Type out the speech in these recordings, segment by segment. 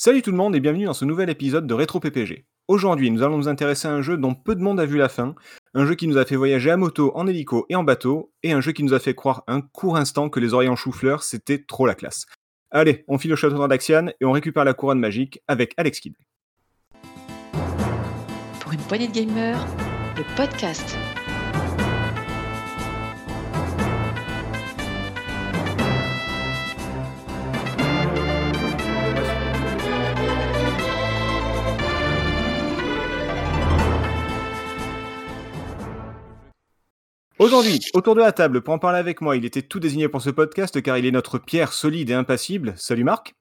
Salut tout le monde et bienvenue dans ce nouvel épisode de Rétro PPG. Aujourd'hui, nous allons nous intéresser à un jeu dont peu de monde a vu la fin, un jeu qui nous a fait voyager à moto, en hélico et en bateau, et un jeu qui nous a fait croire un court instant que les oreilles en chou-fleur, c'était trop la classe. Allez, on file au château d'Axian et on récupère la couronne magique avec Alex Kidd. Pour une poignée de gamers, le podcast. Aujourd'hui, autour de la table, pour en parler avec moi, il était tout désigné pour ce podcast car il est notre pierre solide et impassible. Salut Marc.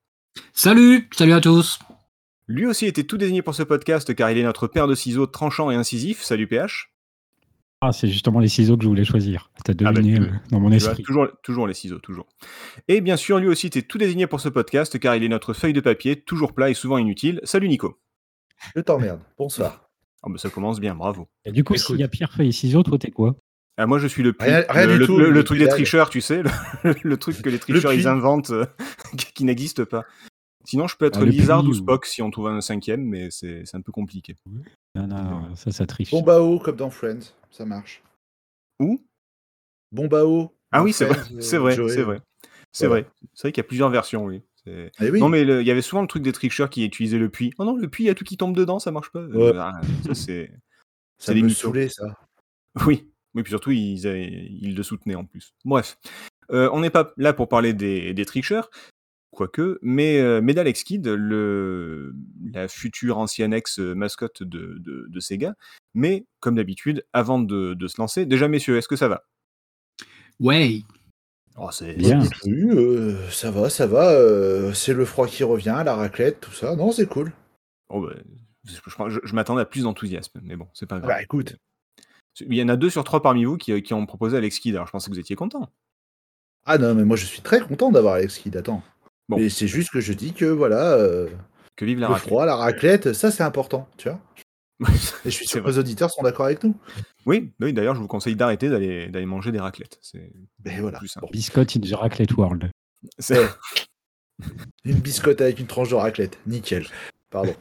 Salut, salut à tous. Lui aussi était tout désigné pour ce podcast car il est notre paire de ciseaux tranchant et incisif. Salut PH. Ah, c'est justement les ciseaux que je voulais choisir. T'as Ah bah, deviné euh, dans mon esprit. toujours, toujours les ciseaux, toujours. Et bien sûr, lui aussi était tout désigné pour ce podcast car il est notre feuille de papier, toujours plat et souvent inutile. Salut Nico. Je t'emmerde. Bonsoir. Ah bah ça commence bien, bravo. Et du coup, s'il y a pierre, feuille et ciseaux, toi, t'es quoi? Ah, moi je suis le puits. Rien- rien le, du le- tout, le- truc des tricheurs, tu sais, le, le truc que les tricheurs ils inventent euh, qui n'existe pas. Sinon, je peux être Ah, Lizard ou ou- Spock si on trouve un cinquième, mais c'est c'est un peu compliqué. Non, non, ça, ça triche. Bombao comme dans Friends, ça marche. Où? Bombao. Ah dans oui, c'est vrai, euh, c'est vrai, c'est vrai. C'est Voilà. vrai. C'est vrai qu'il y a plusieurs versions, oui. Eh oui. Non, mais il y avait souvent le truc des tricheurs qui utilisaient le puits. Oh non, le puits, il y a tout qui tombe dedans, ça marche pas. Euh, Ouais. ah, ça, c'est. ça des me saoulait ça. Oui, oui, puis surtout, ils, le soutenaient en plus. Bref, Euh, on n'est pas là pour parler des, des tricheurs, quoique, mais, euh, mais d'Alex Kidd, le, la future ancienne ex-mascotte de, de, de Sega. Mais, comme d'habitude, avant de, de se lancer, déjà, messieurs, est-ce que ça va? Ouais. oh, c'est, Bien. Euh, ça va, ça va. euh, c'est le froid qui revient, la raclette, tout ça. Non, c'est cool. oh, bah, je, je- je m'attendais à plus d'enthousiasme, mais bon, c'est pas grave. Bah écoute. Il y en a deux sur trois parmi vous qui, qui ont proposé Alex Kidd, alors je pensais que vous étiez content. Ah non, mais moi je suis très content d'avoir Alex Kidd. Attends. Bon. Mais c'est juste que je dis que voilà, euh, Que vive la le raclette. froid, la raclette, ça c'est important, tu vois. Et je suis sûr que les auditeurs sont d'accord avec nous. Oui, oui d'ailleurs, je vous conseille d'arrêter d'aller d'aller manger des raclettes. C'est voilà. plus simple. Biscotte in the Raclette World. C'est Une biscotte avec une tranche de raclette. Nickel. Pardon.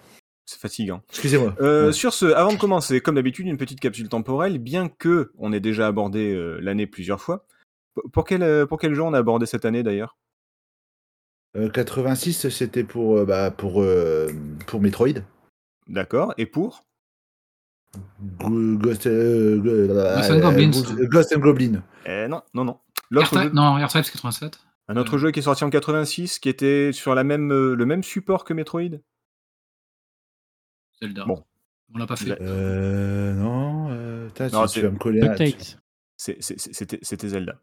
C'est fatigant. Excusez-moi. Euh, Ouais. Sur ce, avant de commencer, comme d'habitude, une petite capsule temporelle, bien que on ait déjà abordé euh, l'année plusieurs fois. Pour- Pour quel, euh, pour quel jeu on a abordé cette année d'ailleurs? Euh, 86, c'était pour, euh, bah, pour, euh, pour Metroid. D'accord. Et pour? Go- Ghost, euh, Ghost and Goblins. Ghost- Ghost and Goblin. Eh, Non, non, non. L'autre R-Type jeu- Non, R-Type c'est 87. un autre jeu qui est sorti en 86, qui était sur la même, euh, le même support que Metroid? Zelda. Bon. On l'a pas fait. Ouais. Euh, non, euh, Non, tu, vas me coller C'était Zelda.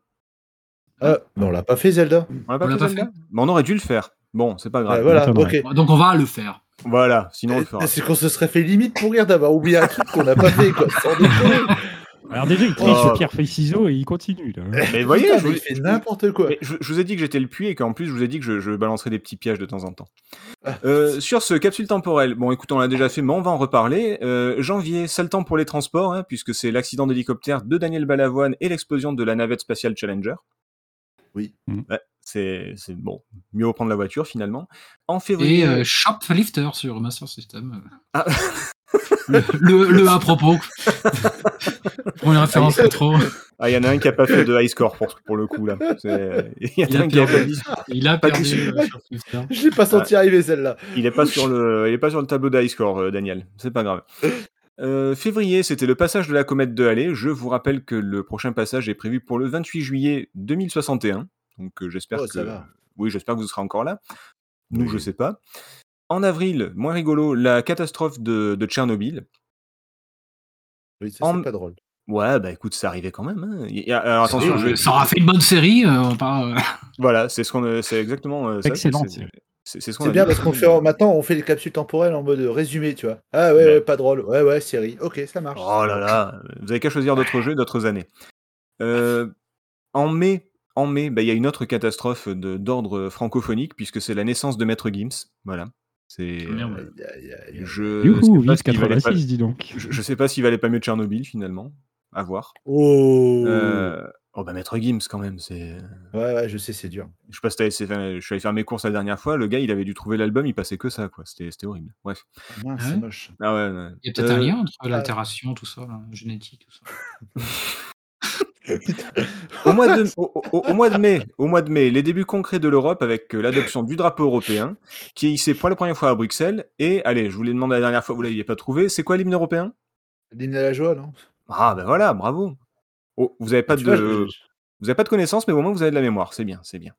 Ah, mais on l'a pas fait, Zelda. On l'a pas On fait l'a pas Zelda Mais on aurait dû le faire. Bon, c'est pas grave. Ah, voilà, attendrai. ok. Donc on va le faire. Voilà, sinon on le fera. C'est qu'on se serait fait limite pourrir d'avoir oublié un truc qu'on n'a pas fait, quoi. Alors déjà, il triche Oh. pierre, feuille, ciseaux et il continue. Là. Mais voyez, Putain, je vous- il fait n'importe quoi. Mais je, je vous ai dit que j'étais le puits et qu'en plus je vous ai dit que je, je balancerais des petits pièges de temps en temps. Ah. Euh, sur ce capsule temporelle, bon écoute, on l'a déjà fait, mais on va en reparler. Euh, janvier, sale temps pour les transports, hein, puisque c'est l'accident d'hélicoptère de Daniel Balavoine et l'explosion de la navette spatiale Challenger. Oui. Mm. Ouais, c'est c'est- bon, mieux reprendre la voiture finalement. En février. Et euh, Shoplifter sur Master System. Ah. le, le, le à propos. Une référence rétro. Ah, il y en a un qui a pas fait de high score pour, pour le coup là. Il y en Il a a un qui a perdu. pas dit. Il a perdu euh. Je l'ai pas senti arriver, celle-là. Il est pas sur le, il est pas sur le tableau d'high score, euh, Daniel. C'est pas grave. Euh, février, c'était le passage de la comète de Halley. Je vous rappelle que le prochain passage est prévu pour le 28 juillet 2061. Donc euh, j'espère Oh, que, va. oui, j'espère que vous serez encore là. Nous, Oui. je sais pas. En avril, moins rigolo, la catastrophe de, de Tchernobyl. Oui, ça, En- c'est pas drôle. Ouais, bah écoute, ça arrivait quand même. hein. Attention, je- Ça aura fait une bonne série. euh, on euh, voilà, c'est ce qu'on, euh, c'est exactement euh, ça. Excellent. c'est- C'est c'est ce qu'on C'est a bien dit. parce qu'on fait maintenant, on fait les capsules temporelles en mode résumé, tu vois. Ah ouais, Ouais. ouais, pas drôle. Ouais, ouais, série. Ok, ça marche. Oh là là, vous avez qu'à choisir d'autres jeux, d'autres années. Euh, en mai, en mai, bah, il y a une autre catastrophe de- d'ordre francophonique puisque c'est la naissance de Maître Gims. Voilà. C'est. Merde. euh, je Youhou, sais pas vive s'il valait pas- 86, dis donc. je, je sais pas s'il valait pas mieux Tchernobyl finalement. À voir. Oh Euh, Oh bah Maître Gims quand même, c'est. Ouais, ouais, je sais, c'est dur. Je je suis allé faire mes courses la dernière fois, le gars il avait dû trouver l'album, il passait que ça quoi, c'était c'était horrible. Bref. Ah mince, Ah c'est ouais moche. Ah ouais, ouais. Il y a peut-être un Euh, lien entre l'altération, tout ça, là, génétique, tout ça. Au mois, de, au, au- au mois de mai, au mois de mai, les débuts concrets de l'Europe avec euh, l'adoption du drapeau européen, qui est hissé pour la première fois à Bruxelles. Et allez, je vous l'ai demandé la dernière fois, vous l'aviez pas trouvé. C'est quoi l'hymne européen? L'hymne à la joie, non? Ah ben voilà, bravo. Oh, vous avez pas Tu de, vois, je- je- vous avez pas de connaissances, mais au moins vous avez de la mémoire. C'est bien, c'est bien.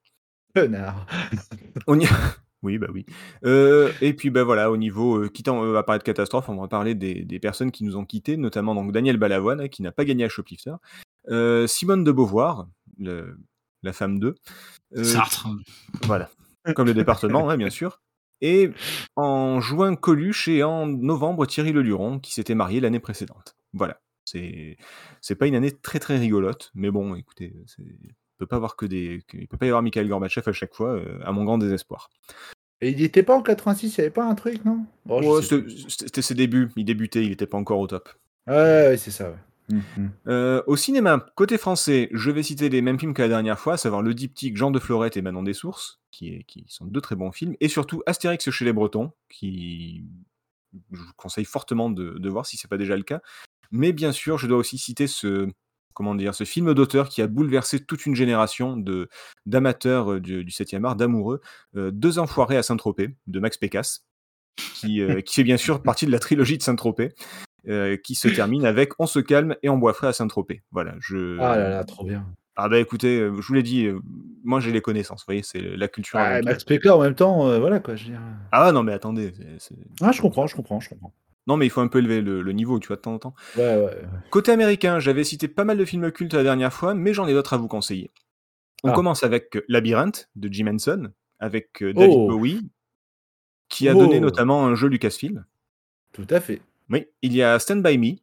Connard. On y- Oui, bah oui. Euh, et puis, bah voilà, au niveau, euh, quittant euh, à parler de catastrophe, on va parler des, des personnes qui nous ont quittés, notamment donc Daniel Balavoine, hein, qui n'a pas gagné à Shoplifter, Simone de Beauvoir, le- la femme d'eux, euh, Sartre. voilà, comme le département, bien sûr. Et en juin, Coluche, et en novembre, Thierry Leluron, qui s'était marié l'année précédente. Voilà. C'est, c'est pas une année très très rigolote, mais bon, écoutez, il peut pas avoir que des, il peut pas y avoir Mikhail Gorbatchev à chaque fois, euh, à mon grand désespoir. Et il était pas en 86, il y avait pas un truc, non? Oh, Ouais, c'était, ses débuts, il débutait, il était pas encore au top. Ouais, ouais, c'est ça, ouais. Hum. Euh, au cinéma, côté français, je vais citer les mêmes films que la dernière fois, à savoir Le Diptyque, Jean de Florette et Manon des Sources, qui, est- qui sont deux très bons films, et surtout Astérix chez les Bretons, qui je vous conseille fortement de, de voir si c'est pas déjà le cas. Mais bien sûr, je dois aussi citer ce comment dire ce film d'auteur qui a bouleversé toute une génération de d'amateurs euh, du, du 7e art, d'amoureux, euh, Deux enfoirés à Saint-Tropez de Max Pécasse, qui, euh, qui fait bien sûr partie de la trilogie de Saint-Tropez. Euh, qui se termine avec On se calme et on boit frais à Saint-Tropez. Voilà, je. Ah là là, trop bien. Ah bah écoutez, euh, je vous l'ai dit, euh, moi j'ai les connaissances, vous voyez, c'est la culture. Ah. Max en même temps, euh, voilà quoi, je veux dire. Ah non mais attendez, Ah, je comprends, je comprends, je comprends. non mais il faut un peu élever le, le niveau, tu vois, de temps en temps. Ouais, ouais. ouais. Côté américain, j'avais cité pas mal de films cultes la dernière fois, mais j'en ai d'autres à vous conseiller. On Ah. commence avec Labyrinthe de Jim Henson, avec David Oh. Bowie, qui a donné Oh. notamment un jeu Lucasfilm. Tout à fait. Oui, il y a Stand By Me,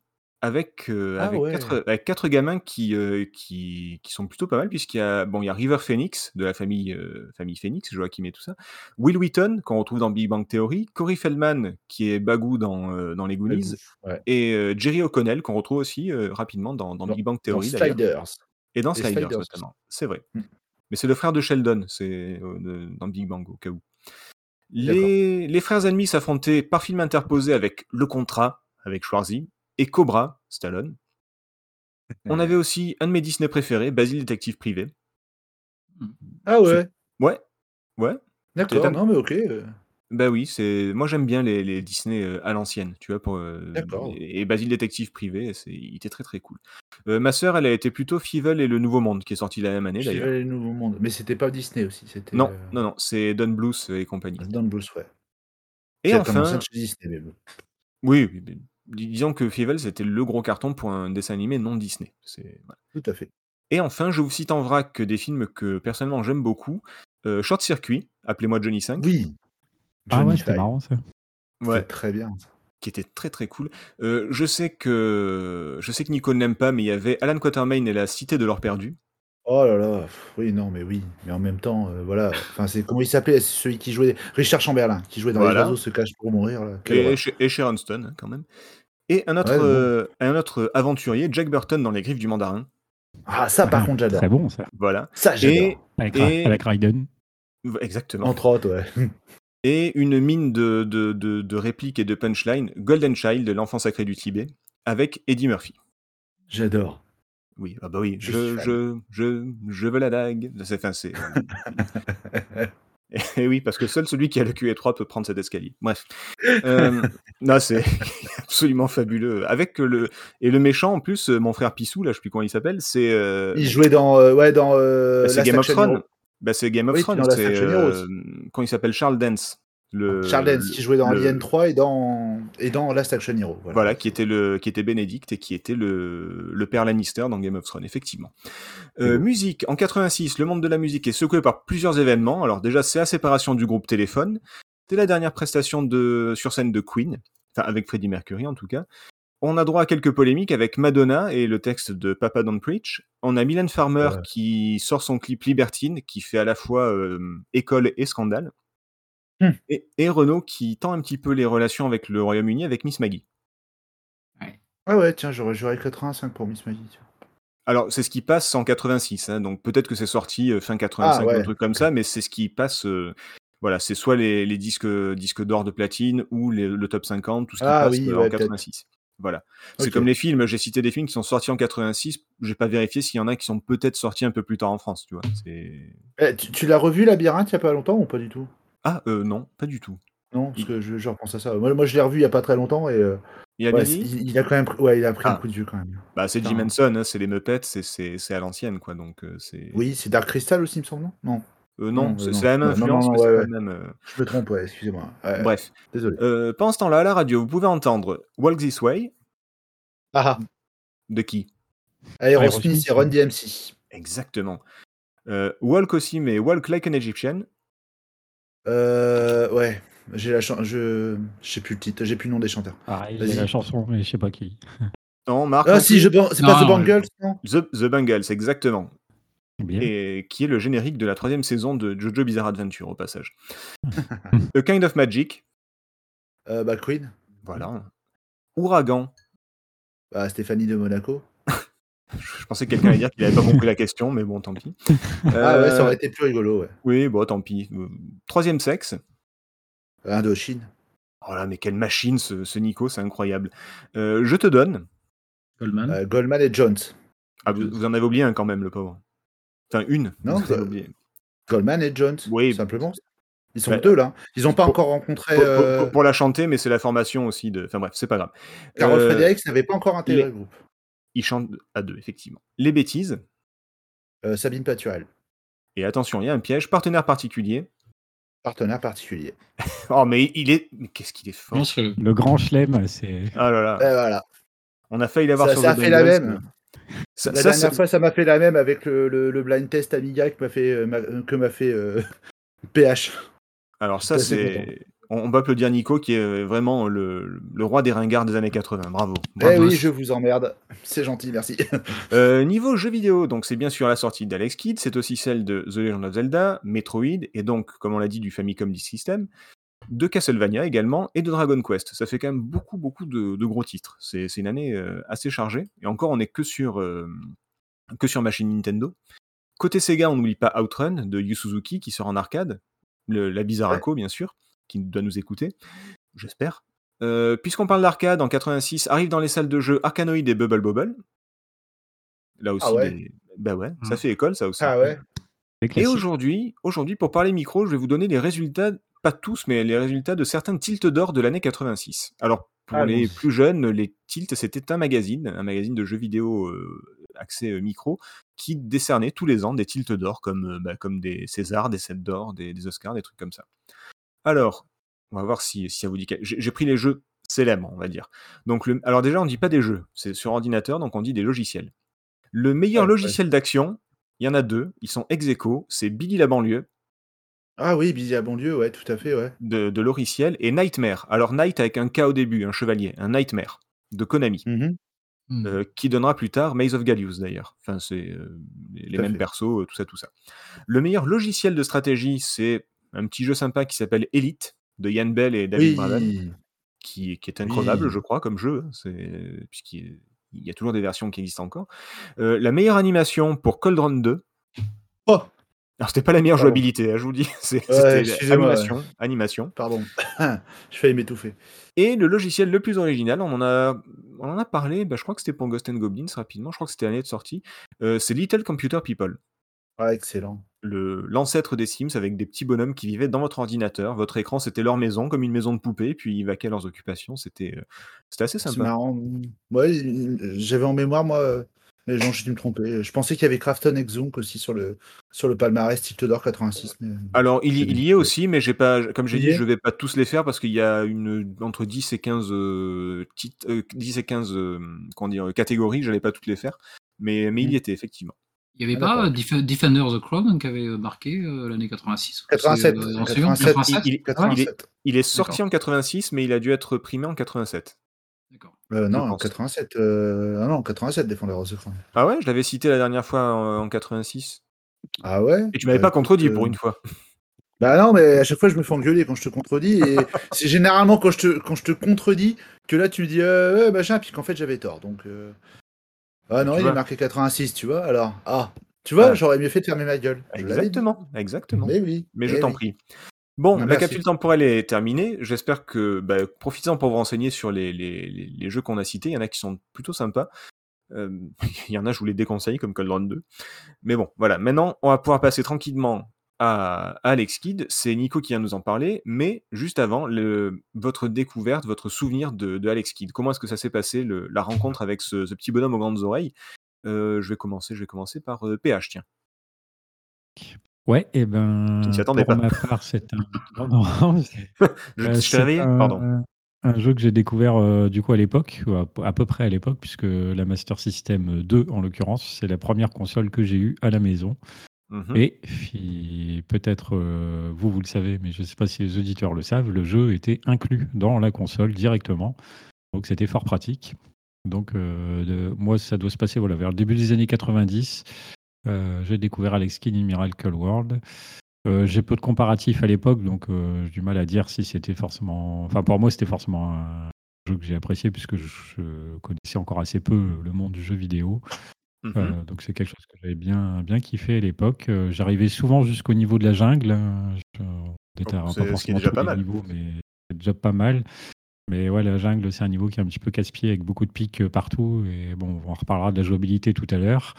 avec, euh, Ah avec, ouais. quatre, avec quatre gamins qui, euh, qui, qui sont plutôt pas mal, puisqu'il y a, bon, il y a River Phoenix, de la famille, euh, famille Phoenix, Joachim et tout ça, Will Wheaton, qu'on retrouve dans Big Bang Theory, Corey Feldman, qui est Bagou dans, euh, dans Les Goonies, Ouais. et euh, Jerry O'Connell, qu'on retrouve aussi euh, rapidement dans, dans Dans- Big Bang Dans Theory, d'ailleurs. Sliders. Et dans Et Sliders, Sliders notamment. C'est vrai. Hmm. Mais c'est le frère de Sheldon, c'est euh, de- dans Big Bang, au cas où. Les, les frères ennemis s'affrontaient par film interposé avec Le Contrat, avec Schwarzy, et Cobra, Stallone. On avait aussi un de mes Disney préférés, Basile Détective Privé. Ah ouais. Ouais, ouais. D'accord, non mais ok. Bah oui, c'est moi j'aime bien les, les Disney à l'ancienne, tu vois pour D'accord. et, et Basile détective privé, c'est il était très très cool. Ma sœur, elle a été plutôt Fievel et le Nouveau Monde qui est sorti la même année d'ailleurs. vu les nouveaux mondes. Mais c'était pas Disney aussi, c'était. Non, non non, c'est Don Bluth et compagnie. Dans le Blues, ouais. Et enfin, chez Disney, mais bon. oui, oui, dis- disons que Fievel c'était le gros carton pour un dessin animé non Disney. C'est voilà. Tout à fait. Et enfin, je vous cite en vrac des films que personnellement j'aime beaucoup. Short Circuit, appelez-moi Johnny 5, Oui. Ah ouais, c'était marrant ça. C'était ouais, très bien. qui était très très cool. Euh, je sais que je sais que Nico n'aime pas, mais il y avait Alan Quatermain et la Cité de l'or perdu. Oh là là, oui, non, mais oui. Mais en même temps, euh, voilà. Enfin, c'est comment il s'appelait? C'est celui qui jouait. Richard Chamberlain, qui jouait dans Voilà. Les oiseaux se cachent pour mourir. Là. Et, Sharon Stone hein, quand même. Et un autre Ouais, euh, un autre aventurier, Jack Burton dans Les Griffes du Mandarin. Ah, ça, par Ah, contre, j'adore. Très bon ça. Voilà. Ça, j'adore. Avec, Et- avec Raiden. exactement. Entre autres, ouais. Et une mine de, de, de, de répliques et de punchline, Golden Child, l'enfant sacré du Tibet, avec Eddie Murphy. J'adore. Oui, ah bah oui, Je je, je, je, je veux la dague. C'est, enfin, c'est... Et oui, parce que seul celui qui a le cul étroit peut prendre cet escalier. Bref. Euh, non, c'est absolument fabuleux. Avec le... Et le méchant, en plus, euh, mon frère Pissou, là, je sais plus comment il s'appelle, c'est... euh, Il jouait dans, euh, ouais, dans euh, bah, c'est Game of Thrones. Bah, c'est Game of Oui, Thrones. Action euh. Quand il s'appelle? Charles Dance. Le, Charles Dance, le- qui jouait dans le- Alien 3 et dans, et dans Last Action Hero. Voilà. Voilà, qui était le qui était Benedict et qui était le, le père Lannister dans Game of Thrones, effectivement. Euh, musique, en 86, le monde de la musique est secoué par plusieurs événements. Alors déjà, c'est la séparation du groupe Téléphone, c'est la dernière prestation de sur scène de Queen, enfin avec Freddie Mercury en tout cas. On a droit à quelques polémiques avec Madonna et le texte de Papa Don't Preach. On a Mylène Farmer Ouais. qui sort son clip Libertine, qui fait à la fois euh, école et scandale. Hmm. Et, et Renault qui tend un petit peu les relations avec le Royaume-Uni avec Miss Maggie. Ah ouais, tiens, j'aurais juré 85 pour Miss Maggie. Alors, c'est ce qui passe en 86, hein, donc peut-être que c'est sorti euh, fin 85 Ah, ouais. ou un truc comme ça, mais c'est ce qui passe. euh, voilà, c'est soit les, les disques, disques d'or de platine ou les- le top 50, tout ce qui Ah passe oui, euh, ouais, en peut-être. 86. Voilà. C'est comme les films, j'ai cité des films qui sont sortis en 86, j'ai pas vérifié s'il y en a qui sont peut-être sortis un peu plus tard en France, tu vois. Eh, tu tu l'as revu, Labyrinthe, il y a pas longtemps ou pas du tout? Ah, euh, non, pas du tout. Non, parce que je, je repense à ça. Moi, moi je l'ai revu il y a pas très longtemps et euh, Il a ouais, bien c'est- dit il, il a quand même, pris- ouais, il a pris Ah. un coup de vieux quand même. Bah, c'est Jim. Henson, hein, c'est les Muppets, c'est, à l'ancienne, quoi, donc euh, c'est... Oui, c'est Dark Crystal aussi, il me semble, non? Non, Euh, non, Non, c'est, euh, la même. Non, influence, non, mais ouais, c'est pas ouais. la même... euh, je me trompe, ouais, excusez-moi. Ouais, Bref. Désolé. Euh, pendant ce temps-là, à la radio, vous pouvez entendre Walk This Way, Ah, de qui? Aerosmith et Run DMC. Exactement. Euh, Walk aussi, mais Walk Like an Egyptian. Euh, ouais, j'ai la chan- je, sais plus le titre, j'ai plus le nom des chanteurs. Vas-y. j'ai la chanson, mais je sais pas qui. Non, Marc. Ah si, je, c'est pas Non, The. Bangles, non? The, The Bangles, exactement. Bien. Et qui est le générique de la troisième saison de Jojo Bizarre Adventure, au passage. A Kind of Magic. euh, Bah Queen, Voilà. Ouragan. bah Stéphanie de Monaco. Je pensais que quelqu'un allait dire qu'il n'avait pas compris la question, mais bon, tant pis. Ah ouais, ça Euh, aurait été plus rigolo, ouais. Oui, bon, tant pis. Euh, Troisième sexe. Indochine. Oh là, mais quelle machine, ce, ce Nico, c'est incroyable. Euh, je te donne. Goldman. Euh, Goldman et Jones. Ah, vous, vous en avez oublié un quand même, le pauvre. Enfin, une. Non. Goldman et Jones, Oui. tout simplement. Ils sont Bah, deux là. Ils n'ont pas pour- encore rencontré. Pour, pour- euh, pour- pour la chanter, mais c'est la formation aussi de. Enfin bref, c'est pas grave. Carole Euh, Fredericks n'avait pas encore intégré les- le groupe. Il chante à deux, effectivement. Les bêtises. Euh, Sabine Paturel, Et attention, il y a un piège. Partenaire particulier. partenaire particulier. Oh, mais il est. mais Qu'est-ce qu'il est fort. Le grand chelem, c'est. Ah là là. Et voilà. On a failli l'avoir Ça, sur ça a fait la même. Ça, La ça, dernière c'est- fois, ça m'a fait la même avec le, le- le blind test Amiga que m'a fait, euh, ma- que m'a fait euh, PH. Alors ça, c'est. On peut applaudir Nico, qui est vraiment le, le roi des ringards des années 80. Bravo. Eh Bravo. oui, je vous emmerde. C'est gentil, merci. Euh, niveau jeux vidéo, donc c'est bien sûr la sortie d'Alex Kidd, c'est aussi celle de The Legend of Zelda, Metroid, et donc, comme on l'a dit, du Famicom Disk System, de Castlevania également, et de Dragon Quest. Ça fait quand même beaucoup, beaucoup de, de gros titres. C'est une année euh, assez chargée, et encore, on n'est que sur, euh, que sur machine Nintendo. Côté Sega, on n'oublie pas Outrun de Yu Suzuki qui sort en arcade, le- la Bizarraco, bien sûr, qui doit nous écouter, j'espère. Euh, Puisqu'on parle d'arcade, en 86, arrive dans les salles de jeu Arkanoid et Bubble Bobble. Là aussi, Ah ouais des- bah ouais, ça Mm. fait école, ça aussi. Ah ouais Et aujourd'hui, aujourd'hui, pour parler micro, je vais vous donner les résultats, pas tous, mais les résultats de certains tilts d'or de l'année 86. Alors, pour Ah, les bon. plus jeunes, les tilts, c'était un magazine, un magazine de jeux vidéo euh, accès euh, micro, qui décernait tous les ans des tilts d'or, comme, euh, bah, comme des Césars, des Sept d'or, des, des Oscars, des trucs comme ça. Alors, on va voir si, si ça vous dit. quelque- J'ai j'ai pris les jeux célèbres, on va dire. Donc, le, alors déjà, on dit pas des jeux, c'est sur ordinateur, donc on dit des logiciels. Le meilleur Ouais, logiciel d'action, il y en a deux, ils sont ex c'est Billy la banlieue Ah oui, Billy à Bonlieu, ouais, tout à fait, ouais. de, de Loriciel et Nightmare. Alors Night avec un K au début, un chevalier, un Nightmare de Konami, Mhm. Hmm. euh, qui donnera plus tard Maze of Gallius d'ailleurs. Enfin, c'est euh, les, les Tout à mêmes fait. persos, euh, tout ça, tout ça. Le meilleur logiciel de stratégie, c'est un petit jeu sympa qui s'appelle Elite de Yann Bell et David Oui. Braben, qui, qui est incroyable, Oui. je crois, comme jeu, hein, c'est- puisqu'il il y a toujours des versions qui existent encore. Euh, la meilleure animation pour Cold Run 2. Oh, Alors, c'était pas la meilleure Pardon. jouabilité, hein, je vous dis. C'est- Ouais, C'était animation, pardon. Je failli m'étouffer. Et le logiciel le plus original, on en a, on en a parlé, bah, je crois que c'était pour Ghost and Goblins rapidement, je crois que c'était l'année de sortie. Euh, c'est Little Computer People, Ah, excellent. le- l'ancêtre des Sims avec des petits bonhommes qui vivaient dans votre ordinateur. Votre écran, c'était leur maison, comme une maison de poupée, puis ils vaquaient leurs occupations. C'était euh, assez C'est sympa. marrant. Ouais, j'avais en mémoire, moi, euh, mais non, j'ai dû me tromper. Je pensais qu'il y avait Crafton Exunk aussi sur le, sur le palmarès Tilt d'Or 86. Mais... Alors, il, y- il est aussi, mais j'ai pas, comme j'ai dit, je vais pas tous les faire parce qu'il y a une, entre 10 et 15, euh, titres- euh, 10 et 15 euh, comment dire, catégories, j'allais pas toutes les faire. Mais, mais il y était, effectivement. Il n'y avait Ah, pas d'accord. Def- Defender of the Crown qui avait euh, marqué euh, l'année 86 87, C'est, euh, en 87, suivant, 87 il- il- Ah, 87. Il est sorti en 86, mais il a dû être primé en 87. Euh, non, pense. 87. Euh... Ah non, 87 Défendeur the Crown. Ah ouais, je l'avais cité la dernière fois en, en 86. Ah ouais? Et tu m'avais Bah, pas contredit écoute, pour euh, une fois. Bah non, mais à chaque fois je me fais engueuler quand je te contredis. Et c'est généralement quand je, te, quand je te contredis que là tu me dis euh, ouais, machin, puis qu'en fait j'avais tort. Donc euh, Ah non, Tu il vois est marqué 86, tu vois. Alors, ah, tu vois, j'aurais mieux fait de fermer ma gueule. Je l'avais dit. Exactement, exactement. Mais oui. Mais eh je t'en oui. prie. Bon, Ah, la capsule temporelle est terminée. J'espère que bah, profitez-en pour vous renseigner sur les, les- les- les jeux qu'on a cités. Il y en a qui sont plutôt sympas. Euh, il y en a, je vous les déconseille, comme Cold Run 2. Mais bon, voilà. Maintenant, on va pouvoir passer tranquillement à, à Alex Kidd. C'est Nico qui vient nous en parler. Mais juste avant, le, votre découverte, votre souvenir de, de Alex Kidd. Comment est-ce que ça s'est passé, le- la rencontre avec ce, ce petit bonhomme aux grandes oreilles? Euh, Je vais commencer, je vais commencer par euh, PH, tiens. Ouais, et ben, Tu t'y attendais pour pas. ma part, c'est un. Non, non, c'est- Je, je t'ai c'est réveillé un, Pardon. un jeu que j'ai découvert euh, du coup à l'époque, ou à, peu près à l'époque, puisque la Master System 2, en l'occurrence, c'est la première console que j'ai eue à la maison. Mhm. Et peut-être euh, vous, vous le savez, mais je ne sais pas si les auditeurs le savent, le jeu était inclus dans la console directement. Donc, c'était fort pratique. Donc, euh, de- moi, ça doit se passer voilà, vers le début des années 90. Euh, j'ai découvert Alex Kidd in Miracle World. Euh, j'ai peu de comparatifs à l'époque, donc euh, j'ai du mal à dire si c'était forcément. Enfin, pour moi, c'était forcément un jeu que j'ai apprécié puisque je, connaissais encore assez peu le monde du jeu vidéo. Mhm. Euh, donc c'est quelque chose que j'avais bien, bien kiffé à l'époque. J'arrivais souvent jusqu'au niveau de la jungle. hein. Je- on était Oh, ce qui est forcément déjà tous pas les mal. niveaux, mais c'est déjà pas mal. Mais ouais, la jungle, c'est un niveau qui est un petit peu casse-pied avec beaucoup de pics euh, partout. Et bon, on reparlera de la jouabilité tout à l'heure.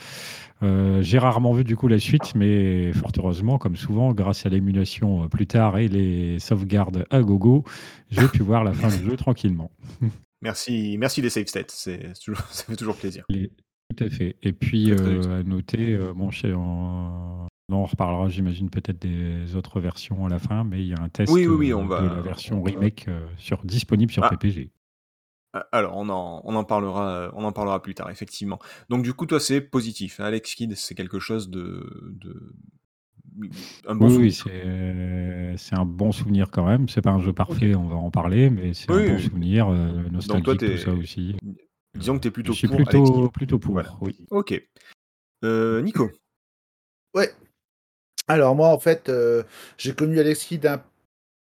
Euh, J'ai rarement vu du coup la suite, mais fort heureusement, comme souvent, grâce à l'émulation euh, plus tard et les sauvegardes à gogo, j'ai pu voir la fin du jeu tranquillement. Merci, merci des save c'est toujours- ça fait toujours plaisir. Les- Tout à fait. Et puis, Très, très euh, utile. à noter, euh, bon, chez- en- on en reparlera, j'imagine, peut-être des autres versions à la fin, mais il y a un test Oui, oui, oui, euh, va- de la version remake euh, sur, disponible sur Ah. PPG. Ah, Alors, on en, on en parlera, euh, on en parlera plus tard, effectivement. Donc, du coup, toi, c'est positif. Alex Kidd, c'est quelque chose de, de un bon oui, oui, c'est c'est un bon souvenir quand même. C'est pas un jeu parfait, on va en parler, mais c'est Oui, un bon souvenir, euh, Donc, toi, nostalgique, tout ça aussi. disons que t'es plutôt Je suis pour Alex plutôt, Kidd. plutôt pour, Voilà. oui. Ok. Euh, Nico. Ouais. Alors moi, en fait, euh, j'ai connu Alex Kidd un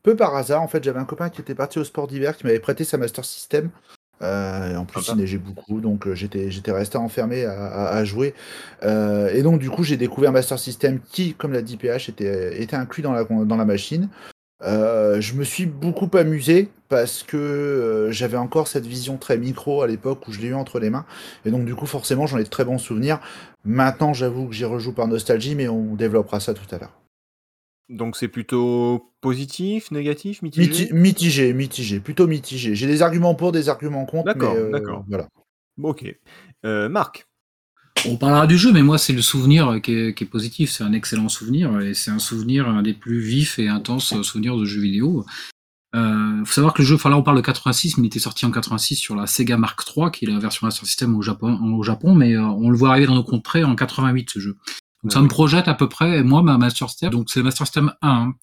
peu par hasard. En fait, j'avais un copain qui était parti au sport d'hiver qui m'avait prêté sa Master System. Euh, et en plus, il neigeait beaucoup, donc euh, j'étais j'étais resté enfermé à, à- à jouer. Euh, et donc, du coup, j'ai découvert Master System qui, comme l'a dit PH, était, était inclus dans la, dans la machine. Euh, je me suis beaucoup amusé parce que euh, j'avais encore cette vision très micro à l'époque où je l'ai eu entre les mains. Et donc, du coup, forcément, j'en ai de très bons souvenirs. Maintenant, j'avoue que j'y rejoue par nostalgie, mais on développera ça tout à l'heure. Donc, c'est plutôt positif, négatif, mitigé Miti- mitigé, mitigé, plutôt mitigé. J'ai des arguments pour, des arguments contre, D'accord, euh, d'accord. voilà. Ok. Marc. On parlera du jeu, mais moi, c'est le souvenir qui est, qui est positif. C'est un excellent souvenir et c'est un souvenir, un des plus vifs et intenses souvenirs de jeux vidéo. Euh, faut savoir que le jeu, enfin là, on parle de 86, mais il était sorti en 86 sur la Sega Mark III, qui est la version Master System au Japon, au Japon mais euh, on le voit arriver dans nos contrées en 88, ce jeu. Donc Ah ça oui. me projette à peu près, et moi, ma Master System, donc c'est le Master System 1, hein,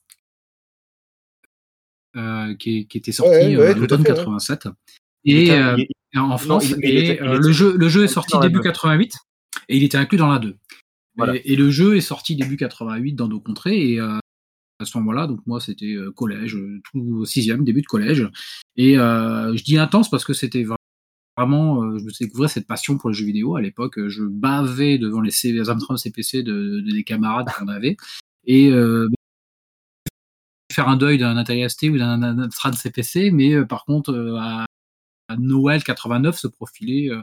euh, qui, était sorti Ouais, ouais, euh, l'automne fait, ouais. 87. Il Et, euh, il- en France, il- il et il euh, était le jeu, le jeu est sorti début deux. 88 et il était inclus dans la 2. Voilà. Et, et le jeu est sorti début 88 dans nos contrées et euh, à ce moment-là, donc moi c'était euh, collège, euh, tout sixième, début de collège. Et euh, je dis intense parce que c'était vra- vraiment, je me suis découvert cette passion pour les jeux vidéo. À l'époque, je bavais devant les C- les Amstrad CPC de, de- des camarades qu'on avait. Et euh, faire un deuil d'un Atari ST ou d'un d'un Amstrad CPC, mais euh, par contre, euh, à, Noël 89 se profilait euh,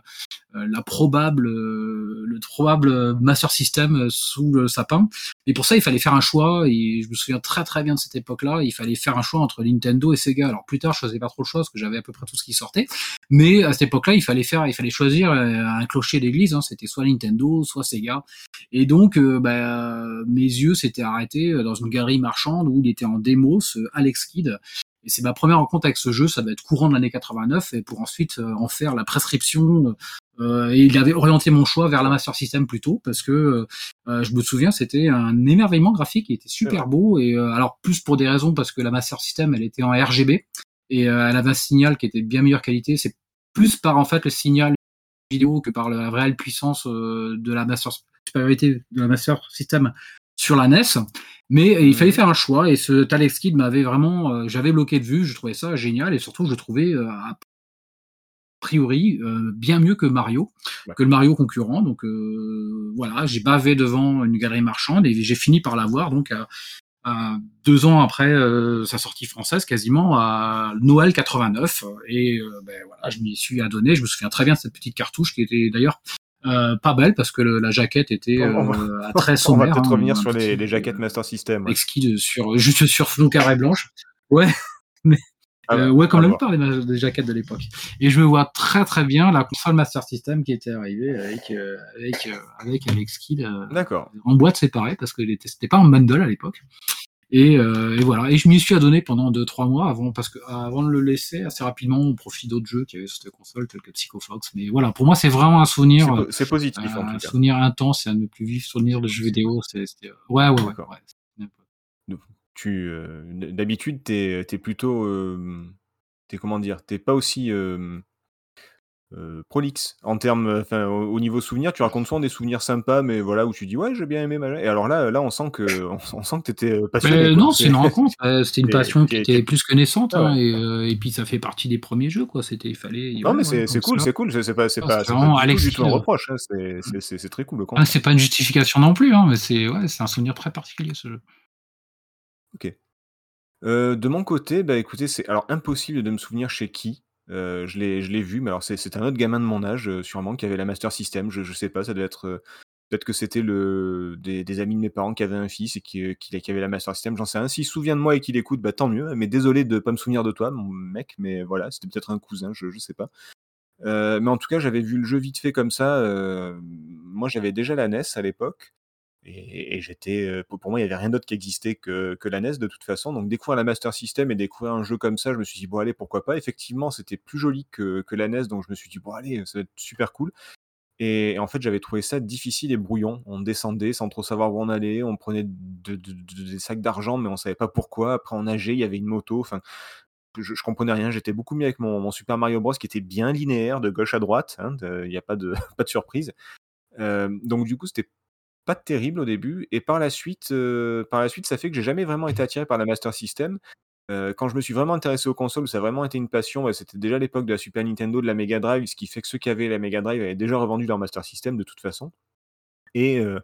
euh, la probable, euh, le probable Master System sous le sapin. Et pour ça, il fallait faire un choix. Et je me souviens très très bien de cette époque-là. Il fallait faire un choix entre Nintendo et Sega. Alors plus tard, je faisais pas trop le choix parce que j'avais à peu près tout ce qui sortait. Mais à cette époque-là, il fallait faire, il fallait choisir un clocher d'église. Hein. C'était soit Nintendo, soit Sega. Et donc, bah, mes yeux s'étaient arrêtés dans une galerie marchande où il était en démo, ce Alex Kidd. Et c'est ma première rencontre avec ce jeu, ça va être courant de l'année 89, et pour ensuite euh, en faire la prescription. Euh, et il avait orienté mon choix vers la Master System plutôt, parce que euh, je me souviens, c'était un émerveillement graphique, il était super beau, et euh, alors plus pour des raisons, parce que la Master System, elle était en RGB, et euh, elle avait un signal qui était de bien meilleure qualité, c'est plus par en fait le signal vidéo que par la réelle puissance euh, de la Master supériorité de la Master System sur la NES. Mais il fallait faire un choix et ce Alex Kidd m'avait vraiment, euh, j'avais bloqué de vue, je trouvais ça génial et surtout je trouvais euh, priori euh, bien mieux que Mario, que le Mario concurrent. Donc euh, voilà, j'ai bavé devant une galerie marchande et j'ai fini par l'avoir donc à, à deux ans après euh, sa sortie française, quasiment à Noël 89. Et euh, ben, voilà, je m'y suis adonné. Je me souviens très bien de cette petite cartouche qui était d'ailleurs euh, pas belle parce que le- la jaquette était On euh, très On sommaire. va peut-être hein, revenir sur les, les jaquettes Master System. ouais. exquis sur juste sur fond carré blanche. Ouais, mais Ah euh, bah, ouais, comme à la plupart des, jaquettes de l'époque. Et je me vois très très bien la console Master System qui était arrivée avec euh, avec euh, avec euh, D'accord. en boîte séparée parce que était- c'était pas en bundle à l'époque. Et, euh, et voilà. Et je m'y suis adonné pendant 2-3 mois avant parce que avant de le laisser assez rapidement au profit d'autres jeux qui avaient sur cette console tels que Psycho Fox. Mais voilà, pour moi c'est vraiment un souvenir. C'est euh, po- C'est positif en un tout cas. souvenir intense et un de mes plus vifs souvenirs de jeux vidéo. C'est, ouais, ouais, ouais. Ouais. Tu, euh, d'habitude, t'es es plutôt. euh, t'es comment dire T'es pas aussi euh, euh, prolixe en termes. Enfin, au, au niveau souvenir, tu racontes souvent des souvenirs sympas, mais voilà, où tu dis ouais, j'ai bien aimé. machin. Et alors là, là, on sent que, on, on sent que t'étais euh, passionné. Euh, non, c'est une rencontre. Euh, c'était une passion qui était plus que naissante. Ah ouais. hein, et, euh, et puis ça fait partie des premiers jeux, quoi. C'était, fallait. Non, mais c'est cool, c'est cool. C'est pas, c'est pas, vraiment Alex du tout un reproche. hein, C'est très cool. Ah, c'est pas une justification non plus, hein, mais c'est ouais, c'est un souvenir très particulier ce jeu. Euh, de mon côté, bah écoutez, c'est alors impossible de me souvenir chez qui. Euh, je l'ai, vu, mais alors c'est, un autre gamin de mon âge, euh, sûrement, qui avait la Master System. Je, je sais pas, ça devait être. euh, peut-être que c'était des, amis de mes parents qui avaient un fils et qui, avait la Master System. J'en sais rien. S'il se souvient de moi et qu'il écoute, bah tant mieux. Mais désolé de pas me souvenir de toi, mon mec. Mais voilà, c'était peut-être un cousin, je, je sais pas. Mais en tout cas, j'avais vu le jeu vite fait comme ça. moi, j'avais déjà la NES à l'époque. Et, j'étais, euh, pour moi, il n'y avait rien d'autre qui existait que, que la NES de toute façon. Donc découvrir la Master System et découvrir un jeu comme ça, je me suis dit, bon allez, pourquoi pas. Effectivement, c'était plus joli que, que la NES, donc je me suis dit, bon allez, ça va être super cool. Et en fait, j'avais trouvé ça difficile et brouillon. On descendait sans trop savoir où on allait, on prenait de- de- de- des sacs d'argent, mais on savait pas pourquoi. Après, on nageait, il y avait une moto. Enfin, je, je comprenais rien. J'étais beaucoup mieux avec mon, Super Mario Bros. qui était bien linéaire, de gauche à droite. hein, Il n'y a pas de, pas de surprise. Euh, donc du coup, c'était pas terrible au début. Et par la suite, euh, par la suite, ça fait que j'ai jamais vraiment été attiré par la Master System. Euh, quand je me suis vraiment intéressé aux consoles, ça a vraiment été une passion, c'était déjà l'époque de la Super Nintendo, de la Mega Drive, ce qui fait que ceux qui avaient la Mega Drive avaient déjà revendu leur Master System de toute façon. Et, euh,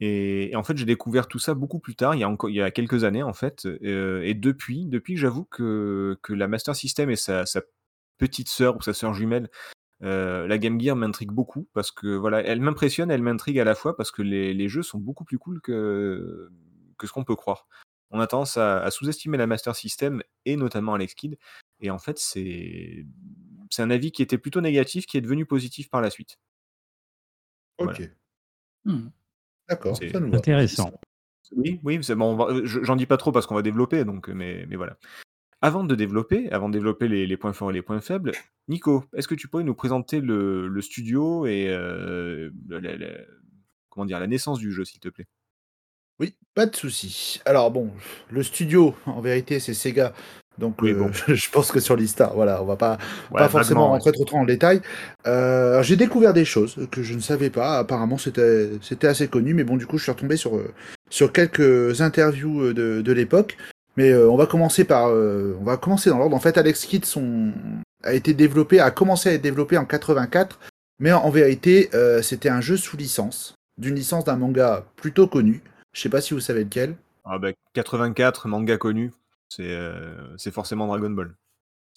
et, en fait, j'ai découvert tout ça beaucoup plus tard, il y a, encore, il y a quelques années en fait. Et depuis, depuis j'avoue que, que la Master System et sa, sa petite sœur ou sa sœur jumelle, euh, la Game Gear m'intrigue beaucoup parce que voilà, elle m'impressionne, elle m'intrigue à la fois parce que les, les jeux sont beaucoup plus cool que, que ce qu'on peut croire. On a tendance à, à sous-estimer la Master System et notamment Alex Kidd. Et en fait, c'est un avis qui était plutôt négatif qui est devenu positif par la suite. Ok. Voilà. Hmm. D'accord, C'est. Intéressant. Oui, oui, c'est bon. J'en dis pas trop parce qu'on va développer, donc, mais, mais voilà. Avant de développer, avant de développer les, les points forts et les points faibles, Nico, est-ce que tu pourrais nous présenter le, le studio et euh, la- la- la- comment dire la naissance du jeu, s'il te plaît? Oui, pas de souci. Alors bon, le studio, en vérité, c'est Sega. Donc Oui, euh, bon. je pense que sur l'histoire, voilà, on va pas, Ouais, pas forcément vaguement, ouais. rentrer trop trop en détail. Euh, j'ai découvert des choses que je ne savais pas. Apparemment, c'était c'était assez connu, mais bon, du coup, je suis retombé sur sur quelques interviews de, de l'époque. Mais euh, on va commencer par, euh, on va commencer dans l'ordre. En fait, Alex Kidd son a été développé, a commencé à être développé en 84, mais en, en vérité, euh, c'était un jeu sous licence, d'une licence d'un manga plutôt connu. Je sais pas si vous savez lequel. Ah bah, 84, manga connu, c'est euh, c'est forcément Dragon Ball.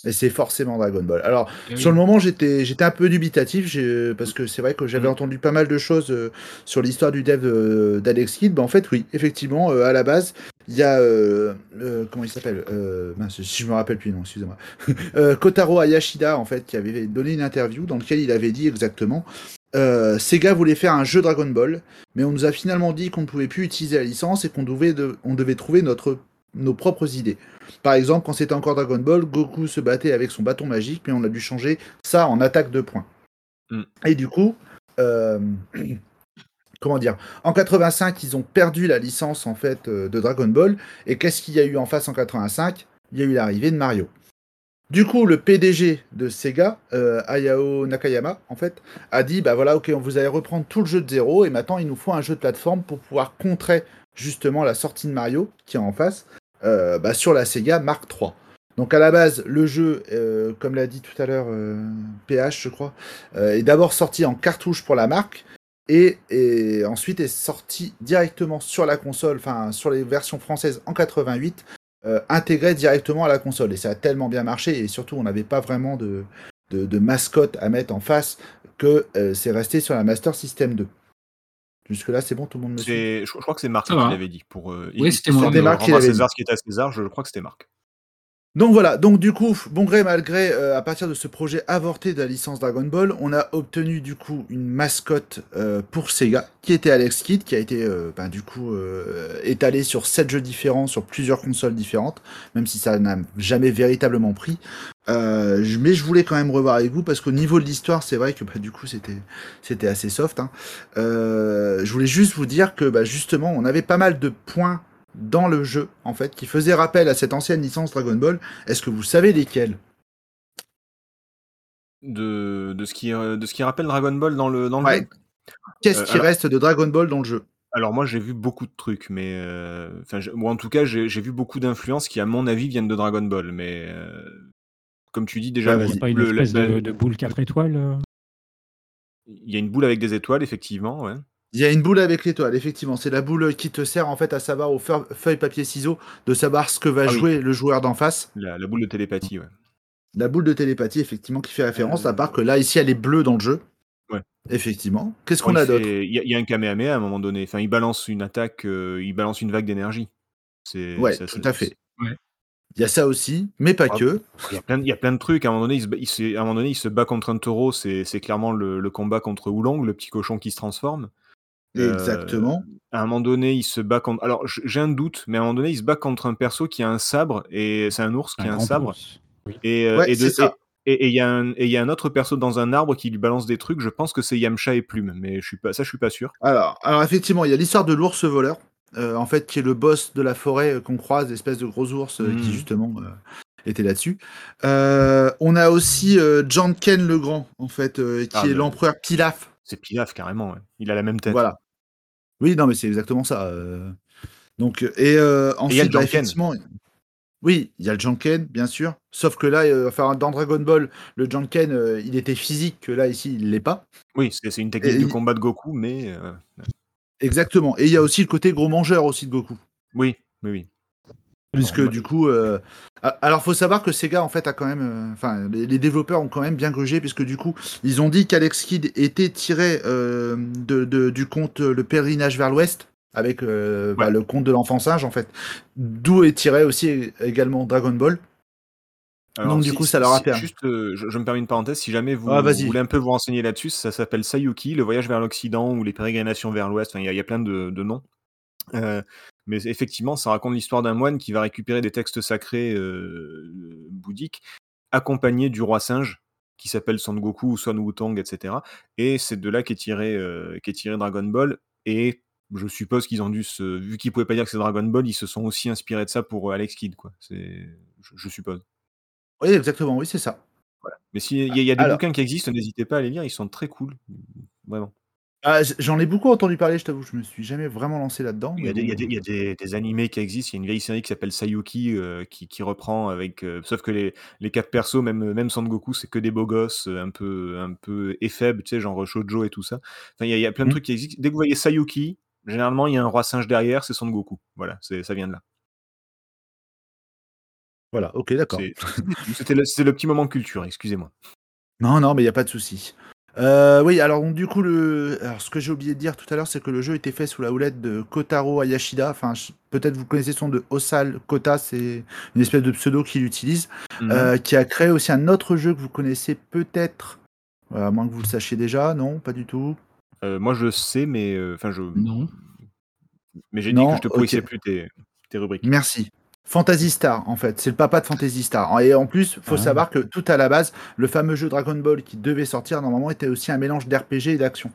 Et c'est forcément Dragon Ball. Alors, Et sur le moment, j'étais j'étais un peu dubitatif j'ai- parce que c'est vrai que j'avais Mm. entendu pas mal de choses euh, sur l'histoire du dev euh, d'Alex Kidd. Bah, en fait, oui, effectivement, euh, à la base, il y a. euh, euh, comment il s'appelle euh, Si je me rappelle plus, non, excusez-moi. Kotaro Ayashida, en fait, qui avait donné une interview dans laquelle il avait dit exactement. Sega voulait faire un jeu Dragon Ball, mais on nous a finalement dit qu'on ne pouvait plus utiliser la licence et qu'on devait, de- on devait trouver notre, nos propres idées. Par exemple, quand c'était encore Dragon Ball, Goku se battait avec son bâton magique, mais on a dû changer ça en attaque de points. Mm. Et du coup, comment dire En 85, ils ont perdu la licence en fait euh, de Dragon Ball. Et qu'est-ce qu'il y a eu en face en 85 Il y a eu l'arrivée de Mario. Du coup, le PDG de Sega, euh, Hayao Nakayama, en fait, a dit bah voilà, ok, vous allez reprendre tout le jeu de zéro, et maintenant il nous faut un jeu de plateforme pour pouvoir contrer justement la sortie de Mario qui est en face euh, bah, sur la Sega Mark III. Donc à la base, le jeu, comme l'a dit tout à l'heure PH, je crois, est d'abord sorti en cartouche pour la marque et, et ensuite est sorti directement sur la console, enfin sur les versions françaises en 88, euh, intégré directement à la console. Et ça a tellement bien marché et surtout on n'avait pas vraiment de, de, de mascotte à mettre en face que euh, c'est resté sur la Master System 2. Jusque là, c'est bon, tout le monde me suit? Je, je crois que c'est Marc qui va. l'avait dit. Pour, euh, Oui, c'était Marc qui l'avait César ce qui est à César, je crois que c'était Marc. Donc voilà, donc du coup, bon gré mal gré, euh, à partir de ce projet avorté de la licence Dragon Ball, on a obtenu du coup une mascotte euh, pour Sega, qui était Alex Kidd, qui a été euh, ben, du coup euh, étalé sur sept jeux différents, sur plusieurs consoles différentes, même si ça n'a jamais véritablement pris. Euh, mais je voulais quand même revoir avec vous parce qu'au niveau de l'histoire, c'est vrai que bah, du coup c'était c'était assez soft. hein. Euh, je voulais juste vous dire que bah, justement, on avait pas mal de points dans le jeu, en fait, qui faisaient rappel à cette ancienne licence Dragon Ball. Est-ce que vous savez lesquels De, de, ce qui, euh, de ce qui rappelle Dragon Ball dans le, dans le Ouais. jeu? Qu'est-ce Euh, qui alors- reste de Dragon Ball dans le jeu? Alors moi j'ai vu beaucoup de trucs, mais euh, enfin en tout cas j'ai vu beaucoup d'influences qui à mon avis viennent de Dragon Ball, mais euh, comme tu dis déjà, Ouais, pas une le- espèce la- de, de boule 4 étoiles il y a une boule avec des étoiles effectivement, ouais. Il y a une boule avec l'étoile, effectivement. C'est la boule qui te sert en fait à savoir au feu- feuille papier ciseaux de savoir ce que va Ah oui. jouer le joueur d'en face. La, la boule de télépathie, ouais. La boule de télépathie, effectivement, qui fait référence, Euh, à part que là, ici, elle est bleue dans le jeu. Ouais. Effectivement. Qu'est-ce qu'on a d'autre? Il y, a- il y a un Kamehameha à un moment donné. Enfin, il balance une attaque, euh, il balance une vague d'énergie. C'est Ouais, tout à fait. Ouais. Il y a ça aussi, mais pas Ah, que. Il y, a plein, de- il y a plein de trucs. À un moment donné, il se, bat- il se- à un moment donné, il se bat contre un taureau. C'est clairement le, le combat contre Oolong, le petit cochon qui se transforme. Euh, Exactement. À un moment donné, il se bat contre. Alors, j'ai un doute, mais à un moment donné, il se bat contre un perso qui a un sabre et c'est un ours qui Un a un sabre. Et, euh, Ouais, et, de- c'est ça. et- et il y, a un- et il y a un autre perso dans un arbre qui lui balance des trucs. Je pense que c'est Yamcha et Plume, mais je suis pas, ça, je suis pas sûr. Alors, alors effectivement, il y a l'histoire de l'ours voleur, euh, en fait, qui est le boss de la forêt euh, qu'on croise, espèce de gros ours euh, qui Mhm. justement euh, était là-dessus. Euh, on a aussi euh, Janken le Grand, en fait, euh, qui Ah, est l'empereur Pilaf. C'est Pilaf carrément. ouais. Il a la même tête. Voilà. Oui, non, mais c'est exactement ça. euh. Donc, euh, et euh, il y a le ensuite, Janken. effectivement, oui, il y a le Janken, bien sûr. Sauf que là, euh, enfin, dans Dragon Ball, le Janken, euh, il était physique, que là, ici, il l'est pas. Oui, c'est c'est une technique Et de il- combat de Goku, mais euh, Exactement. Et il y a aussi le côté gros mangeur aussi de Goku. oui, oui, oui. Puisque du coup, euh, alors faut savoir que Sega en fait a quand même, euh, enfin les, les développeurs ont quand même bien grugé puisque du coup ils ont dit qu'Alex Kidd était tiré euh, de, de- du conte euh, Le Pèlerinage vers l'Ouest avec bah, le conte de l'enfant singe en fait, d'où est tiré aussi également Dragon Ball. Donc, du coup, ça leur a permis. Juste, euh, je, je me permets une parenthèse. Si jamais vous, Ah, voulez un peu vous renseigner là-dessus, ça s'appelle Sayuki, le voyage vers l'Occident ou les pérégrinations vers l'Ouest. Enfin, il y, a- il y a plein de, de noms. Euh, mais effectivement, ça raconte l'histoire d'un moine qui va récupérer des textes sacrés euh, bouddhiques, accompagné du roi singe, qui s'appelle Son Goku ou Son Wutong, etc. Et c'est de là qu'est tiré, euh, qu'est tiré Dragon Ball. Et je suppose qu'ils ont dû se. Vu qu'ils pouvaient pas dire que c'est Dragon Ball, ils se sont aussi inspirés de ça pour euh, Alex Kidd, quoi. Je, je suppose. Oui, exactement, oui, c'est ça. Mais s'il y, a- il y a des Alors- bouquins qui existent, n'hésitez pas à les lire, ils sont très cool. Vraiment. Ah, J'en ai beaucoup entendu parler, je t'avoue, je me suis jamais vraiment lancé là-dedans. Il y a, des, il y a bon. des- il y a des- des animés qui existent. Il y a une vieille série qui s'appelle Sayuki euh, qui, qui reprend avec. euh, sauf que les, les quatre persos, même, même Son Goku, c'est que des beaux gosses, euh, un peu, un peu tu sais, genre Shoujo et tout ça. Enfin, il y a, il y a plein de Mhm. trucs qui existent. Dès que vous voyez Sayuki, généralement, il y a un roi singe derrière, c'est Son Goku. Voilà, c'est- ça vient de là. Voilà, ok, d'accord. C'est- C'était le, c'était le petit moment culture, excusez-moi. Non, non, mais il n'y a pas de souci. Euh, oui, alors donc, du coup, le... alors, ce que j'ai oublié de dire tout à l'heure, c'est que le jeu était fait sous la houlette de Kotaro Ayashida. Enfin, je- peut-être vous connaissez son de Osal Kota, c'est une espèce de pseudo qu'il utilise, Mhm. euh, qui a créé aussi un autre jeu que vous connaissez peut-être, euh, à moins que vous le sachiez déjà, non, pas du tout. Euh, moi, je sais, mais. euh, Enfin, je. Non. Mais j'ai dit que je te pourrissais plus tes, tes rubriques. Merci. Fantasy Star, en fait, c'est le papa de Fantasy Star. Et en plus, faut Ah. savoir que tout à la base, le fameux jeu Dragon Ball qui devait sortir normalement était aussi un mélange d'RPG et d'action.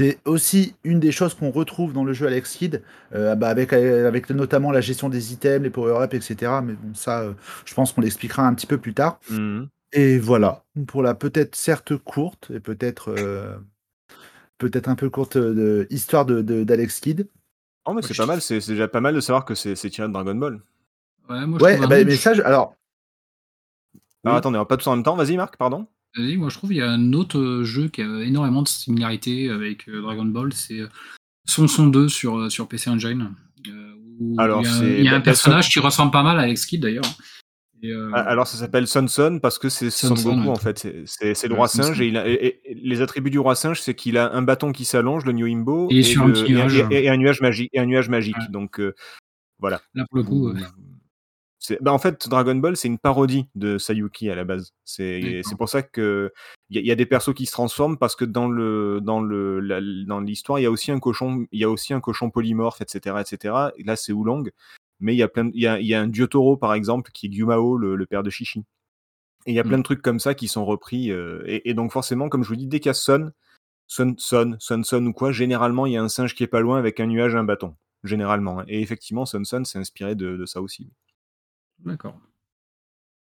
C'est aussi une des choses qu'on retrouve dans le jeu Alex Kidd, euh, bah, avec, avec notamment la gestion des items, les power-ups, etc. Mais bon, ça, euh, je pense qu'on l'expliquera un petit peu plus tard. Mhm. Et voilà, pour la peut-être certes courte et peut-être euh, peut-être un peu courte euh, histoire de, de- d'Alex Kidd. Oh, mais c'est pas mal, c'est déjà pas mal de savoir que c'est c'est tiré de Dragon Ball. Ouais, moi, je Ouais, bah, mais ça, je- alors Alors Oui. attendez, on va pas tous en même temps. Vas-y, Marc, pardon. Vas-y, moi je trouve qu'il y a un autre euh, jeu qui a énormément de similarités avec euh, Dragon Ball, c'est euh, Son Son 2 sur, euh, sur PC Engine. euh, où Alors, il y a, c'est- il y a bah, un personnage qui ressemble pas mal à Alex Kidd d'ailleurs. Euh, Ah, Alors ça s'appelle Son Son parce que c'est Son Son Son, Goku ouais. en fait. C'est- le Ouais, roi Son singe et, il a- et- et les attributs du roi singe, c'est qu'il a un bâton qui s'allonge, le le- petit et, nuage. et- et un nuage magique. Et un nuage magique. Ouais. Donc euh, voilà. là pour le coup, euh, bah, en fait, Dragon Ball, c'est une parodie de Sayuki à la base. C'est pour ça que il y, a- il y a des persos qui se transforment parce que dans le dans le la- dans l'histoire, il y a aussi un cochon, il y a aussi un cochon polymorphe, etc., etc. Et là, c'est Oolong, mais il y a plein, il y a, il y a un Gyotoro par exemple qui est Gyumao, le, le père de Shishi. Et il y a plein de trucs comme ça qui sont repris. euh, et, et donc forcément, comme je vous dis, dès qu'il y a Son, Son, Son, Son, Son ou quoi, généralement, il y a un singe qui est pas loin avec un nuage et un bâton. Généralement. hein. Et effectivement, Son Son, c'est inspiré de, de ça aussi. D'accord.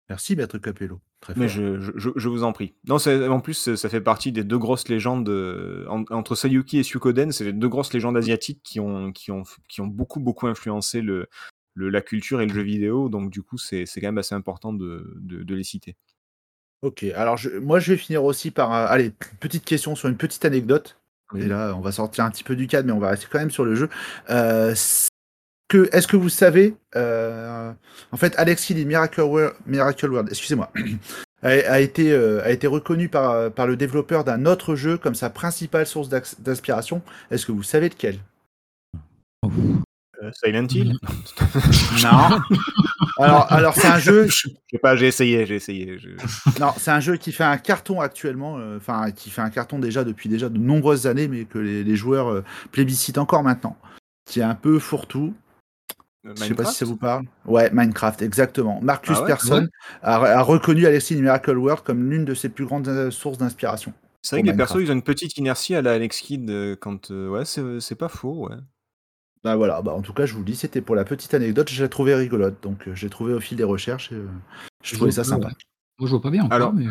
Merci, Maître Capello. Très Mais fort. je, je, je- je vous en prie. Non, c'est- en plus, ça fait partie des deux grosses légendes euh, en- entre Sayuki et Suikoden. C'est les deux grosses légendes asiatiques qui ont, qui ont, qui ont beaucoup, beaucoup influencé le, le- la culture et le jeu vidéo. Donc, du coup, c'est c'est quand même assez important de, de, de les citer. Ok, alors je- moi je vais finir aussi par. euh, allez, petite question sur une petite anecdote. Oui. Là, on va sortir un petit peu du cadre, mais on va rester quand même sur le jeu. Euh, que, Est-ce que vous savez, euh, en fait, Alex Kidd et Miracle World, Miracle World excusez-moi, a, a été, euh, a été reconnu par, par le développeur d'un autre jeu comme sa principale source d'inspiration. Est-ce que vous savez lequel Euh, Silent Hill Non. alors, alors c'est un jeu. Je sais pas, j'ai essayé, j'ai essayé. je- Non, c'est un jeu qui fait un carton actuellement, euh, enfin qui fait un carton déjà depuis déjà de nombreuses années, mais que les, les joueurs euh, plébiscitent encore maintenant. Qui est un peu fourre-tout. Je sais pas si ça vous parle. Ouais, Minecraft, exactement. Marcus Ah ouais Persson a, a reconnu Alexis Miracle World comme l'une de ses plus grandes euh, sources d'inspiration. C'est vrai que les persos, Minecraft. ils ont une petite inertie à la Alex Kidd euh, quand. euh, ouais, c'est c'est pas faux, ouais. Bah voilà, bah en tout cas, je vous le dis, c'était pour la petite anecdote, je l'ai trouvé rigolote. Donc euh, j'ai trouvé au fil des recherches et euh, je trouvais ça sympa. Moi je vois pas bien encore, Alors, mais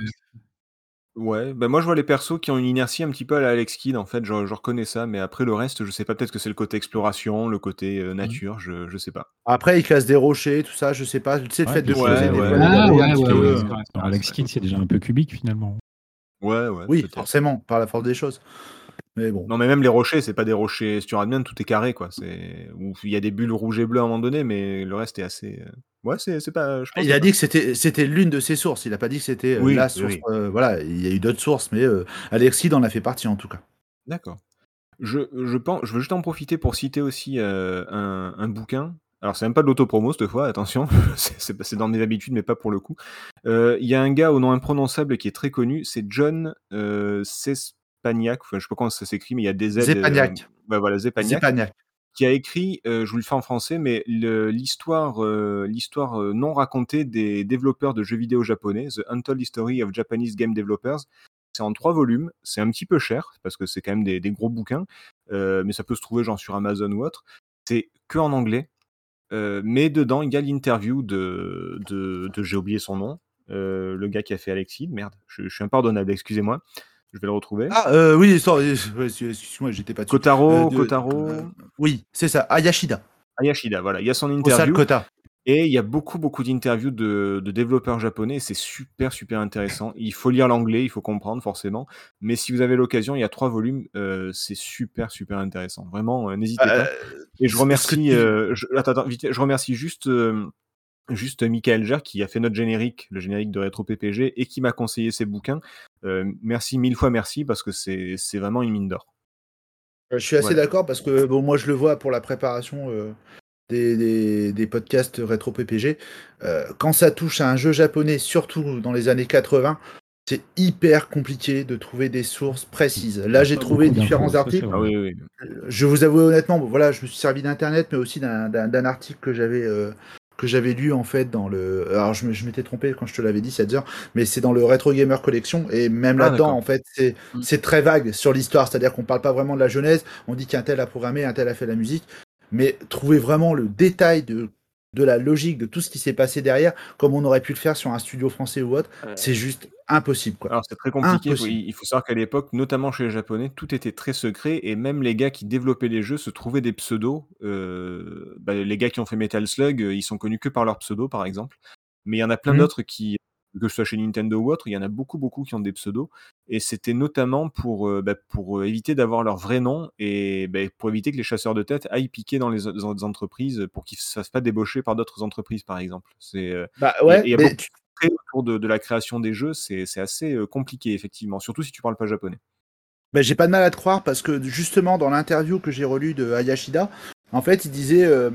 Ouais, bah moi je vois les persos qui ont une inertie un petit peu à la Alex Kidd en fait, je, je reconnais ça, mais après le reste, je sais pas, peut-être que c'est le côté exploration, le côté Mmh. euh, nature, je, je sais pas. Après, il classe des rochers, tout ça, je sais pas. Tu sais, le Ouais, fait de puis creuser ouais, des ouais. fois, des vallées ouais, un petit ouais, peu, ouais, c'est vrai, c'est Alors, vrai, Alex Kidd, c'est déjà un peu cubique finalement. Ouais, ouais. Oui, peut-être. forcément, par la force des choses. Mais bon. Non mais même les rochers, c'est pas des rochers Sturadmian, tout est carré quoi. C'est où il y a des bulles rouges et bleues à un moment donné, mais le reste est assez. euh, Ouais, c'est c'est pas. Je pense Il a dit que c'était c'était l'une de ses sources. Il a pas dit que c'était euh, Oui, la source. oui. euh, voilà, il y a eu d'autres sources, mais euh, Alexis en a fait partie en tout cas. D'accord. Je, je pense, je veux juste en profiter pour citer aussi euh, un, un bouquin. Alors c'est même pas de l'autopromo cette fois, attention, c'est- dans mes habitudes, mais pas pour le coup. Il y a un gars au nom imprononçable qui est très connu, c'est John Cespagnac, enfin je sais pas comment ça s'écrit, mais il y a des Z. Zepagnac. ouais, voilà. Qui a écrit, euh, je vous le fais en français, mais l'histoire, euh, l'histoire euh, non racontée des développeurs de jeux vidéo japonais, The Untold History of Japanese Game Developers. C'est en trois volumes, c'est un petit peu cher parce que c'est quand même des, gros bouquins, mais ça peut se trouver genre sur Amazon ou autre. C'est que en anglais, mais dedans il y a l'interview de, de, j'ai oublié son nom, le gars qui a fait Alexis, merde, je suis impardonnable, excusez-moi, je vais le retrouver. Ah euh, oui, euh, ouais, excuse-moi, j'étais pas. Kotaro, Euh, de- Kotaro, euh, oui, c'est ça. Ayashida. Ayashida, voilà, il y a son Osal interview. Kota. Et il y a beaucoup, beaucoup d'interviews de, de développeurs japonais. C'est super, super intéressant. Il faut lire l'anglais, il faut comprendre forcément. Mais si vous avez l'occasion, il y a trois volumes. euh, c'est super, super intéressant. Vraiment, euh, n'hésitez Euh, pas. Et je remercie. euh, je, attends, attends, vite je remercie juste. Juste Michael Ger qui a fait notre générique, le générique de Retro PPG, et qui m'a conseillé ses bouquins. Euh, merci mille fois merci parce que c'est c'est vraiment une mine d'or. Euh, Je suis assez Voilà. d'accord parce que bon, moi je le vois pour la préparation euh, des, des- des podcasts rétro PPG. Euh, quand ça touche à un jeu japonais, surtout dans les années 80, c'est hyper compliqué de trouver des sources précises. Là, j'ai trouvé différents articles. Ah oui, oui. oui. Je vous avoue honnêtement, bon, voilà, je me suis servi d'internet, mais aussi d'un- article que j'avais euh, que j'avais lu en fait dans le. Alors je m'étais trompé quand je te l'avais dit, 7 heures, mais c'est dans le Retro Gamer Collection et même Ah, là-dedans en fait c'est Mm. c'est très vague sur l'histoire, c'est-à-dire qu'on parle pas vraiment de la genèse, on dit qu'un tel a programmé, un tel a fait la musique, mais trouver vraiment le détail de de la logique de tout ce qui s'est passé derrière, comme on aurait pu le faire sur un studio français ou autre, c'est juste impossible quoi. Alors c'est très compliqué, il faut, Impossible. il faut savoir qu'à l'époque, notamment chez les Japonais, tout était très secret et même les gars qui développaient les jeux se trouvaient des pseudos. euh, bah, les gars qui ont fait Metal Slug, euh, ils sont connus que par leur pseudo par exemple. Mais il y en a plein Mhm. d'autres qui que ce soit chez Nintendo ou autre, il y en a beaucoup, beaucoup qui ont des pseudos. Et c'était notamment pour, euh, bah, pour euh, éviter d'avoir leur vrai nom et bah, pour éviter que les chasseurs de tête aillent piquer dans les autres entreprises pour qu'ils ne se fassent pas débaucher par d'autres entreprises, par exemple. C'est, euh, Bah il y a- ouais, il y a mais beaucoup tu- de secrets autour de, de la création des jeux, c'est assez euh, compliqué, effectivement, surtout si tu parles pas japonais. Ben, j'ai pas de mal à te croire parce que justement dans l'interview que j'ai relue de Hayashida, en fait il disait, euh,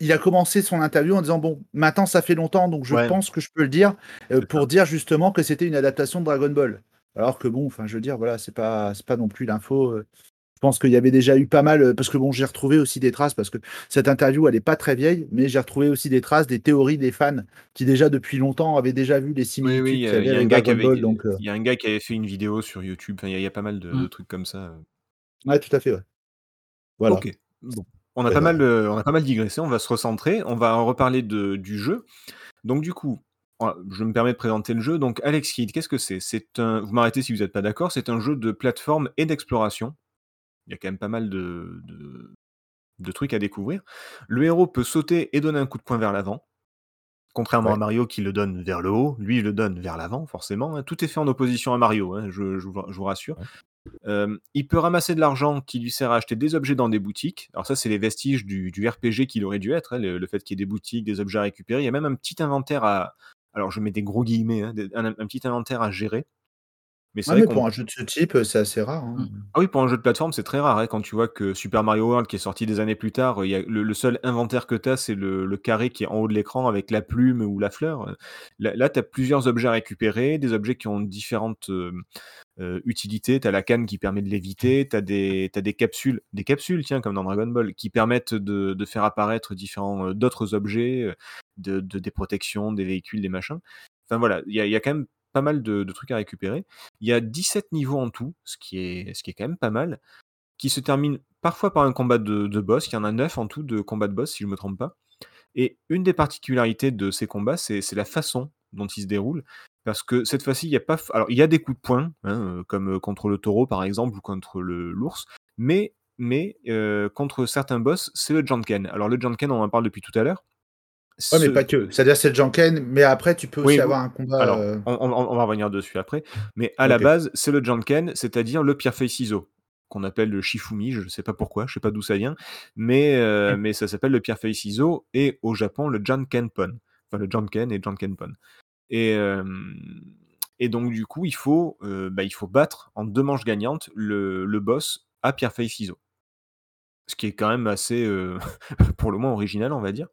il a commencé son interview en disant bon maintenant ça fait longtemps donc je Ouais. pense que je peux le dire euh, pour dire justement que c'était une adaptation de Dragon Ball. Alors que bon, enfin je veux dire voilà c'est pas c'est pas non plus l'info. euh. Je pense qu'il y avait déjà eu pas mal euh, parce que bon j'ai retrouvé aussi des traces parce que cette interview elle est pas très vieille mais j'ai retrouvé aussi des traces des théories des fans qui déjà depuis longtemps avaient déjà vu les similitudes oui, il y, a, il avait y a un gars qui avait, Ball donc il y a un gars qui avait fait une vidéo sur YouTube. Il y a, il y a pas mal de, Mm. de trucs comme ça. ouais tout à fait ouais. Voilà. Bon. On a, pas mal, on a pas mal digressé, on va se recentrer, on va reparler de, du jeu. Donc du coup, je me permets de présenter le jeu. Donc Alex Kidd, qu'est-ce que c'est? C'est un, vous m'arrêtez si vous n'êtes pas d'accord, c'est un jeu de plateforme et d'exploration. Il y a quand même pas mal de, de, de trucs à découvrir. Le héros peut sauter et donner un coup de poing vers l'avant. Contrairement Ouais. à Mario qui le donne vers le haut, lui il le donne vers l'avant, forcément. hein. Tout est fait en opposition à Mario, hein, je, je vous- je vous rassure. Ouais. Euh, il peut ramasser de l'argent qui lui sert à acheter des objets dans des boutiques. Alors ça, c'est les vestiges du, RPG qu'il aurait dû être, hein, le, fait qu'il y ait des boutiques, des objets à récupérer. Il y a même un petit inventaire à... Alors je mets des gros guillemets, hein, un petit inventaire à gérer. Mais Ah, vrai pour un jeu de ce type, c'est assez rare. hein. ah oui, pour un jeu de plateforme, c'est très rare. hein, quand tu vois que Super Mario World, qui est sorti des années plus tard, il y a le, le seul inventaire que tu as, c'est le, le carré qui est en haut de l'écran avec la plume ou la fleur. Là, là tu as plusieurs objets à récupérer, des objets qui ont différentes euh, euh, utilités. Tu as la canne qui permet de l'éviter, tu as, des capsules, des capsules, tiens, comme dans Dragon Ball, qui permettent de, de faire apparaître différents euh, d'autres objets, de, de- des protections, des véhicules, des machins. Enfin voilà, il y a, il y a quand même pas mal de, trucs à récupérer. Il y a 17 niveaux en tout, ce qui est, ce quand même pas mal, qui se termine parfois par un combat de, boss. Il y en a 9 en tout de combats de boss, si je ne me trompe pas. Et une des particularités de ces combats, c'est la façon dont ils se déroulent. Parce que cette fois-ci, il y a pas. Alors, il y a des coups de poing, hein, euh, comme euh, contre le taureau par exemple, ou contre l'ours, mais, mais euh, contre certains boss, c'est le Janken. Alors, le Janken, on en parle depuis tout à l'heure. Ouais, mais Ce- pas que. C'est-à-dire c'est le Janken, mais après tu peux Oui, aussi oui. avoir un combat. Alors, euh, on, on- on va revenir dessus après. Mais à la base, c'est le Janken, c'est-à-dire le pierre feuille ciseau, qu'on appelle le Shifumi. Je ne sais pas pourquoi, je sais pas d'où ça vient, mais, euh, mais ça s'appelle le pierre feuille ciseau et au Japon le Jankenpon. Enfin, le Janken et Jankenpon. Et, euh, et donc, du coup, il faut, bah, il faut battre en deux manches gagnantes le, le boss à pierre feuille ciseau. Ce qui est quand même assez, pour le moins, original, on va dire.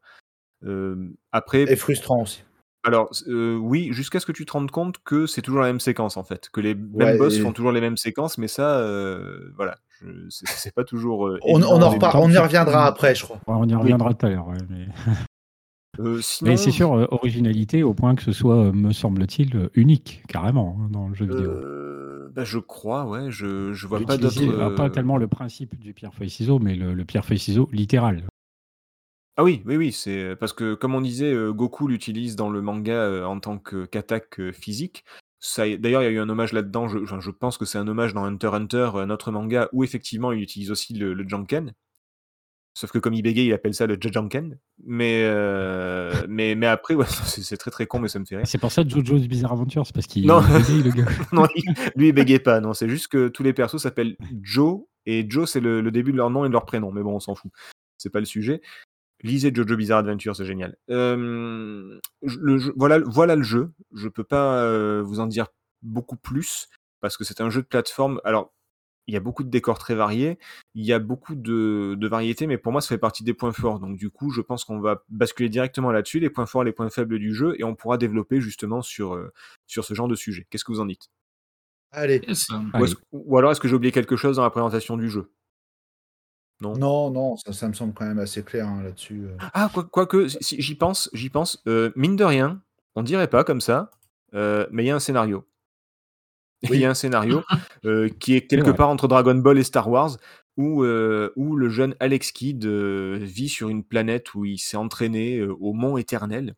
Euh, après, Et frustrant aussi. alors, euh, oui, jusqu'à ce que tu te rendes compte que c'est toujours la même séquence en fait, que les mêmes Ouais, boss et- font toujours les mêmes séquences, mais ça, euh, voilà, c'est pas toujours. euh, On, en repart- on y reviendra après, je crois. Ouais, on y reviendra tout à l'heure. ouais, mais Euh, sinon, mais c'est sûr, euh, originalité au point que ce soit, euh, me semble-t-il, unique, carrément, hein, dans le jeu vidéo. euh, bah, je crois, ouais, je, je vois pas d'autres. euh, pas tellement le principe du pierre-feuille-ciseau, mais le, le pierre-feuille-ciseau littéral. Ah oui, oui, oui, c'est parce que comme on disait, euh, Goku l'utilise dans le manga euh, en tant que- qu'attaque euh, physique. Ça, D'ailleurs, il y a eu un hommage là-dedans. Je, pense que c'est un hommage dans Hunter x Hunter, un autre manga où effectivement il utilise aussi le, le Janken. Sauf que comme il bégaye, il appelle ça le Jajanken. Mais, euh, mais, mais après, ouais, c'est c'est très très con, mais ça me fait rire. C'est pour ça Jojo's Bizarre Adventure, c'est parce qu'il Non. bégaye, le gars. non, lui, il bégaye pas. Non, c'est juste que tous les persos s'appellent Joe, et Joe, c'est le, le début de leur nom et de leur prénom. Mais bon, on s'en fout. C'est pas le sujet. Lisez Jojo Bizarre Adventure, c'est génial. Euh, je- le jeu- voilà, voilà le jeu. Je peux pas euh, vous en dire beaucoup plus parce que c'est un jeu de plateforme. Alors, il y a beaucoup de décors très variés, il y a beaucoup de, de variétés, mais pour moi, ça fait partie des points forts. Donc, du coup, je pense qu'on va basculer directement là-dessus, les points forts, les points faibles du jeu, et on pourra développer justement sur, euh, sur ce genre de sujet. Qu'est-ce que vous en dites? Allez. Yes. ou, Allez. est-ce- ou alors, est-ce que j'ai oublié quelque chose dans la présentation du jeu? Non? Non, non, ça, ça me semble quand même assez clair hein, là-dessus. euh. Ah, quoi- quoique, si- si, j'y pense, j'y pense. euh, mine de rien, on dirait pas comme ça, euh, mais il y a un scénario. Il Oui. y a un scénario euh, qui est quelque vrai. part entre Dragon Ball et Star Wars, où, euh, où le jeune Alex Kidd euh, vit sur une planète où il s'est entraîné euh, au Mont Éternel.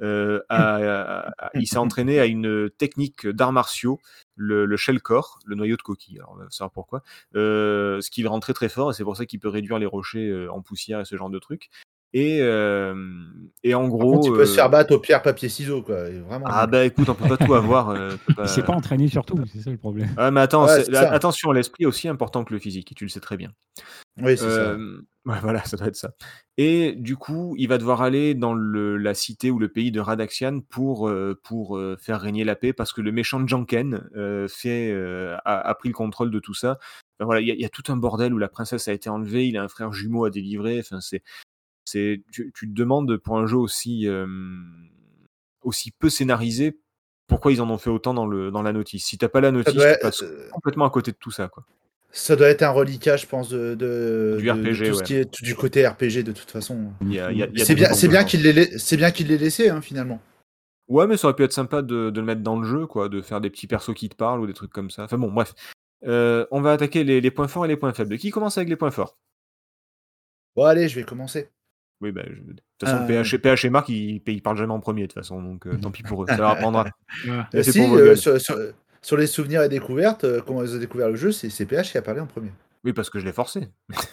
Euh, à- à- il s'est entraîné à une technique d'arts martiaux, le, le shell core, le noyau de coquille. Alors, on va savoir pourquoi. Euh, ce qui le rend très très fort, et c'est pour ça qu'il peut réduire les rochers euh, en poussière et ce genre de trucs. Et, euh, et en gros. contre, il peut se faire battre au pierre, papier, ciseaux, quoi. Vraiment. Ah bah écoute, on peut pas tout avoir. euh, peut Il s'est pas- pas entraîné sur tout, c'est ça le problème. Ouais, mais attends, Ouais, c'est- c'est la- ça. attention, l'esprit est aussi important que le physique, et tu le sais très bien. Oui, c'est ça. Ouais, voilà, ça doit être ça. Et du coup, il va devoir aller dans le, la cité ou le pays de Radaxian pour, euh, pour euh, faire régner la paix parce que le méchant Janken euh, fait, euh, a, a pris le contrôle de tout ça. Voilà, il y, y a tout un bordel où la princesse a été enlevée, il a un frère jumeau à délivrer. Enfin, c'est, c'est, tu, tu te demandes pour un jeu aussi, aussi peu scénarisé pourquoi ils en ont fait autant dans, le, dans la notice. Si t'as pas la notice, tu passes complètement à côté de tout ça. Quoi. Ça doit être un reliquat, je pense, de, de, Du de- RPG, de tout ce qui est du côté RPG de toute façon. C'est bien, c'est bien qu'il l'ait, lai- c'est bien qu'il l'ait laissé, hein, finalement. Ouais, mais ça aurait pu être sympa de, de le mettre dans le jeu, quoi, de faire des petits persos qui te parlent ou des trucs comme ça. Enfin bon, bref. Euh, on va attaquer les, les points forts et les points faibles. Qui commence avec les points forts? Bon, allez, je vais commencer. Oui, bah, je- de toute façon, Euh. PH, et- PH et Marc, ils, ils parlent jamais en premier, de toute façon, donc euh, tant pis pour eux. Ça leur apprendra. Ouais. Euh, si, euh, sur, sur- sur les souvenirs et découvertes, euh, comment ils ont découvert le jeu, c'est PH qui a parlé en premier. Oui, parce que je l'ai forcé.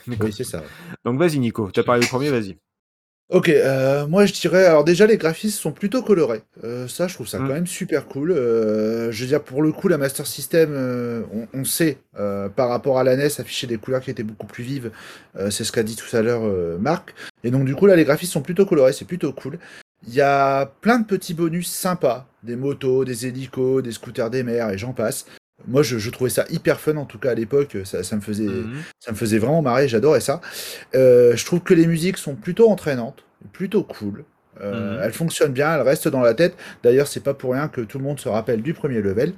Mais Oui, c'est ça. Donc vas-y, Nico, t'as parlé le premier, vas-y. Ok, euh, moi je dirais, alors déjà les graphismes sont plutôt colorés. Euh, ça, je trouve ça Mm. quand même super cool. Euh, je veux dire, pour le coup, la Master System, euh, on, on sait euh, par rapport à la NES afficher des couleurs qui étaient beaucoup plus vives. Euh, c'est ce qu'a dit tout à l'heure euh, Marc. Et donc du coup là, les graphismes sont plutôt colorés, c'est plutôt cool. Il y a plein de petits bonus sympas, des motos, des hélicos, des scooters des mers et j'en passe. Moi, je, je trouvais ça hyper fun en tout cas à l'époque. Ça, ça me faisait, Mhm. ça me faisait vraiment marrer, j'adorais ça. Euh, je trouve que les musiques sont plutôt entraînantes, plutôt cool. Euh, Mhm. Elles fonctionnent bien, elles restent dans la tête. D'ailleurs, c'est pas pour rien que tout le monde se rappelle du premier level.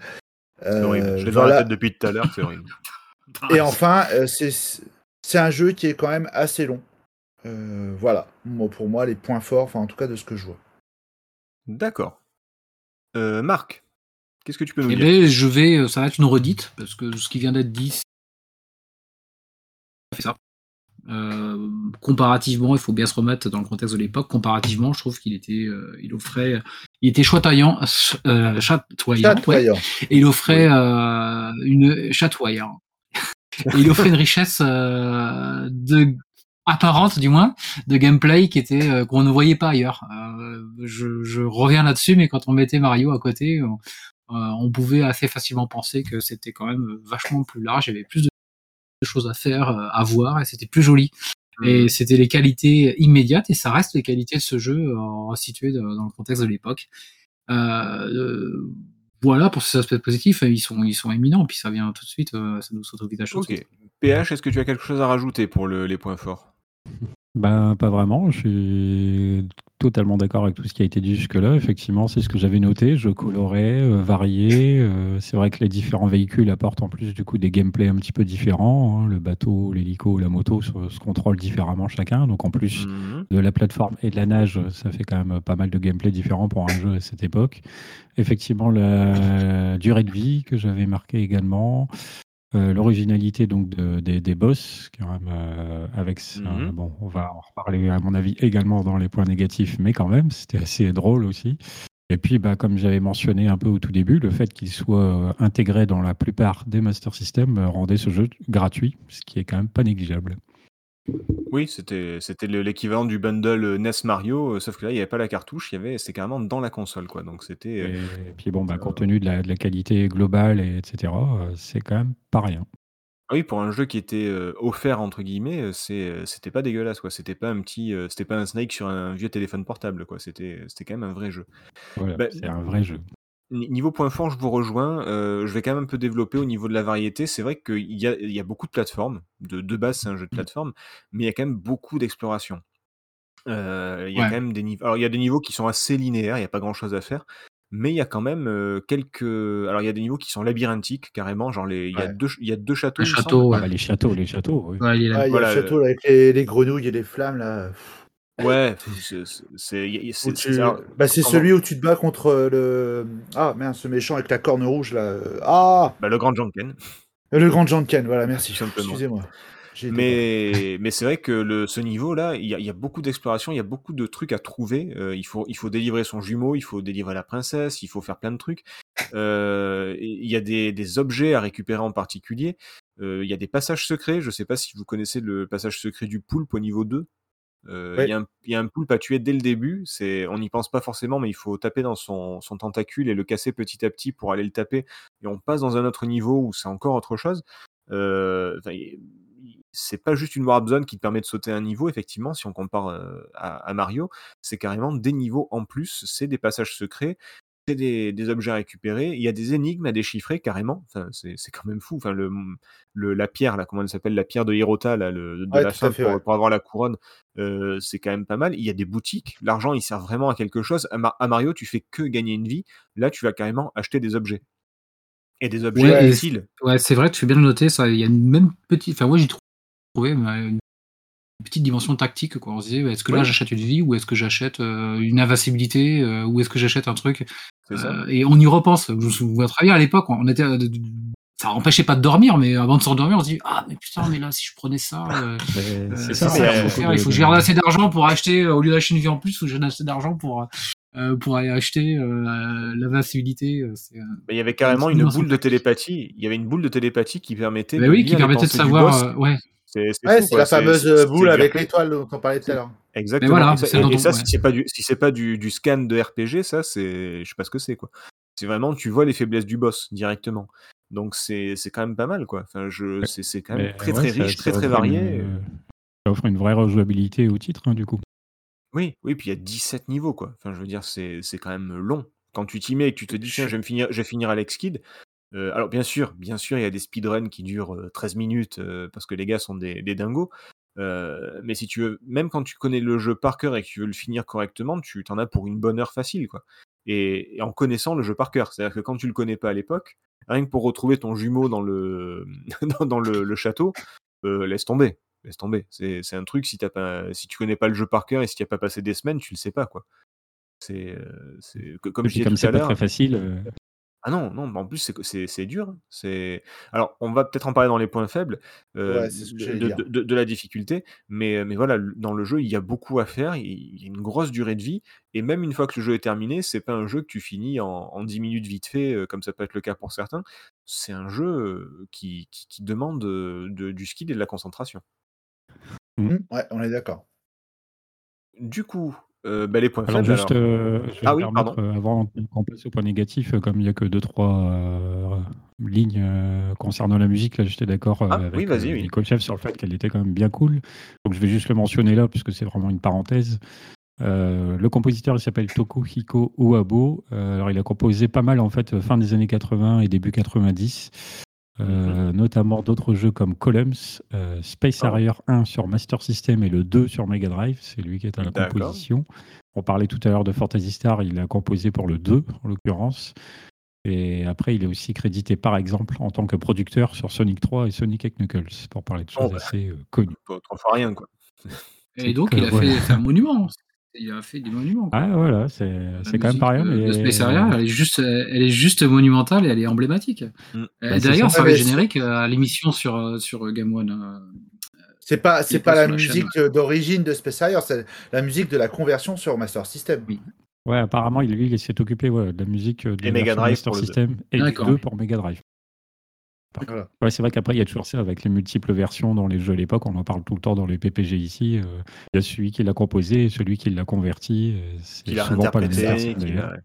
C'est Euh, horrible. Je l'ai dans la tête depuis tout à l'heure, c'est horrible. Et enfin, euh, c'est c'est un jeu qui est quand même assez long. Voilà, Moi, pour moi, les points forts, enfin en tout cas de ce que je vois. D'accord. Marc, qu'est-ce que tu peux nous Eh dire ben, je vais, euh, ça va être une redite, parce que ce qui vient d'être dit, c'est ça. Euh, comparativement, il faut bien se remettre dans le contexte de l'époque. Comparativement, je trouve qu'il était, euh, il offrait, il était chatoyant, euh, chatoyant, ouais. Et il offrait euh, une chatoyant. et il offrait une richesse euh, de apparente, du moins, de gameplay qui était euh, qu'on ne voyait pas ailleurs. Euh, je, je reviens là-dessus, mais quand on mettait Mario à côté, on, on pouvait assez facilement penser que c'était quand même vachement plus large, il y avait plus de choses à faire, euh, à voir, et c'était plus joli. Et c'était les qualités immédiates, et ça reste les qualités de ce jeu euh, situé dans le contexte de l'époque. Euh, euh, voilà pour ces aspects positifs, ils sont, ils sont éminents, puis ça vient tout de suite, euh, ça nous saute au visage Ok. PH, est-ce que tu as quelque chose à rajouter pour le- les points forts? Ben, pas vraiment. Je suis totalement d'accord avec tout ce qui a été dit jusque-là. Effectivement, c'est ce que j'avais noté. Jeu coloré, euh, varié. Euh, c'est vrai que les différents véhicules apportent en plus du coup des gameplays un petit peu différents. hein. Le bateau, l'hélico, la moto se, se contrôlent différemment chacun. Donc en plus Mhm. de la plateforme et de la nage, ça fait quand même pas mal de gameplay différents pour un jeu à cette époque. Effectivement, la durée de vie que j'avais marqué également. Euh, L'originalité donc de- des, des boss, quand même, euh, avec Mhm. bon, on va en reparler à mon avis également dans les points négatifs, mais quand même, c'était assez drôle aussi. Et puis, bah, comme j'avais mentionné un peu au tout début, le fait qu'il soit euh, intégré dans la plupart des Master System rendait ce jeu gratuit, ce qui est quand même pas négligeable. Oui, c'était c'était le- l'équivalent du bundle euh, NES Mario, euh, sauf que là, il n'y avait pas la cartouche, il y avait, c'était carrément dans la console, quoi. Donc c'était. euh, Et, puis bon, bah, compte tenu de la, de la qualité globale, et etc., euh, c'est quand même pas rien. Ah oui, pour un jeu qui était offert entre guillemets, c'est c'était pas dégueulasse, quoi. C'était pas un petit, c'était pas un Snake sur un vieux téléphone portable, quoi. C'était c'était quand même un vrai jeu. Voilà, Bah, c'est un vrai jeu. Ni- Niveau point fort, je vous rejoins. euh, je vais quand même un peu développer au niveau de la variété. C'est vrai qu'il y a, il y a beaucoup de plateformes. De, de base, c'est un jeu de plateforme, mais il y a quand même beaucoup d'exploration. Euh, il y a Ouais. quand même des niveaux. Alors, il y a des niveaux qui sont assez linéaires, il n'y a pas grand chose à faire. Mais il y a quand même euh, quelques. Alors, il y a des niveaux qui sont labyrinthiques, carrément. Genre, les... il, y a deux, il y a deux châteaux. Château, Ah, ouais. bah, les châteaux, les châteaux, oui. Ouais, il. Ah, y a le château là, avec les, les grenouilles et les flammes là. Ouais, c'est- Bah, celui où tu te bats contre le. Ah merde, ce méchant avec la corne rouge là. Euh, Ah bah, le Grand Janken. Le grand Janken, voilà, merci. Excusez-moi. Mais, mais c'est vrai que le, ce niveau-là, il y a, il y a beaucoup d'exploration, il y a beaucoup de trucs à trouver. Euh, il, faut, il faut délivrer son jumeau, il faut délivrer la princesse, il faut faire plein de trucs. Euh, il y a des, des objets à récupérer en particulier. Euh, il y a des passages secrets. Je sais pas si vous connaissez le passage secret du poulpe au niveau 2. Euh, Il Ouais. y, a un- il y a un poulpe à tuer dès le début. C'est, on n'y pense pas forcément, mais il faut taper dans son, son tentacule et le casser petit à petit pour aller le taper. Et on passe dans un autre niveau où c'est encore autre chose. Euh, c'est pas juste une warp zone qui te permet de sauter un niveau, effectivement, si on compare euh, à, à Mario. C'est carrément des niveaux en plus. C'est des passages secrets. C'est des, des objets à récupérer. Il y a des énigmes à déchiffrer carrément. Enfin, c'est, c'est quand même fou. Enfin, le, le, la pierre, là, comment elle s'appelle? La pierre de Hirota, là, le, de Ouais, la fin fait, pour, ouais. pour avoir la couronne. Euh, c'est quand même pas mal. Il y a des boutiques. L'argent, il sert vraiment à quelque chose. À, Ma- à Mario, tu fais que gagner une vie. Là, tu vas carrément acheter des objets. Et des objets Ouais, utiles. Ouais, c'est vrai, tu fais bien le noter. Ça, il y a une même petite. Enfin, moi, j'ai trouvé euh, une petite dimension tactique. Quoi. On se disait, est-ce que là, j'achète une vie ou est-ce que j'achète euh, une invincibilité euh, ou est-ce que j'achète un truc ça. Euh, Et on y repense. Je me souviens très bien à l'époque, on était. euh, Ça empêchait pas de dormir, mais avant de s'endormir, on se dit Ah, mais putain, mais là, si je prenais ça. euh, Euh, C'est ça, ça, euh, beaucoup faire, il faut que j'ai assez d'argent pour acheter, euh, au lieu d'acheter une vie en plus, il faut que j'ai assez d'argent pour, euh, pour aller acheter euh, l'invincibilité. euh, euh, il y avait carrément une boule de télépathie. Il y avait une boule de télépathie qui permettait bah de oui, qui permettait de savoir. euh, ouais. C'est Ouais, la fameuse boule avec l'étoile dont on parlait tout à l'heure. Exactement. voilà, et ça, c'est et- un et dont- ça, ouais. si c'est pas du, si c'est pas du, du scan de RPG, ça, c'est, je sais pas ce que c'est, quoi. C'est vraiment, tu vois les faiblesses du boss directement. Donc c'est, c'est quand même pas mal, quoi. Enfin, je, c'est, c'est quand même Mais très ouais, très riche, ça très très une, varié. euh, ça offre une vraie rejouabilité au titre, hein, du coup. Oui, oui, puis il y a 17 niveaux, quoi. Enfin, je veux dire, c'est, c'est quand même long. Quand tu t'y mets et que tu te dis, tiens, je vais me finir, je vais finir Alex Kidd. Euh, alors, bien sûr, bien sûr, il y a des speedruns qui durent euh, 13 minutes euh, parce que les gars sont des, des dingos. Euh, mais si tu veux, même quand tu connais le jeu par cœur et que tu veux le finir correctement, tu t'en as pour une bonne heure facile, quoi. Et, et en connaissant le jeu par cœur. C'est-à-dire que quand tu le connais pas à l'époque, rien que pour retrouver ton jumeau dans le, dans, le, le château, laisse tomber. Laisse tomber. C'est c'est un truc, si, t'as pas, si tu connais pas le jeu par cœur et si tu as pas passé des semaines, tu le sais pas, quoi. C'est, c'est comme je disais comme tout c'est à pas l'heure. très facile, Ah non, non, mais en plus, c'est que- c'est c'est dur. C'est alors, on va peut-être en parler dans les points faibles euh, Ouais, c'est ce que de, j'allais de- dire. de- de la difficulté, mais, mais voilà, le- dans le jeu, il y a beaucoup à faire, il il y a une grosse durée de vie, et même une fois que le jeu est terminé, c'est pas un jeu que tu finis en, en 10 minutes vite fait, euh, comme ça peut être le cas pour certains. C'est un jeu euh, qui, qui, qui demande euh, de- du skill et de la concentration. Hum, Ouais, on est d'accord. Du coup, euh, bah, les points Alors faibles, juste, alors. euh, je vais Ah oui, pardon. euh, avant qu'on passe au point négatif, comme il n'y a que deux trois euh, lignes concernant la musique, là j'étais d'accord Ah avec oui. Nicole Chef sur le fait qu'elle était quand même bien cool. Donc je vais juste le mentionner là, puisque c'est vraiment une parenthèse. Le compositeur il s'appelle Tokuhiko Uabo. Alors il a composé pas mal en fait fin des années 80 et début 90. Euh, notamment d'autres jeux comme Columns, euh, Space Oh. Harrier 1 sur Master System et le 2 sur Mega Drive, c'est lui qui est à la composition. On parlait tout à l'heure de Fantasy Star, il a composé pour le 2 en l'occurrence. Et après, il est aussi crédité par exemple en tant que producteur sur Sonic 3 et Sonic et Knuckles, pour parler de choses Oh, bah. assez euh, connues. Pas trois fois rien, quoi. Et donc, il a voilà. fait, fait un monument. Il a fait des monuments. quoi. Ah voilà, c'est quand même pas rien, mais de Space Harrier, elle est juste, elle est juste monumentale et elle est emblématique. Mm. Euh, Bah, c'est D'ailleurs, ça. mais générique euh, à l'émission sur, euh, sur Game One. C'est pas, c'est pas pas la musique d'origine de Space Harrier, c'est la musique de la conversion sur Master System. Oui. ouais, apparemment, il- lui, il s'est occupé ouais, de la musique de Et la Mega version Drive Master. System et du D'accord. 2 pour Mega Drive. Voilà. Ouais, c'est vrai qu'après, il y a toujours ça avec les multiples versions dans les jeux à l'époque. On en parle tout le temps dans les PPG ici. euh, Il y a celui qui l'a composé et celui qui l'a converti. et C'est souvent pas la même personne.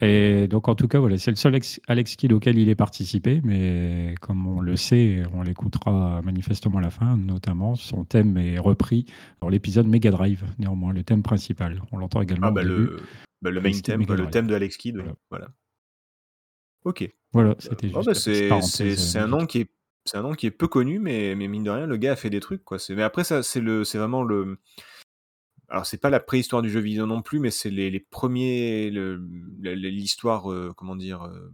Et, donc, en tout cas, voilà, c'est le seul ex- Alex Kidd auquel il est participé. Mais comme on le sait, on l'écoutera manifestement à la fin, notamment, son thème est repris dans l'épisode Mega Drive, néanmoins, le thème principal. On l'entend également Ah au bah début. le, bah, le main quoi, le thème de Alex Kidd. Voilà. Ok. Voilà, c'était juste Oh, la bah, c'est euh, c'est un nom qui est c'est un nom qui est peu connu, mais, mais mine de rien, le gars a fait des trucs, quoi. C'est- Mais après, ça, c'est le, c'est vraiment le. Alors, c'est pas la préhistoire du jeu vidéo non plus, mais c'est les, les premiers, le- le- l'histoire, euh, comment dire, euh,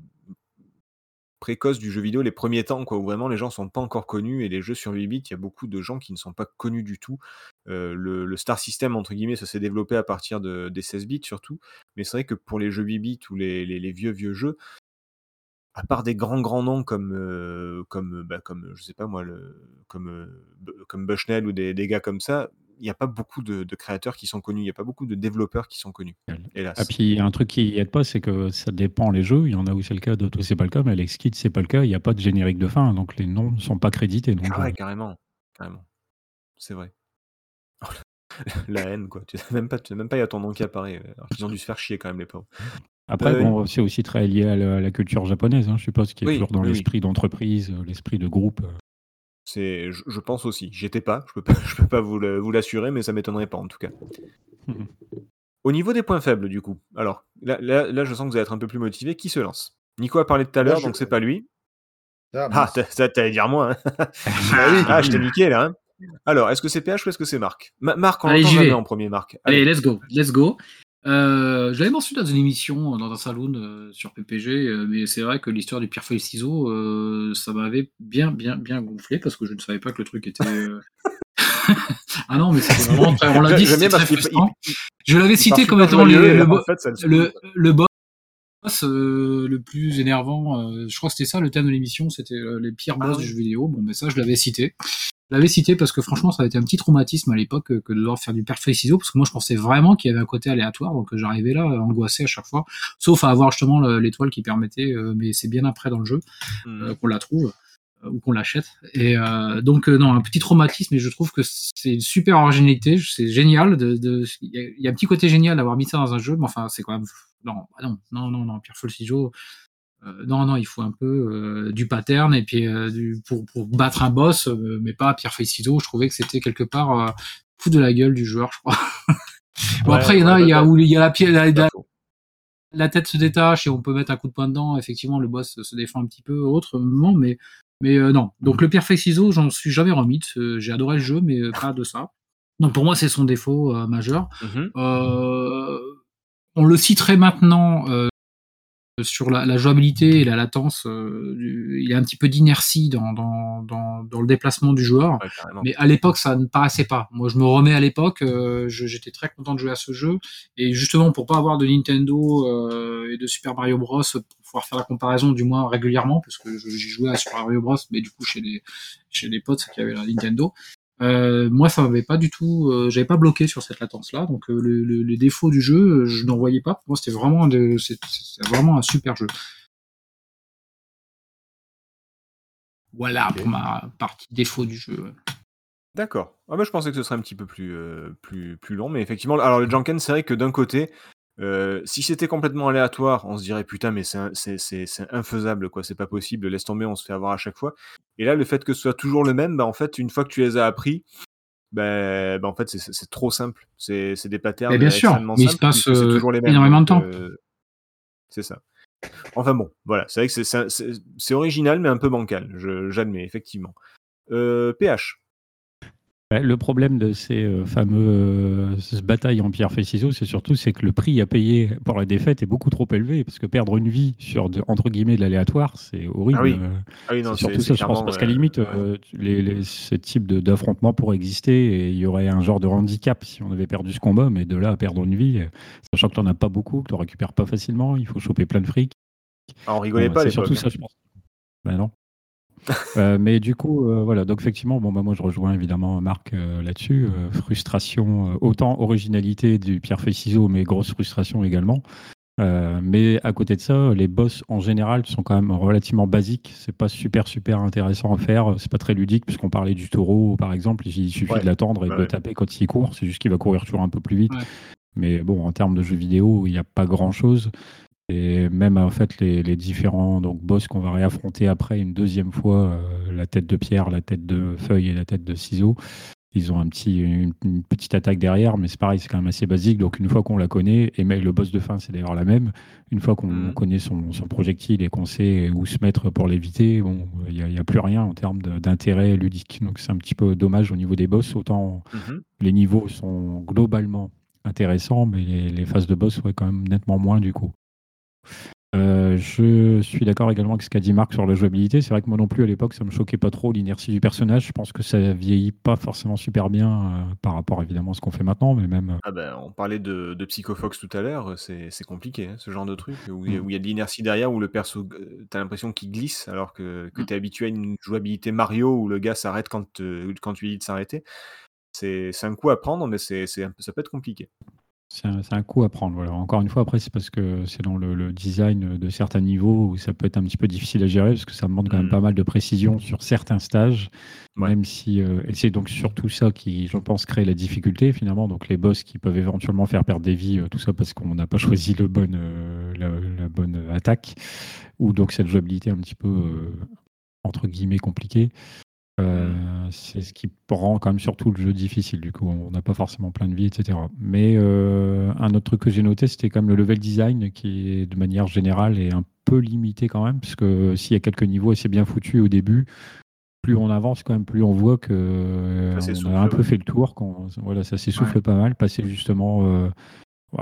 précoce du jeu vidéo, les premiers temps, quoi, où vraiment les gens sont pas encore connus et les jeux sur 8 bits, il y a beaucoup de gens qui ne sont pas connus du tout. Euh, le, le Star System, entre guillemets, ça s'est développé à partir de, des 16 bits surtout, mais c'est vrai que pour les jeux 8 bits ou les, les- les vieux vieux jeux, à part des grands grands noms comme euh, comme euh, bah, comme je sais pas moi le comme euh, comme Bushnell ou des, des gars comme ça il n'y a pas beaucoup de, de créateurs qui sont connus il n'y a pas beaucoup de développeurs qui sont connus hélas Ah, puis un truc qui aide pas, c'est que ça dépend les jeux. Il y en a où c'est le cas, d'autres où c'est pas le cas. Mais Alex Kidd, c'est pas le cas. Il n'y a pas de générique de fin, donc les noms ne sont pas crédités. Donc, ah ouais euh, carrément carrément c'est vrai la haine, quoi. Tu sais même pas, tu sais même pas, il y a ton nom qui apparaît. Alors qu'ils ont dû se faire chier quand même, les pauvres. Après, Euh, bon, c'est aussi très lié à la, à la culture japonaise, hein, je suppose, qui est Oui, toujours dans oui, oui. l'esprit d'entreprise, euh, l'esprit de groupe. euh. C'est, je, je pense aussi. J'y étais pas, je peux pas, je peux pas vous le- vous l'assurer, mais ça m'étonnerait pas en tout cas. Au niveau des points faibles, du coup. Alors, là, là, là, je sens que vous allez être un peu plus motivé. Qui se lance? Nico a parlé tout à l'heure, je- donc c'est pas lui. Ah, Ah, mince. t'as- ça, t'allais dire moi. hein. Bah oui. Ah, je t'ai niqué là. hein. Alors, est-ce que c'est PH ou est-ce que c'est Marc? Ma- Marc, on Allez, l'entend j'y jamais vais. en premier, Marc. Allez, let's go, let's go. Euh, je l'avais mentionné dans une émission, dans un salon euh, sur PPG, euh, mais c'est vrai que l'histoire du pierre feuille ciseau, euh, ça m'avait bien, bien, bien gonflé parce que je ne savais pas que le truc était. euh, ah non, mais c'était vraiment. très- On l'a dit, c'était très frustrant. il- Je l'avais cité comme étant le, le, en bo- fait, ça le boss euh, le plus énervant. euh, je crois que c'était ça le thème de l'émission, c'était euh, les pires boss Ah oui. du jeu vidéo. Bon, mais ça, je l'avais cité. Je l'avais cité parce que franchement, ça a été un petit traumatisme à l'époque euh, que de devoir faire du perfect ciseau, parce que moi, je pensais vraiment qu'il y avait un côté aléatoire, donc euh, j'arrivais là euh, angoissé à chaque fois, sauf à avoir justement le- l'étoile qui permettait, mais c'est bien après dans le jeu euh, qu'on la trouve ou qu'on l'achète. Et euh, donc euh, non, un petit traumatisme, et je trouve que c'est une super originalité, c'est génial. De, de- il y, a- il y a un petit côté génial d'avoir mis ça dans un jeu, mais enfin c'est quand même non, bah non, non, non, non, Pierre ciseau. Euh, non, non, il faut un peu euh, du pattern et puis euh, du, pour, pour battre un boss, euh, mais pas pierre feuille ciseau. Je trouvais que c'était quelque part euh, fou de la gueule du joueur, je crois. bon Ouais, après, il y en a, il y a où il y a la, pied, la, tête se détache et on peut mettre un coup de poing dedans. Effectivement, le boss se défend un petit peu autrement, mais mais euh, non. Donc le perfect ciseau, j'en suis jamais remis. Euh, J'ai adoré le jeu, mais euh, pas de ça. Donc pour moi, c'est son défaut euh, majeur. Mhm. Euh, on le citerait maintenant euh, sur la, la jouabilité et la latence. euh, du- il y a un petit peu d'inertie dans, dans, dans, dans le déplacement du joueur. Ouais. Mais à l'époque, ça ne paraissait pas. Moi, je me remets à l'époque, euh, j'étais très content de jouer à ce jeu. Et justement, pour pas avoir de Nintendo euh, et de Super Mario Bros, pour pouvoir faire la comparaison, du moins régulièrement, parce que j'ai joué à Super Mario Bros, mais du coup chez des chez des potes qui avaient la Nintendo. Euh, moi, ça m'avait pas du tout, euh, j'avais pas bloqué sur cette latence-là. Donc, euh, le, le- les défauts du jeu, je n'en voyais pas. Pour moi, c'était vraiment, un de- c'est- c'était vraiment un super jeu. Voilà pour ma partie défaut du jeu. D'accord. Ah bah, je pensais que ce serait un petit peu plus, plus, plus long, mais effectivement, alors le Janken, c'est vrai que d'un côté, euh, si c'était complètement aléatoire, on se dirait putain, mais c'est infaisable, quoi, c'est pas possible, laisse tomber, on se fait avoir à chaque fois. Et là, le fait que ce soit toujours le même, bah, en fait, une fois que tu les as appris, bah, bah, en fait, c'est- trop simple. C'est des patterns Mais bien sûr, extrêmement mais il se passe, euh, toujours les mêmes. énormément de temps. euh, c'est ça. Enfin bon, voilà, c'est vrai que c'est- original, mais un peu bancal, j'admets, effectivement. PH. Ouais, Le problème de ces euh, fameux euh, ces batailles en pierre feuille ciseaux, c'est surtout c'est que le prix à payer pour la défaite est beaucoup trop élevé parce que perdre une vie sur de- entre guillemets de l'aléatoire, c'est horrible. Ah oui. Euh, Ah oui, non, surtout ça, je pense, parce qu'à la limite, ouais. euh, les, les- ce type de- d'affrontement pourrait exister et il y aurait un genre de handicap si on avait perdu ce combat, mais de là à perdre une vie, sachant que tu n'en as pas beaucoup, que tu ne récupères pas facilement, il faut choper plein de fric. Ah, on rigolait Bon, pas l'époque. surtout ça, je pense. Ben non. Euh, mais du coup, euh, voilà. Donc effectivement, bon, bah, moi je rejoins évidemment Marc euh, là-dessus. Frustration, autant originalité du pierre feuille ciseaux, mais grosse frustration également. Mais à côté de ça, les boss en général sont quand même relativement basiques. C'est pas super super intéressant à faire. C'est pas très ludique puisqu'on parlait du taureau par exemple. Il suffit Ouais. de l'attendre et de Ouais. taper quand il court. C'est juste qu'il va courir toujours un peu plus vite. Ouais. Mais bon, en termes de jeux vidéo, il n'y a pas grand chose. Et même en fait les, les différents donc boss qu'on va réaffronter après une deuxième fois, euh, la tête de pierre, la tête de feuille et la tête de ciseaux, ils ont un petit, une, une petite attaque derrière, mais c'est pareil, c'est quand même assez basique. Donc une fois qu'on la connaît, et même le boss de fin c'est d'ailleurs la même, une fois qu'on Mhm. connaît son, son projectile et qu'on sait où se mettre pour l'éviter, bon, il n'y a, plus rien en termes d'intérêt ludique. Donc c'est un petit peu dommage au niveau des boss. Autant Mhm. les niveaux sont globalement intéressants, mais les, les phases de boss, ouais, quand même nettement moins du coup. Euh, je suis d'accord également avec ce qu'a dit Marc sur la jouabilité. C'est vrai que moi non plus à l'époque, ça me choquait pas trop l'inertie du personnage. Je pense que ça vieillit pas forcément super bien euh, par rapport évidemment à ce qu'on fait maintenant, mais même. euh, Ah ben, on parlait de, de Psychofox tout à l'heure, c'est c'est compliqué, hein, ce genre de truc, où il y a- Mm. où il y a de l'inertie derrière, où le perso, t'as l'impression qu'il glisse, alors que, que Mm. t'es habitué à une jouabilité Mario, où le gars s'arrête quand, quand tu lui dis de s'arrêter. C'est c'est un coup à prendre, mais c'est c'est ça peut être compliqué. C'est un, coup à prendre. Voilà. Encore une fois, après, c'est parce que c'est dans le, le design de certains niveaux où ça peut être un petit peu difficile à gérer parce que ça demande quand même pas mal de précision sur certains stages. Ouais. Même si. euh, et c'est donc surtout ça qui, je pense, crée la difficulté finalement. Donc les boss qui peuvent éventuellement faire perdre des vies, euh, tout ça parce qu'on n'a pas choisi le bon, euh, la, la bonne attaque. Ou donc cette jouabilité un petit peu, entre guillemets, compliquée. Euh, c'est ce qui rend quand même surtout le jeu difficile. Du coup, on n'a pas forcément plein de vie, etc. Mais euh, un autre truc que j'ai noté, c'était quand même le level design qui est de manière générale est un peu limité quand même, parce que s'il y a quelques niveaux assez bien foutus au début, plus on avance quand même, plus on voit que euh, Ça on a un peu fait le tour. Quand, voilà, ça s'essouffle pas mal. Passer justement, euh,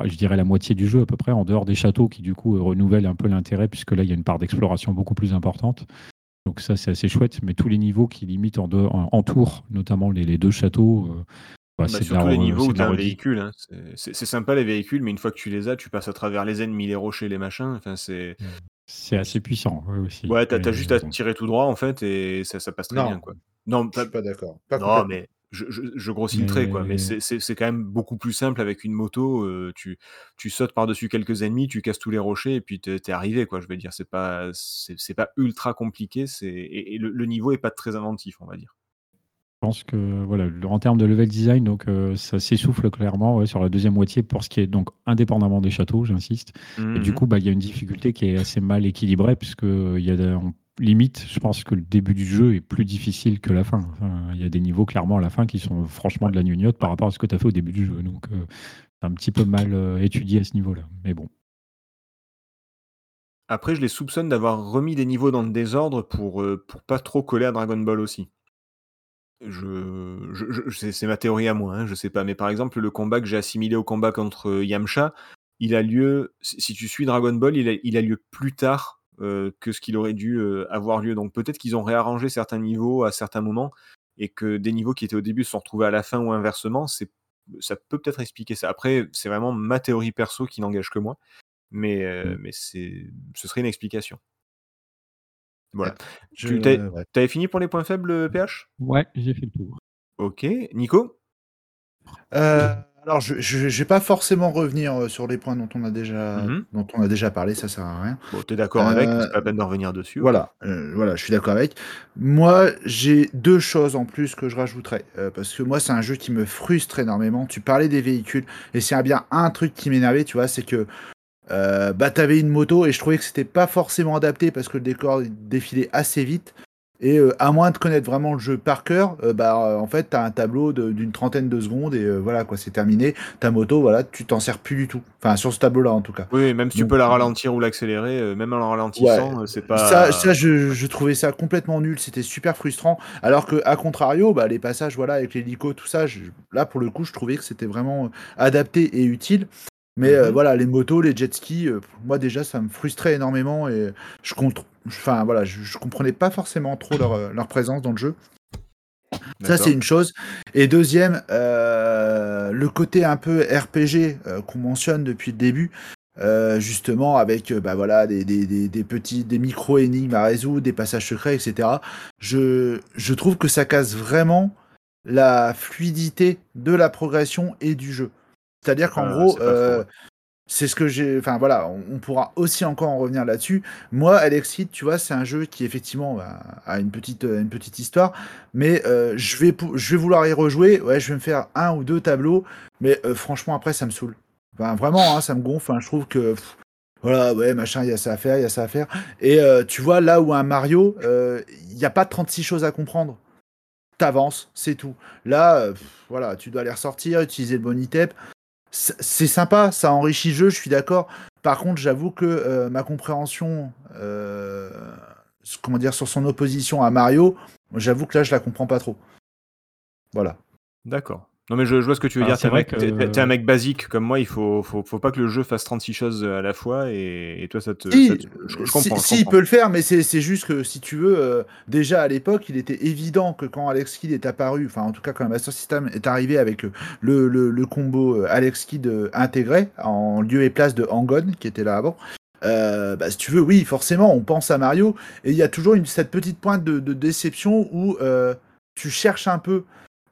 je dirais la moitié du jeu à peu près, en dehors des châteaux qui du coup euh, renouvellent un peu l'intérêt, puisque là il y a une part d'exploration beaucoup plus importante. Donc ça, c'est assez chouette. Mais tous les niveaux qui limitent en, deux- en, en tour, notamment les, les deux châteaux, euh, bah, Bah, c'est surtout la- les niveaux c'est où tu as un véhicule. hein. C'est- sympa les véhicules, mais une fois que tu les as, tu passes à travers les ennemis, les rochers, les machins. Enfin, c'est. C'est assez puissant ouais, aussi. Ouais, t'as juste à tirer tout droit en fait et ça, ça passe très Non. bien quoi. Non, Je suis pas d'accord. Non mais je, je, je grossis le trait quoi. Mais c'est- quand même beaucoup plus simple avec une moto. euh, tu, tu sautes par-dessus quelques ennemis, tu casses tous les rochers et puis t'es t'es arrivé quoi. Je veux dire, c'est pas, c'est pas ultra compliqué. C'est et, et le, le niveau est pas très inventif, on va dire. Je pense que voilà, en termes de level design, donc euh, ça s'essouffle clairement ouais, sur la deuxième moitié pour ce qui est donc indépendamment des châteaux, j'insiste. Et du Mhm. coup, bah, il y a une difficulté qui est assez mal équilibrée puisque euh, il y a on- limite, je pense que le début du jeu est plus difficile que la fin. Il y a des niveaux clairement à la fin qui sont franchement de la gnognotte par rapport à ce que tu as fait au début du jeu. Donc euh, c'est un petit peu mal euh, étudié à ce niveau-là. Mais bon. Après, je les soupçonne d'avoir remis des niveaux dans le désordre pour, euh, pas trop coller à Dragon Ball aussi. Je, c'est ma théorie à moi, hein, je sais pas. Mais par exemple, le combat que j'ai assimilé au combat contre Yamcha, il a lieu, si tu suis Dragon Ball, il a lieu plus tard euh, que ce qu'il aurait dû euh, avoir lieu. Donc peut-être qu'ils ont réarrangé certains niveaux à certains moments et que des niveaux qui étaient au début se sont retrouvés à la fin ou inversement. C'est, ça peut peut-être expliquer ça. Après, c'est vraiment ma théorie perso qui n'engage que moi. Mais, euh, Mm. mais c'est, ce serait une explication. Voilà. Je- Tu t'es- ouais. T'avais fini pour les points faibles, PH Ouais, j'ai fait le tour. Ok. Nico? Euh, alors, je, vais pas forcément revenir euh, sur les points dont on a déjà, Mhm. dont on a déjà parlé, ça sert à rien. Bon, t'es d'accord avec, Euh, c'est pas la peine de revenir dessus. Voilà, euh, voilà, je suis d'accord avec. Moi, j'ai deux choses en plus que je rajouterais, parce que moi, c'est un jeu qui me frustre énormément. Tu parlais des véhicules, et c'est bien un truc qui m'énervait, tu vois, c'est que euh, bah, t'avais une moto et je trouvais que c'était pas forcément adapté parce que le décor il défilait assez vite. Et euh, à moins de connaître vraiment le jeu par cœur, euh, bah euh, en fait t'as un tableau d'une trentaine de secondes et euh, voilà quoi, c'est terminé. Ta moto, voilà, tu t'en sers plus du tout. Enfin sur ce tableau-là en tout cas. Oui, même si tu peux la ralentir ou l'accélérer, même en la ralentissant, c'est pas. Ça, ça je, je trouvais ça complètement nul, c'était super frustrant. Alors que, à contrario, bah, les passages voilà, avec l'hélico, tout ça, je- là pour le coup, je trouvais que c'était vraiment adapté et utile. Mais euh, Mhm. voilà, les motos, les jet skis, euh, moi déjà, ça me frustrait énormément et je, enfin, voilà, je, je comprenais pas forcément trop leur, euh, leur présence dans le jeu. Ça, c'est une chose. Et deuxième, euh, le côté un peu RPG euh, qu'on mentionne depuis le début, euh, justement avec bah, voilà, des, des, des, des petits des micro-énigmes à résoudre, des passages secrets, etc. Je, je trouve que ça casse vraiment la fluidité de la progression et du jeu. C'est-à-dire qu'en Ah, gros, c'est euh, c'est ce que j'ai. Enfin voilà, on, on pourra aussi encore en revenir là-dessus. Moi, Alexid, tu vois, c'est un jeu qui effectivement bah, a une petite, euh, une petite histoire, mais euh, je, vais, pou- je vais vouloir y rejouer. Ouais, je vais me faire un ou deux tableaux, mais euh, franchement, après, ça me saoule. Enfin, vraiment, hein, ça me gonfle. Enfin, je trouve que. pff, voilà, ouais, machin, il y a ça à faire, il y a ça à faire. Et euh, tu vois, là où un Mario, il n'y a pas 36 choses à comprendre. T'avances, c'est tout. Là, euh, voilà, tu dois les ressortir, utiliser le Bonitep. C'est c'est sympa, ça enrichit le jeu, je suis d'accord. Par contre, j'avoue que euh, ma compréhension, euh, comment dire, sur son opposition à Mario, j'avoue que là, je la comprends pas trop. Voilà. D'accord. Non, mais je, je vois ce que tu veux Ah, dire. c'est T'es un, mec- que- t'es un mec basique comme moi, il faut, faut, faut pas que le jeu fasse 36 choses à la fois et, et toi, ça te. Si, ça te- je, je si- comprends. je si, il comprends. peut le faire, mais c'est c'est juste que si tu veux, euh, déjà à l'époque, il était évident que quand Alex Kidd est apparu, enfin en tout cas quand le Master System est arrivé avec euh, le, le, le combo euh, Alex Kidd euh, intégré en lieu et place de Angon qui était là avant. euh, bah, si tu veux, oui, forcément, on pense à Mario et il y a toujours une, cette petite pointe de, de déception où euh, tu cherches un peu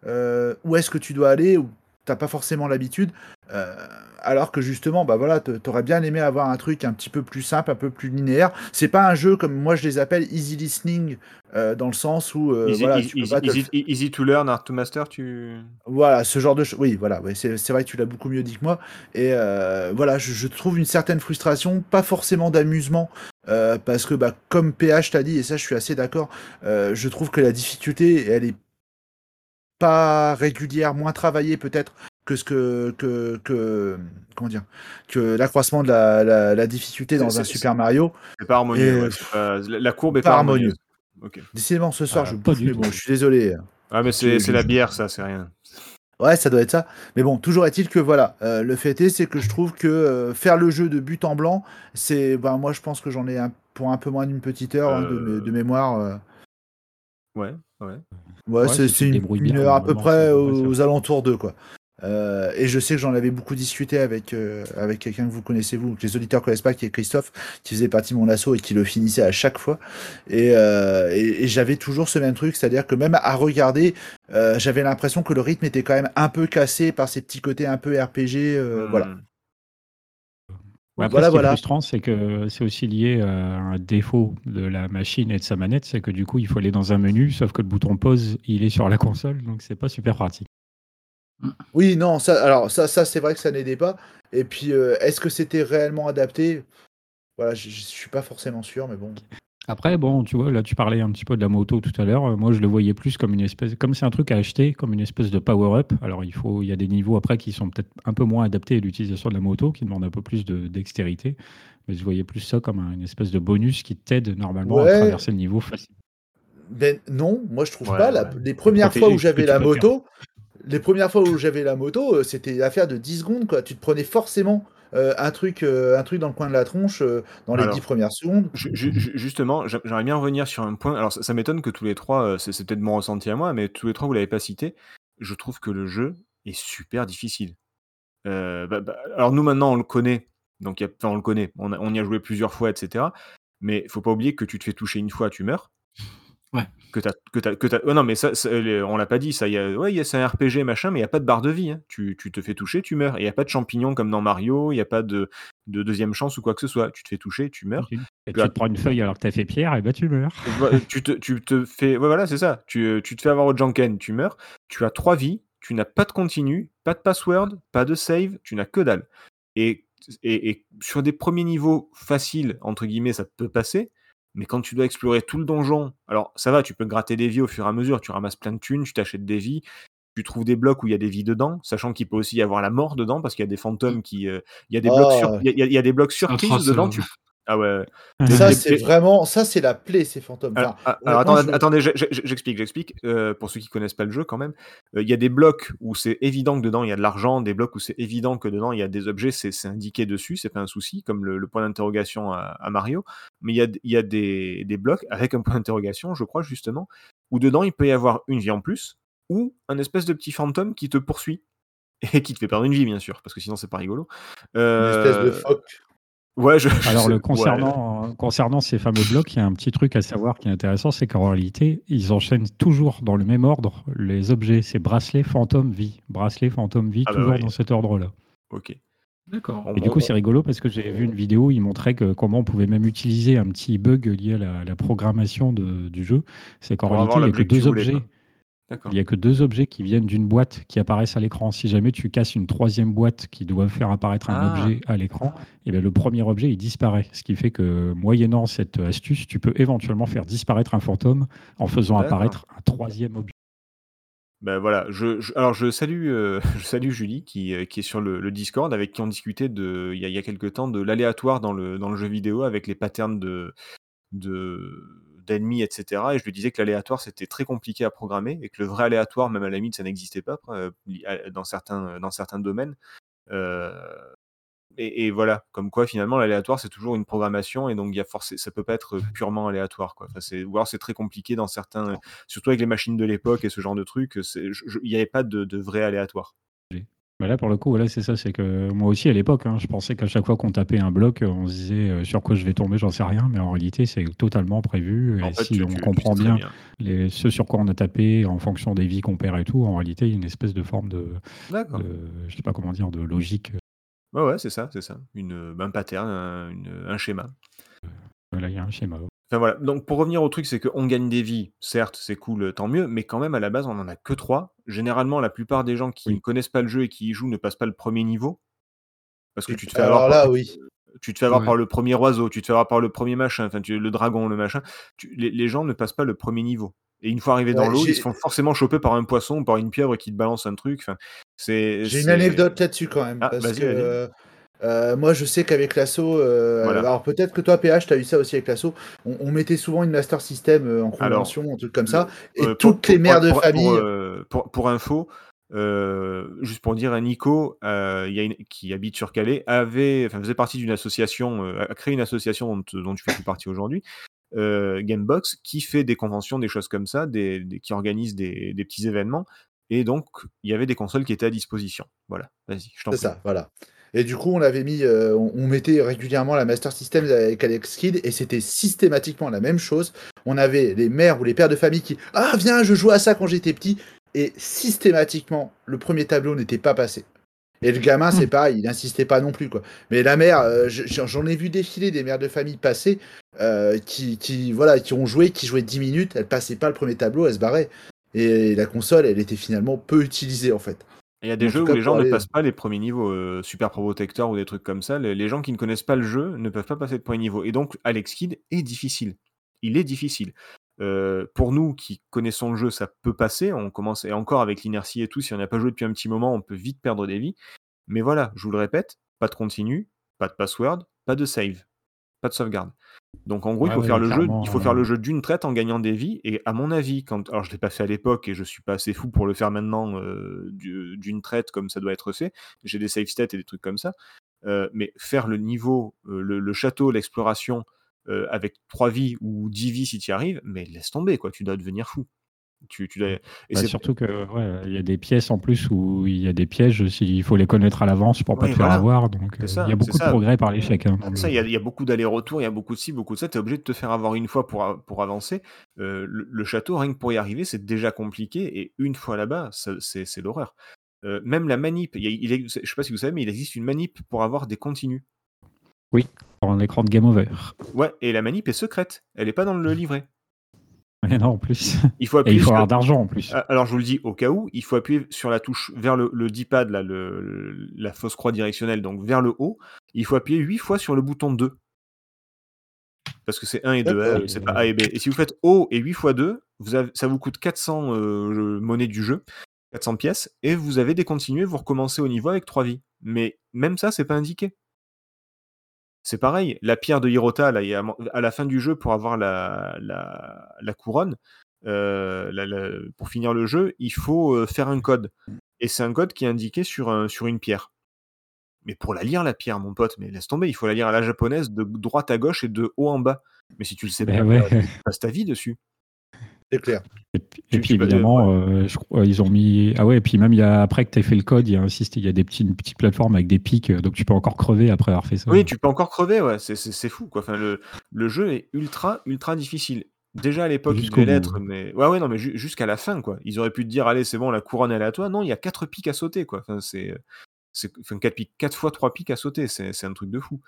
euh, où est-ce que tu dois aller, ou t'as pas forcément l'habitude. Euh, alors que justement, bah voilà, t'aurais bien aimé avoir un truc un petit peu plus simple, un peu plus linéaire. C'est pas un jeu comme moi je les appelle easy listening, euh, dans le sens où euh, voilà, easy, tu peux pas easy, easy, to learn, hard to master, tu. Voilà, ce genre de choses. Oui, voilà, ouais, c'est vrai que tu l'as beaucoup mieux dit que moi. Et voilà, je, je, trouve une certaine frustration, pas forcément d'amusement, parce que bah, comme PH t'a dit, et ça je suis assez d'accord, je trouve que la difficulté, elle est pas régulière, moins travaillée peut-être que ce que, que, que comment dire que l'accroissement de la, la, difficulté dans un Super Mario. C'est pas harmonieux. la courbe est pas, harmonieuse. Décidément, ce soir, je bouffe, mais bon, je suis désolé. Ah, mais c'est la bière, ça, c'est rien. Ouais, ça doit être ça. Mais bon, toujours est-il que voilà, euh, le fait est, c'est que je trouve que euh, faire le jeu de but en blanc, c'est, ben moi, je pense que j'en ai un, pour un peu moins d'une petite heure hein, de, de, mémoire. Euh. Ouais, ouais. Ouais, c'est une, une, heure à peu près aux, alentours d'eux, quoi. Euh, et je sais que j'en avais beaucoup discuté avec, euh, avec quelqu'un que vous connaissez, vous, que les auditeurs connaissent pas, qui est Christophe, qui faisait partie de mon assaut et qui le finissait à chaque fois. Et, euh, et, j'avais toujours ce même truc, c'est-à-dire que même à regarder, j'avais l'impression que le rythme était quand même un peu cassé par ces petits côtés un peu RPG. Hmm. Voilà. Ouais, voilà, ce qui est frustrant, c'est que c'est aussi lié à un défaut de la machine et de sa manette, c'est que du coup, il faut aller dans un menu, sauf que le bouton pause, il est sur la console, donc c'est pas super pratique. Oui, non, ça, alors ça, ça c'est vrai que ça n'aidait pas. Et puis, euh, est-ce que c'était réellement adapté? Voilà, je, suis pas forcément sûr, mais bon. Après, bon, tu vois, là, tu parlais un petit peu de la moto tout à l'heure. Moi, je le voyais plus comme une espèce, comme c'est un truc à acheter, comme une espèce de power-up. Alors, il faut, il y a des niveaux après qui sont peut-être un peu moins adaptés à l'utilisation de la moto, qui demandent un peu plus de dextérité. Mais je voyais plus ça comme une espèce de bonus qui t'aide normalement à traverser le niveau facile. Ben non, moi je trouve pas. Les premières fois où j'avais la moto, les premières fois où j'avais la moto, euh, c'était l'affaire de 10 secondes. Quoi. Tu te prenais forcément euh, un, truc, euh, un truc dans le coin de la tronche dans les 10 premières secondes. justement, j'aimerais bien revenir sur un point. Alors, ça, m'étonne que tous les trois, c'est peut-être mon ressenti à moi, mais tous les trois, vous l'avez pas cité. Je trouve que le jeu est super difficile. Bah, bah, alors, nous, maintenant, on le connaît. Donc, on le connaît. On, on, y a joué plusieurs fois, etc. Mais il faut pas oublier que tu te fais toucher une fois, tu meurs. Que t'as, que t'as, que t'as... non, mais ça, on l'a pas dit, ça. Y a, ouais, c'est un RPG, machin, mais il n'y a pas de barre de vie. Hein. Tu, tu, te fais toucher, tu meurs. Il n'y a pas de champignons comme dans Mario, il n'y a pas de, de, deuxième chance ou quoi que ce soit. Tu te fais toucher, tu meurs. Et tu te prends une feuille alors que t'as fait pierre, et bah tu meurs. tu, te, tu te fais. voilà, c'est ça. Tu, tu te fais avoir au Janken, tu meurs. Tu as trois vies, tu n'as pas de continu, pas de password, pas de save, tu n'as que dalle. Et, et, et sur des premiers niveaux faciles, entre guillemets, ça peut passer. Mais quand tu dois explorer tout le donjon, alors ça va, tu peux gratter des vies au fur et à mesure, tu ramasses plein de thunes, tu t'achètes des vies, tu trouves des blocs où il y a des vies dedans, sachant qu'il peut aussi y avoir la mort dedans, parce qu'il y a des fantômes qui. Euh, il, y a des blocs sur, il, y a, des blocs surprises dedans. Tu, ah ouais. Ça, c'est vraiment, ça, c'est la plaie, ces fantômes. alors, attendez, attendez j'explique, j'explique. Euh, pour ceux qui connaissent pas le jeu, quand même, euh, il y a des blocs où c'est évident que dedans il y a de l'argent, des blocs où c'est évident que dedans il y a des objets, c'est indiqué dessus, c'est pas un souci, comme le, point d'interrogation à, Mario. Mais il y a, y a des, des, blocs avec un point d'interrogation, je crois justement, où dedans il peut y avoir une vie en plus ou un espèce de petit fantôme qui te poursuit et qui te fait perdre une vie, bien sûr, parce que sinon c'est pas rigolo. Une espèce de euh, phoque. Ouais, je... Alors, le concernant, concernant ces fameux blocs, il y a un petit truc à savoir qui est intéressant, c'est qu'en réalité, ils enchaînent toujours dans le même ordre les objets. C'est bracelet, fantôme, vie. Bracelet, fantôme, vie, ah bah toujours dans cet ordre-là. Ok. D'accord. Et du coup, c'est rigolo parce que j'ai vu une vidéo, il montrait que comment on pouvait même utiliser un petit bug lié à la, programmation de, du jeu. C'est qu'en réalité, il n'y a que deux objets. Il n'y a que deux objets qui viennent d'une boîte qui apparaissent à l'écran. Si jamais tu casses une troisième boîte qui doit faire apparaître un ah. objet à l'écran, et eh bien le premier objet il disparaît. Ce qui fait que moyennant cette astuce, tu peux éventuellement faire disparaître un fantôme en faisant apparaître un troisième objet. Ben voilà, je, alors je salue, euh, je salue Julie qui, euh, qui est sur le, Discord avec qui on discutait de, il y a, il y a quelques temps de l'aléatoire dans le, dans le jeu vidéo avec les patterns de, de d'ennemis, etc. Et je lui disais que l'aléatoire, c'était très compliqué à programmer et que le vrai aléatoire, même à la limite, ça n'existait pas euh, dans, certains, dans certains domaines. Euh, et, voilà, comme quoi finalement l'aléatoire c'est toujours une programmation et donc il y a ça peut pas être purement aléatoire quoi. Enfin, c'est, ou alors c'est très compliqué dans certains, surtout avec les machines de l'époque et ce genre de trucs, il n'y avait pas de, de vrai aléatoire. Là, pour le coup, voilà, c'est ça. C'est que moi aussi, à l'époque, hein, je pensais qu'à chaque fois qu'on tapait un bloc, on se disait euh, sur quoi je vais tomber, j'en sais rien. Mais en réalité, c'est totalement prévu. En Et fait, si tu- on tu- comprend bien, les, ce sur quoi on a tapé, en fonction des vies qu'on perd et tout, en réalité, il y a une espèce de forme de, D'accord. de je sais pas comment dire, de logique. Ouais, ouais, c'est ça, c'est ça. Une, un pattern, un, une- un schéma. Là, il y a un schéma. Enfin voilà, donc pour revenir au truc, c'est qu'on gagne des vies, certes, c'est cool, tant mieux, mais quand même, à la base, on en a que trois. Généralement, la plupart des gens qui Oui. ne connaissent pas le jeu et qui y jouent ne passent pas le premier niveau. Parce que tu te fais Alors avoir, là, par, oui. tu te fais avoir Ouais. par le premier oiseau, tu te fais avoir par le premier machin, enfin, tu- le dragon, le machin. Tu- les, les gens ne passent pas le premier niveau. Et une fois arrivés dans l'eau, ils se font forcément choper par un poisson ou par une pieuvre qui te balance un truc. Enfin, c'est, J'ai une anecdote là-dessus quand même. Ah, parce que vas-y. Euh, moi, je sais qu'avec l'assaut, euh, Voilà. alors peut-être que toi, PH, tu as eu ça aussi avec l'assaut. On, on mettait souvent une Master System euh, en Alors, convention, un truc comme ça. Et Euh, pour- toutes les mères de pour- famille. Pour, info, euh, juste pour dire, Nico, euh, y a une- qui habite sur Calais, avait, enfin, faisait partie d'une association, euh, a créé une association dont, dont tu fais plus partie aujourd'hui, Gamebox, qui fait des conventions, des choses comme ça, des, des- qui organise des, des petits événements. Et donc, il y avait des consoles qui étaient à disposition. Voilà, vas-y, je t'en C'est prie. ça, voilà. Et du coup, on avait mis, euh, on, on mettait régulièrement la Master System avec Alex Kidd et c'était systématiquement la même chose. On avait les mères ou les pères de famille qui, ah viens, je jouais à ça quand j'étais petit. Et systématiquement, le premier tableau n'était pas passé. Et le gamin, c'est pareil, il n'insistait pas non plus. quoi. Mais la mère, euh, je- j'en ai vu défiler des mères de famille passer euh, qui, qui, voilà, qui ont joué, qui jouaient 10 minutes, elles passaient pas le premier tableau, elles se barraient. Et la console, elle était finalement peu utilisée en fait. Il y a des En jeux où cas, les gens ne passent pas les premiers niveaux, euh, Super Pro Protector ou des trucs comme ça. Les, les gens qui ne connaissent pas le jeu ne peuvent pas passer le premier niveau. Et donc, Alex Kidd est difficile. Il est difficile. Euh, pour nous qui connaissons le jeu, ça peut passer. On commence, et encore avec l'inertie et tout, si on n'a pas joué depuis un petit moment, on peut vite perdre des vies. Mais voilà, je vous le répète, pas de continu, pas de password, pas de save, pas de sauvegarde. Donc en gros, il Ouais, faut ouais, faire le jeu, il faut faire euh, le jeu d'une traite en gagnant des vies. Et à mon avis, quand, alors je l'ai pas fait à l'époque et je suis pas assez fou pour le faire maintenant euh, du- d'une traite comme ça doit être fait. J'ai des save stats et des trucs comme ça. Euh, mais faire le niveau, euh, le, le château, l'exploration euh, avec 3 vies ou 10 vies si tu y arrives, mais laisse tomber quoi, tu dois devenir fou. Tu, et Bah, c'est- surtout que ouais, il y a des pièces en plus où il y a des pièges, il faut les connaître à l'avance pour pas Oui, te faire avoir. Donc euh, il y a beaucoup de ça. progrès par l'échec. hein, Ça, il y, a- il y a beaucoup d'allers-retours, il y a beaucoup de ci, beaucoup de ça. Tu es obligé de te faire avoir une fois pour, pour avancer. Euh, le, le château, rien que pour y arriver, c'est déjà compliqué. Et une fois là-bas, c'est l'horreur. Euh, même la manip, il a- il est- je sais pas si vous savez, mais il existe une manip pour avoir des continus. sur un écran de game over. Ouais, et la manip est secrète. Elle n'est pas dans le livret. Et non, en plus. Il faut Et appuyer il faut sur- avoir d'argent en plus. Ah, Alors je vous le dis au cas où, il faut appuyer sur la touche vers le, le D-pad, là, le, le- la fausse croix directionnelle, donc vers le haut. Il faut appuyer 8 fois sur le bouton 2. Parce que c'est 1 et 2, D'accord. hein, c'est pas A et B. Et si vous faites O et 8 fois 2, vous avez- ça vous coûte 400 euh, monnaies du jeu, 400 pièces, et vous avez des continués, vous recommencez au niveau avec 3 vies. Mais même ça, c'est pas indiqué. C'est pareil, la pierre de Hirota, là, à la fin du jeu, pour avoir la, la, la couronne, euh, la- pour finir le jeu, il faut euh, faire un code. Et c'est un code qui est indiqué sur, un, sur une pierre. Mais pour la lire, la pierre, mon pote, mais laisse tomber, il faut la lire à la japonaise de droite à gauche et de haut en bas. Mais si tu le sais Ben pas, ouais. tu passes ta vie dessus. C'est clair. Et puis, et évidemment, euh, je crois, ils ont mis. Ah ouais, et puis même il y a, après que tu as fait le code, il y a insisté, il y a des petits, une petite plateforme avec des pics, euh, donc tu peux encore crever après avoir fait ça. Oui, tu peux encore crever, ouais, c'est- c'est c'est fou, quoi. Enfin, le, le jeu est ultra, ultra difficile. Déjà à l'époque, il devait l'être, ouais. mais. Ouais, ouais, non, mais ju- jusqu'à la fin, quoi. Ils auraient pu te dire, allez, c'est bon, la couronne, elle est à toi. Non, il y a 4 pics à sauter, quoi. Enfin, c'est. c'est- Enfin, 4 pics, 4 fois 3 pics à sauter, c'est c'est un truc de fou.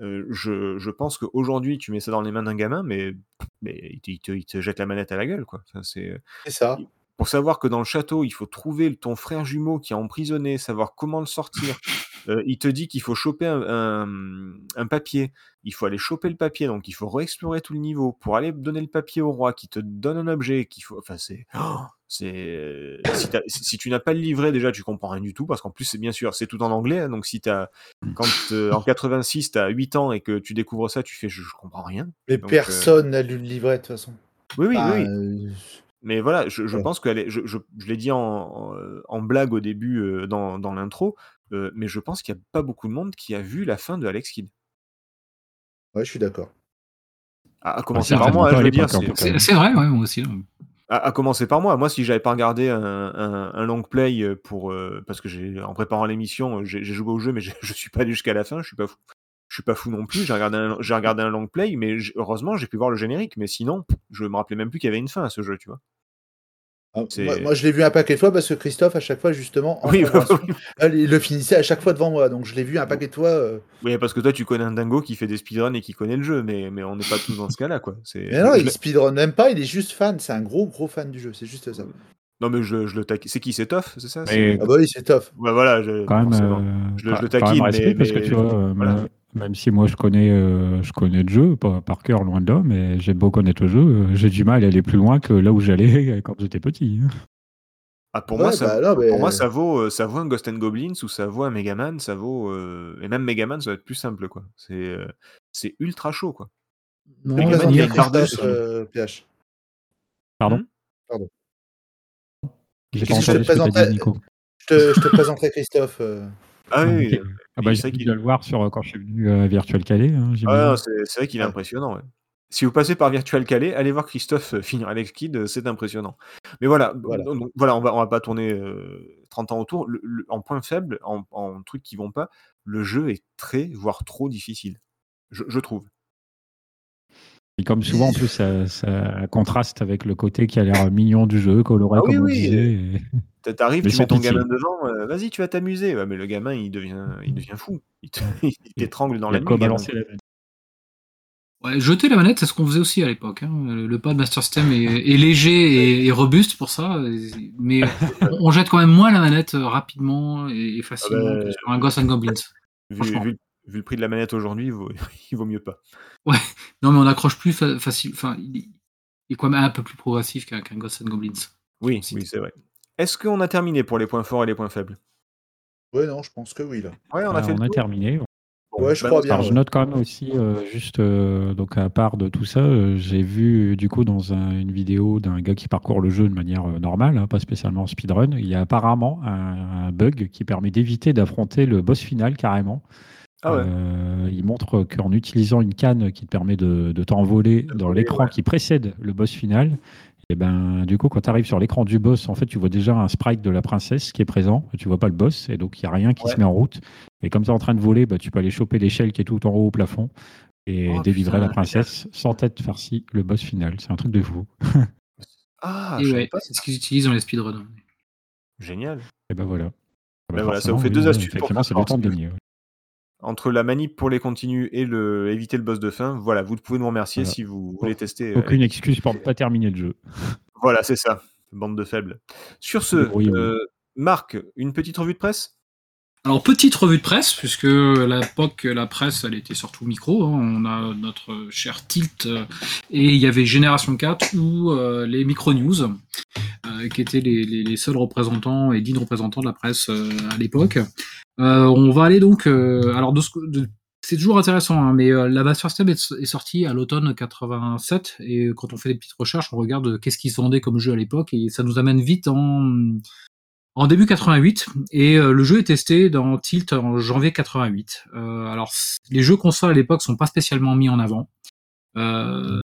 Euh, je, je pense qu'aujourd'hui, tu mets ça dans les mains d'un gamin, mais, mais il, te, il te- il te jette la manette à la gueule, quoi. Enfin, c'est ça. pour savoir que dans le château, il faut trouver ton frère jumeau qui est emprisonné, savoir comment le sortir. Euh, il te dit qu'il faut choper un, un- un papier. Il faut aller choper le papier, donc il faut réexplorer tout le niveau pour aller donner le papier au roi qui te donne un objet. Qu'il faut... Enfin, c'est. oh, c'est... Si, t'as- si- tu n'as pas le livret, déjà, tu comprends rien du tout, parce qu'en plus, c'est bien sûr, c'est tout en anglais. hein, donc si t'as. Quand euh, en 86, tu as 8 ans et que tu découvres ça, tu fais je, je comprends rien. Mais Donc, personne n'a lu le livret de toute façon. Oui, oui, oui. euh, Mais voilà, je, pense qu'elle est. Je, je, je l'ai dit en, en, euh, en blague au début euh, dans, dans l'intro, euh, mais je pense qu'il n'y a pas beaucoup de monde qui a vu la fin de Alex Kidd. Ouais, je suis d'accord. À, à commencer par moi, hein, je veux dire. c'est- vrai, ouais, moi aussi. là. À, commencer par moi. Moi, si j'avais pas regardé un, long play euh, pour euh, parce que j'ai en préparant l'émission, j'ai j'ai joué au jeu, mais je, suis pas allé jusqu'à la fin. Je suis pas fou. Je suis pas fou non plus. J'ai regardé un, j'ai regardé un long play, mais heureusement, j'ai pu voir le générique. Mais sinon, je me rappelais même plus qu'il y avait une fin à ce jeu, tu vois. Ah, Moi, moi, je l'ai vu un paquet de fois parce que Christophe, à chaque fois, justement, en Oui, euh, il le finissait à chaque fois devant moi. Donc, je l'ai vu un paquet de fois. euh. Oui, parce que toi, tu connais un dingo qui fait des speedruns et qui connaît le jeu, mais, mais on n'est pas tous dans ce cas-là, quoi. C'est, Mais non, je il speedrun même pas, il est juste fan. C'est un gros, gros fan du jeu. C'est juste ça. non, mais je, je le taquine. C'est qui C'est Toff, c'est ça? Ah bah oui, c'est tough. Ouais, voilà, je, quand même, euh, Je le- je le quand même taquine, respect mais- parce que tu vois, euh, voilà. Me- même si moi je connais, euh, je connais le jeu par cœur, loin de là, mais j'ai beau connaître le jeu, euh, j'ai du mal à aller plus loin que là où j'allais quand j'étais petit. Ah, pour, Ouais, moi, ça, bah non, mais- pour moi, ça vaut, euh, ça vaut un Ghost and Goblins ou ça vaut un Megaman, ça vaut. euh, Et même Megaman, ça va être plus simple, quoi. C'est euh, c'est ultra chaud, quoi. Non, il y a euh, PH. Pardon? Hmm? Pardon. Te. Je te, je te présenterai Christophe. Euh. Ah oui, Ok. euh, Ah bah, c'est j'ai vrai dû qu'il le voir sur, euh, quand je suis venu à Virtual Calais. hein, ah, j'imagine. c'est c'est vrai qu'il est Ouais. impressionnant, ouais. Si vous passez par Virtual Calais, allez voir Christophe euh, finir Alex Kidd, euh, c'est impressionnant. Mais voilà, Voilà. donc, donc, voilà on va, on va pas tourner euh, 30 ans autour. Le- le- en point faible, en, en trucs qui vont pas, le jeu est très, voire trop difficile. Je, je trouve. Et comme souvent, en plus, ça, ça contraste avec le côté qui a l'air mignon du jeu, coloré Ah oui, comme on oui, disait. et- T'a- T'arrives, tu mets ton pitié. gamin devant, euh, vas-y, tu vas t'amuser. Ouais, mais le gamin, il devient, il devient fou. Il t'étrangle dans Il la de nuit. balancer la manette. Ouais, jeter la manette, c'est ce qu'on faisait aussi à l'époque. hein. Le pad Master System est, est léger et, et robuste pour ça, mais on, on jette quand même moins la manette euh, rapidement et, et facilement Ah bah, que sur un Ghost and Goblins. Vu, Franchement. vu- vu le prix de la manette aujourd'hui, il vaut, il vaut mieux pas. Non, mais on accroche plus fa- facile. Enfin, il, est quand même un peu plus progressif qu'un qu'un Ghost and Goblins. Oui, Si. oui, c'est vrai. Est-ce qu'on a terminé pour les points forts et les points faibles? Ouais, non, je pense que oui, là. Ouais, on a Ah, fait le on a tour. terminé. Ouais, je bah, crois bien. Alors, je ouais. note quand même aussi, euh, juste euh, donc à part de tout ça, euh, j'ai vu du coup dans un- une vidéo d'un gars qui parcourt le jeu de manière euh, normale, hein, pas spécialement en speedrun, il y a apparemment un, un bug qui permet d'éviter d'affronter le boss final carrément. Ah ouais. Euh, il montre qu'en utilisant une canne qui te permet de, de t'envoler dans l'écran ouais. qui précède le boss final, et ben du coup quand tu arrives sur l'écran du boss, en fait tu vois déjà un sprite de la princesse qui est présent, tu vois pas le boss et donc il y a rien qui Ouais. se met en route. Et comme tu es en train de voler, bah, tu peux aller choper l'échelle qui est tout en haut au plafond et Oh, délivrer putain, la princesse sans tête farcie le boss final. C'est un truc de fou. Ah, et je savais ouais, pas c'est ce qu'ils utilisent dans les speedruns. Génial. Et ben voilà. Ah bah Ben voilà, ça vous fait oui, deux astuces pour Effectivement, c'est le temps de gagner. Entre la manip pour les continues et le éviter le boss de fin, voilà, vous pouvez nous remercier Voilà. si vous voulez tester. euh, Aucune excuse pour ne pas terminer le jeu. Voilà, c'est ça. Bande de faibles. Sur ce, euh, Marc, une petite revue de presse? Alors, petite revue de presse, puisque à l'époque, la presse, elle était surtout micro. hein. On a notre cher Tilt, euh, et il y avait Génération 4 ou euh, les Micro News, qui étaient les, seuls représentants et dignes représentants de la presse euh, à l'époque. Euh, on va aller donc. euh, alors, de de- c'est toujours intéressant, hein, mais euh, la Master System est, est sortie à l'automne 87, et quand on fait des petites recherches, on regarde qu'est-ce qui se vendait comme jeu à l'époque, et ça nous amène vite en, début 88 et euh, le jeu est testé dans Tilt en janvier 88. Euh, alors les jeux consoles à l'époque sont pas spécialement mis en avant. Euh, euh,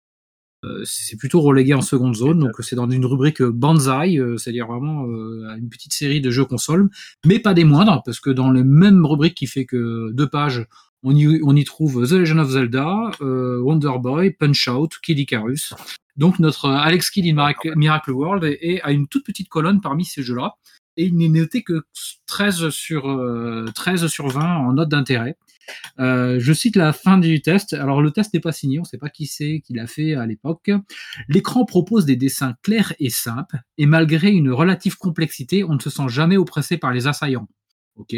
c'est plutôt relégué en seconde zone, donc c'est dans une rubrique Banzai, euh, c'est-à-dire vraiment euh, une petite série de jeux consoles, mais pas des moindres, parce que dans le même rubrique qui fait que deux pages, on y, on y trouve The Legend of Zelda, euh, Wonder Boy, Punch Out, Kid Icarus. Donc notre euh, Alex Kidd in Miracle, Miracle World est, est à une toute petite colonne parmi ces jeux-là et il n'est noté que 13 sur, euh, 13 sur 20 en note d'intérêt. Euh, je cite la fin du test. Alors le test n'est pas signé, on ne sait pas qui c'est qui l'a fait à l'époque. L'écran propose des dessins clairs et simples, et malgré une relative complexité, on ne se sent jamais oppressé par les assaillants. Ok.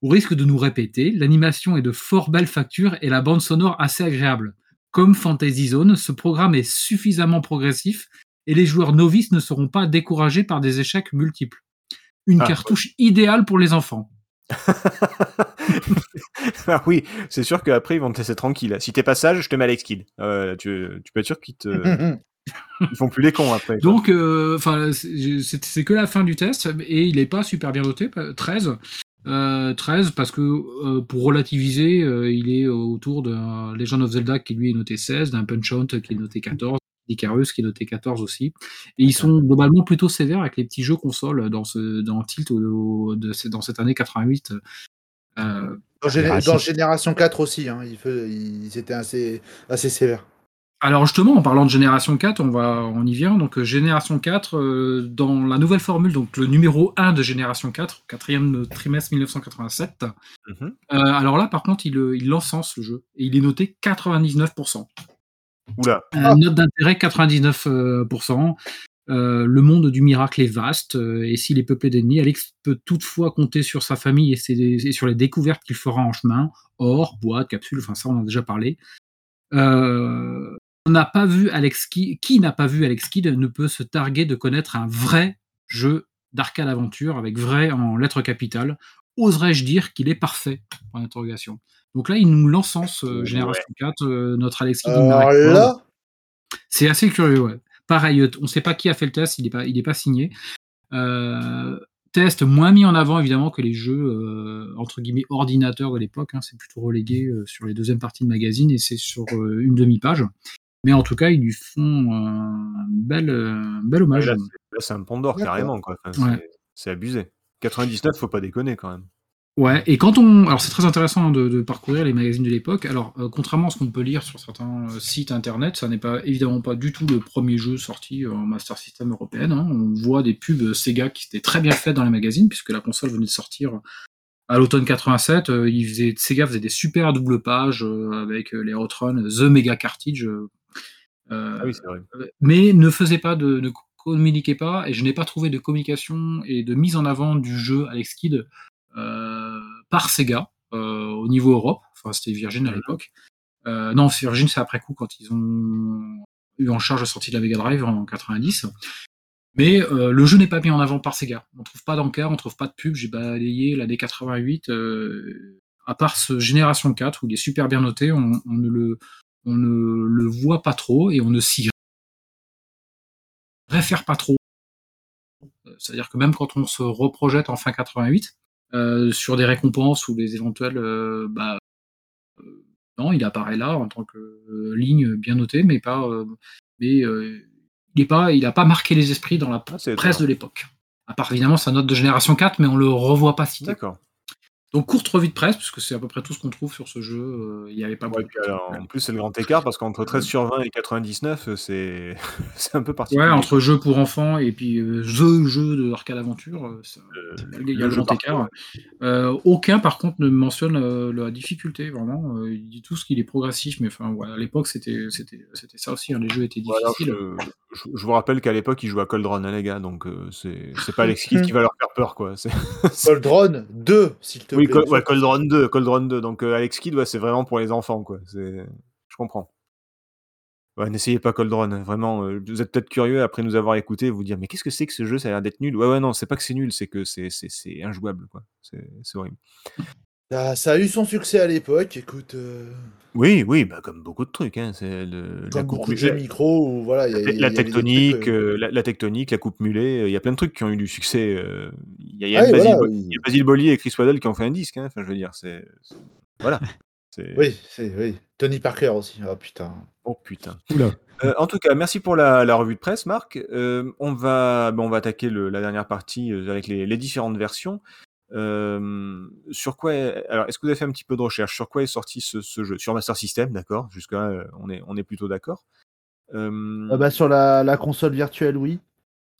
Au risque de nous répéter, l'animation est de fort belle facture et la bande sonore assez agréable. Comme Fantasy Zone, ce programme est suffisamment progressif et les joueurs novices ne seront pas découragés par des échecs multiples. Une Ah, cartouche idéale pour les enfants. Ah oui, c'est sûr qu'après ils vont te laisser tranquille. Si t'es pas sage, je te mets Alex Kidd. Euh, tu, tu peux être sûr qu'ils te... ils font plus les cons après. Donc, euh, enfin, c'est que la fin du test et il n'est pas super bien noté, 13. Euh, 13 parce que euh, pour relativiser, euh, il est autour d'un Legend of Zelda qui lui est noté 16, d'un Punch Out qui est noté 14, Icarus qui est noté 14 aussi. Et ils sont globalement plutôt sévères avec les petits jeux consoles dans, ce, dans Tilt au- de, dans cette année 88. Euh, Dans, Ah, dans. Génération 4 aussi, hein, ils, ils étaient assez, assez sévères. Alors justement, en parlant de Génération 4, on, va, on y vient. Donc Génération 4, euh, dans la nouvelle formule, donc le numéro 1 de Génération 4, quatrième trimestre 1987. Mhm. euh, alors là, par contre, il, il encense le jeu et il est noté 99%. Oula. Euh, Note d'intérêt 99%. Euh, le monde du miracle est vaste euh, et s'il est peuplé d'ennemis, Alex peut toutefois compter sur sa famille et, ses- et sur les découvertes qu'il fera en chemin. Or, boîte, capsule, enfin ça on en a déjà parlé. Euh, on n'a pas vu Alex Kidd, qui n'a pas vu Alex Kidd ne peut se targuer de connaître un vrai jeu d'arcade aventure avec vrai en lettres capitales. Oserais-je dire qu'il est parfait? Point d'interrogation. Donc là, il nous l'encense euh, Ouais. Génération 4, euh, notre Alex Kidd. il Alors n'arrête pas. là, C'est assez curieux, ouais. Pareil, euh, on ne sait pas qui a fait le test, il n'est pas, il est pas signé. Euh, test moins mis en avant, évidemment, que les jeux, euh, entre guillemets, ordinateurs de l'époque. hein. c'est plutôt relégué euh, sur les deuxièmes parties de magazine et c'est sur euh, une demi-page. Mais en tout cas, ils lui font euh, un bel, euh, un bel hommage. là, c'est- là, c'est un pont d'or D'accord. carrément. Quoi. Enfin, Ouais. c'est- C'est abusé. 99, faut pas déconner quand même. Ouais, et quand on. Alors, c'est très intéressant hein, de, de parcourir les magazines de l'époque. Alors, euh, contrairement à ce qu'on peut lire sur certains euh, sites internet, ça n'est pas évidemment pas du tout le premier jeu sorti euh, en Master System européenne. hein. On voit des pubs Sega qui étaient très bien faites dans les magazines, puisque la console venait de sortir à l'automne 87. Euh, il faisait, Sega faisait des super doubles pages euh, avec euh, les Outrun, The Mega Cartridge. euh, euh, Ah oui, c'est vrai. mais ne faisait pas de, communiquait pas et je n'ai pas trouvé de communication et de mise en avant du jeu Alex Kidd euh, par Sega euh, au niveau Europe. Enfin, c'était Virgin à l'époque. Euh, non, Virgin, c'est après coup quand ils ont eu en charge la sortie de la Mega Drive en 90. Mais euh, le jeu n'est pas mis en avant par Sega. On trouve pas d'encart, on trouve pas de pub. J'ai balayé l'année 88. euh, à part ce Génération 4 où il est super bien noté, on, on ne le on ne le voit pas trop et on ne s'y réfère pas trop. Euh, C'est-à-dire que même quand on se reprojette en fin 88 euh, sur des récompenses ou des éventuels, euh, bah, euh, non, il apparaît là en tant que ligne bien notée, mais pas, mais il est pas, il a pas marqué les esprits dans la Ah, presse de l'époque. À part évidemment sa note de génération 4, mais on le revoit pas cité. D'accord. Donc courte revue de presse, puisque c'est à peu près tout ce qu'on trouve sur ce jeu. euh, Il n'y avait pas Ouais, beaucoup. alors, en plus, c'est le grand écart parce qu'entre 13 sur 20 et 99, euh, c'est c'est un peu particulier. Ouais, entre jeu pour enfants et puis euh, the jeu de arcade aventure, euh, ça- Le- il y a le grand écart. Euh, aucun, par contre, ne mentionne euh, la difficulté, vraiment. Il dit tous qu'il est progressif, mais enfin, ouais, à l'époque, c'était c'était c'était ça aussi. hein, les jeux étaient difficiles. je, je- je vous rappelle qu'à l'époque, ils jouaient à Cold Run, hein, les gars, donc euh, c'est c'est pas Alex Kidd qui va leur faire peur, quoi. C'est- Cold Run 2, s'il te Oui, plaît. Cold, ouais, Cold Run 2, Cold Run 2. Donc euh, Alex Kidd, ouais, c'est vraiment pour les enfants, quoi. C'est, je comprends. Ouais, n'essayez pas Cold Run, hein, vraiment. euh, vous êtes peut-être curieux après nous avoir écouté, vous dire, mais qu'est-ce que c'est que ce jeu Ça a l'air d'être nul. Ouais, ouais, non, c'est pas que c'est nul, c'est que c'est, c'est, c'est injouable, quoi. C'est, c'est horrible. Ça, ça a eu son succès à l'époque, écoute. euh, Oui, oui, bah comme beaucoup de trucs, hein. C'est le, la comme coupe beaucoup de jeux micro, où voilà, il y a- il y la, a- la il y avait des tectonique, trucs, euh, euh, la, la tectonique, la coupe mulet, euh, il y a plein de trucs qui ont eu du succès. euh, Il y a, il y a Ah oui, Basil, voilà, Bo- oui. il y a Basil Boli et Chris Waddell qui ont fait un disque. hein. Enfin, je veux dire, c'est, c'est- voilà. C'est... Oui, c'est oui. Tony Parker aussi. Oh putain. Oh putain. Oula. Euh, en tout cas, merci pour la, la revue de presse, Marc. Euh, on va, bon, on va attaquer le- la dernière partie euh, avec les, les différentes versions. Euh, sur quoi, alors, est-ce que vous avez fait un petit peu de recherche? Sur quoi est sorti ce, ce jeu? Sur Master System, d'accord. Jusque-là, euh, on est, on est plutôt d'accord. Euh, Ah bah, sur la, la console virtuelle, oui.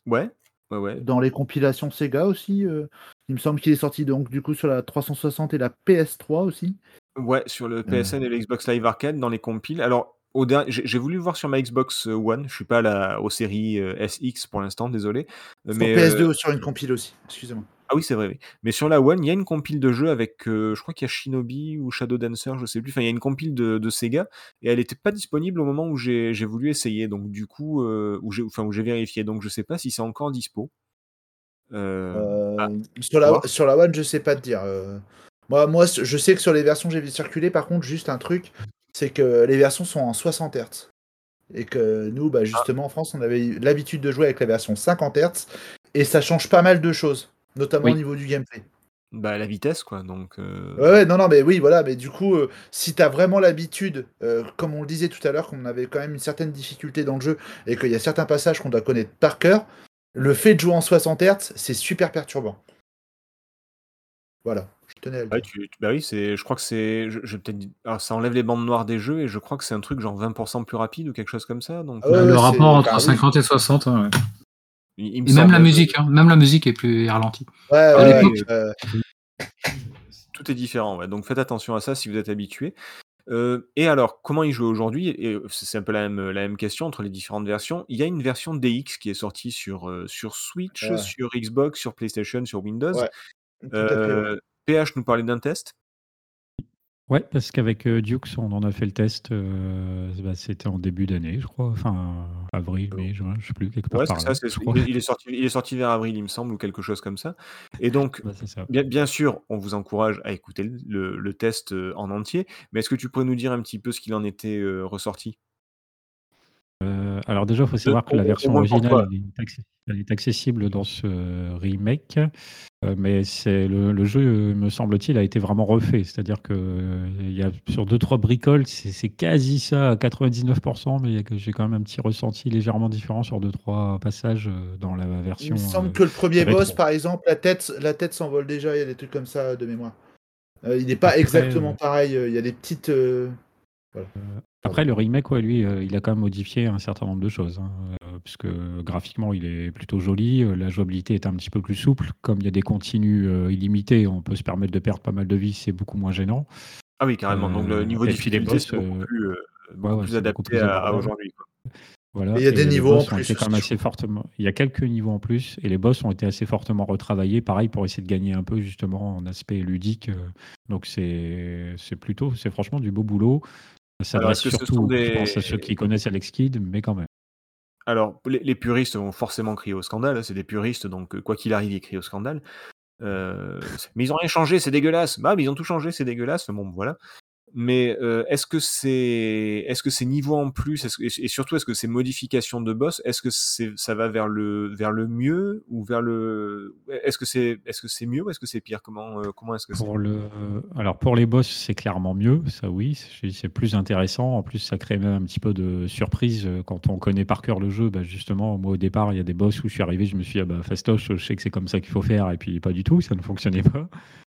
Ouais, ouais, ouais. Dans les compilations Sega aussi. euh, il me semble qu'il est sorti donc du coup sur la 360 et la PS3 aussi. Ouais, sur le PSN et le Xbox Live Arcade, dans les compiles. Alors, j'ai voulu le voir sur ma Xbox One. Je suis pas à la, aux séries euh, SX pour l'instant, désolé. Euh, Sur Mais, PS2 euh, ou sur une compile aussi. Excusez-moi. Ah oui, c'est vrai, oui. Mais sur la One, il y a une compile de jeux avec, euh, je crois qu'il y a Shinobi ou Shadow Dancer, je sais plus. Enfin, il y a une compile de, de Sega et elle n'était pas disponible au moment où j'ai voulu essayer. Donc du coup, euh, où j'ai enfin où j'ai vérifié. Donc je sais pas si c'est encore dispo. Euh, ah, sur, la, voir. sur la One, je sais pas te dire. Moi, moi, je sais que sur les versions que j'ai vu circuler, par contre, juste un truc, c'est que les versions sont en 60 Hz. Et que nous, bah, justement, en France, on avait l'habitude de jouer avec la version 50 Hz. Et ça change pas mal de choses, notamment Oui. au niveau du gameplay. Bah, la vitesse, quoi, donc heu Ouais, ouais, non, non, mais oui, voilà, mais du coup, heu, si tu as vraiment l'habitude, heu, comme on le disait tout à l'heure, qu'on avait quand même une certaine difficulté dans le jeu et qu'il y a certains passages qu'on doit connaître par cœur, le fait de jouer en 60 Hz, c'est super perturbant. Voilà, je tenais à le dire. tu tu bah, oui, c'est je crois que c'est je peut-être alors ça enlève les bandes noires des jeux et je crois que c'est un truc genre 20% plus rapide ou quelque chose comme ça, donc Ah ouais, Bah, le rapport entre bah, oui. 50 et 60, ouais, ouais. Il il me Et même semble, la hein, musique, hein, même la musique est plus ralentie. Ouais, À l'époque tout est différent, ouais, donc faites attention à ça si vous êtes habitués. Heu et alors, comment y jouer aujourd'hui? Et c'est un peu la même, la même question entre les différentes versions. Il y a une version DX qui est sortie sur, sur Switch, ouais, sur Xbox, sur PlayStation, sur Windows. ouais, PH nous parlait d'un test? Ouais, parce qu'avec, heu, Dukes, on en a fait le test, heu, bah, c'était en début d'année, je crois, enfin avril, mai, juin, je sais plus, quelque part Ouais, c'est par ça, là, c'est je crois. il est il est sorti il est sorti vers avril, il me semble, ou quelque chose comme ça. Et donc, c'est ça. bien bien sûr, on vous encourage à écouter le le le test, heu, en entier, mais est-ce que tu pourrais nous dire un petit peu ce qu'il en était, ressorti? Alors déjà, il faut De savoir que au la au au version moins pour originale, toi. elle est acc elle est accessible dans ce remake, mais c'est le le jeu, me semble-t-il, a été vraiment refait. C'est-à-dire qu'il y a sur 2-3 bricoles, c'est quasi ça à 99% mais que j'ai quand même un petit ressenti légèrement différent sur 2-3 passages, heu, dans la Il me version, semble que le 1er boss, par exemple, la tête la tête s'envole déjà, il y a des trucs comme ça, de mémoire. Il est pas Après, exactement pareil, il y a des petites, voilà, pardon. après le remake, ouais, lui, heu, il a quand même modifié un certain nombre de choses, hein, heu, puisque graphiquement, il est plutôt joli, heu, la jouabilité est un petit peu plus souple. Comme il y a des continues, illimités, on peut se permettre de perdre pas mal de vie, c'est beaucoup moins gênant. Ah oui, carrément, donc le niveau les difficulté, c'est boss, beaucoup plus, beaucoup ouais, plus beaucoup adapté plus à aujourd'hui, Voilà il y a des niveaux en plus quand même assez fortement il y a quelques niveaux en plus et les boss ont été assez fortement retravaillés, pareil pour essayer de gagner un peu justement en aspect ludique, donc c'est c'est plutôt c'est franchement du beau boulot. Ça Alors ce surtout, je pense, à ceux qui connaissent Alex Kidd, mais quand même. alors les les puristes vont forcément crier au scandale, c'est des puristes, donc heu, quoi qu'il arrive, ils crient au scandale. Heu, mais ils ont rien changé, c'est dégueulasse. Bah, mais ils ont tout changé, c'est dégueulasse. Bon, voilà. Mais heu, est-ce que c'est est-ce que ces niveaux en plus, et surtout est-ce que ces modifications de boss, est-ce que c'est ça va vers le vers le mieux ou vers le est-ce que c'est est-ce que c'est mieux ou est-ce que c'est pire? Comment, heu, comment est-ce que? Pour alors pour les boss, c'est clairement mieux, ça oui, c'est plus intéressant. En plus, ça crée même un petit peu de surprise, heu, quand on connaît par cœur le jeu. Bah, justement, moi, au départ, il y a des boss où je suis arrivé, je me suis dit: «Ah bah, fastoche, je sais que c'est comme ça qu'il faut faire» et puis pas du tout, ça ne fonctionnait pas.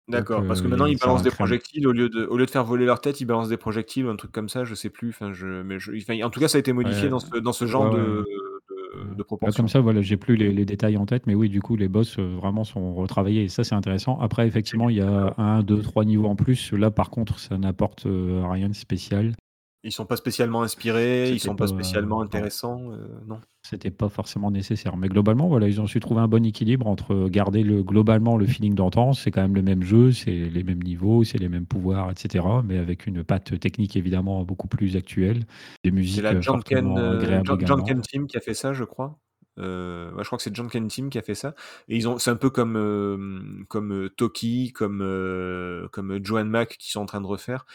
D'accord, parce que heu, maintenant ils balancent des projectiles au lieu de au lieu de faire voler leur tête, ils balancent des projectiles un truc comme ça, je sais plus, enfin je mais je enfin en tout cas ça a été modifié ouais, dans ce dans ce genre ouais, ouais. de de de là, comme proportion. ça, voilà, j'ai plus les les détails en tête, mais oui, du coup, les boss, heu, vraiment sont retravaillés et ça, c'est intéressant. Après, effectivement, il y a un, deux, trois niveaux en plus. Là, par contre, ça n'apporte, heu, rien de spécial. Ils sont pas spécialement inspirés, ils sont pas, spécialement intéressants, heu, non? C'était pas forcément nécessaire. Mais globalement, voilà, ils ont su trouver un bon équilibre entre garder le globalement le feeling d'antan, c'est quand même le même jeu, c'est les mêmes niveaux, c'est les mêmes pouvoirs, et cetera, mais avec une patte technique évidemment beaucoup plus actuelle, des C'est musiques, la Janken, fortement heu, agréables Jan Janken également. Team qui a fait ça, je crois. Ouais, je crois que c'est Janken Team qui a fait ça et ils ont c'est un peu comme, hem, comme, heu, Toki, comme, heu, comme, Joe& Mac qui sont en train de refaire,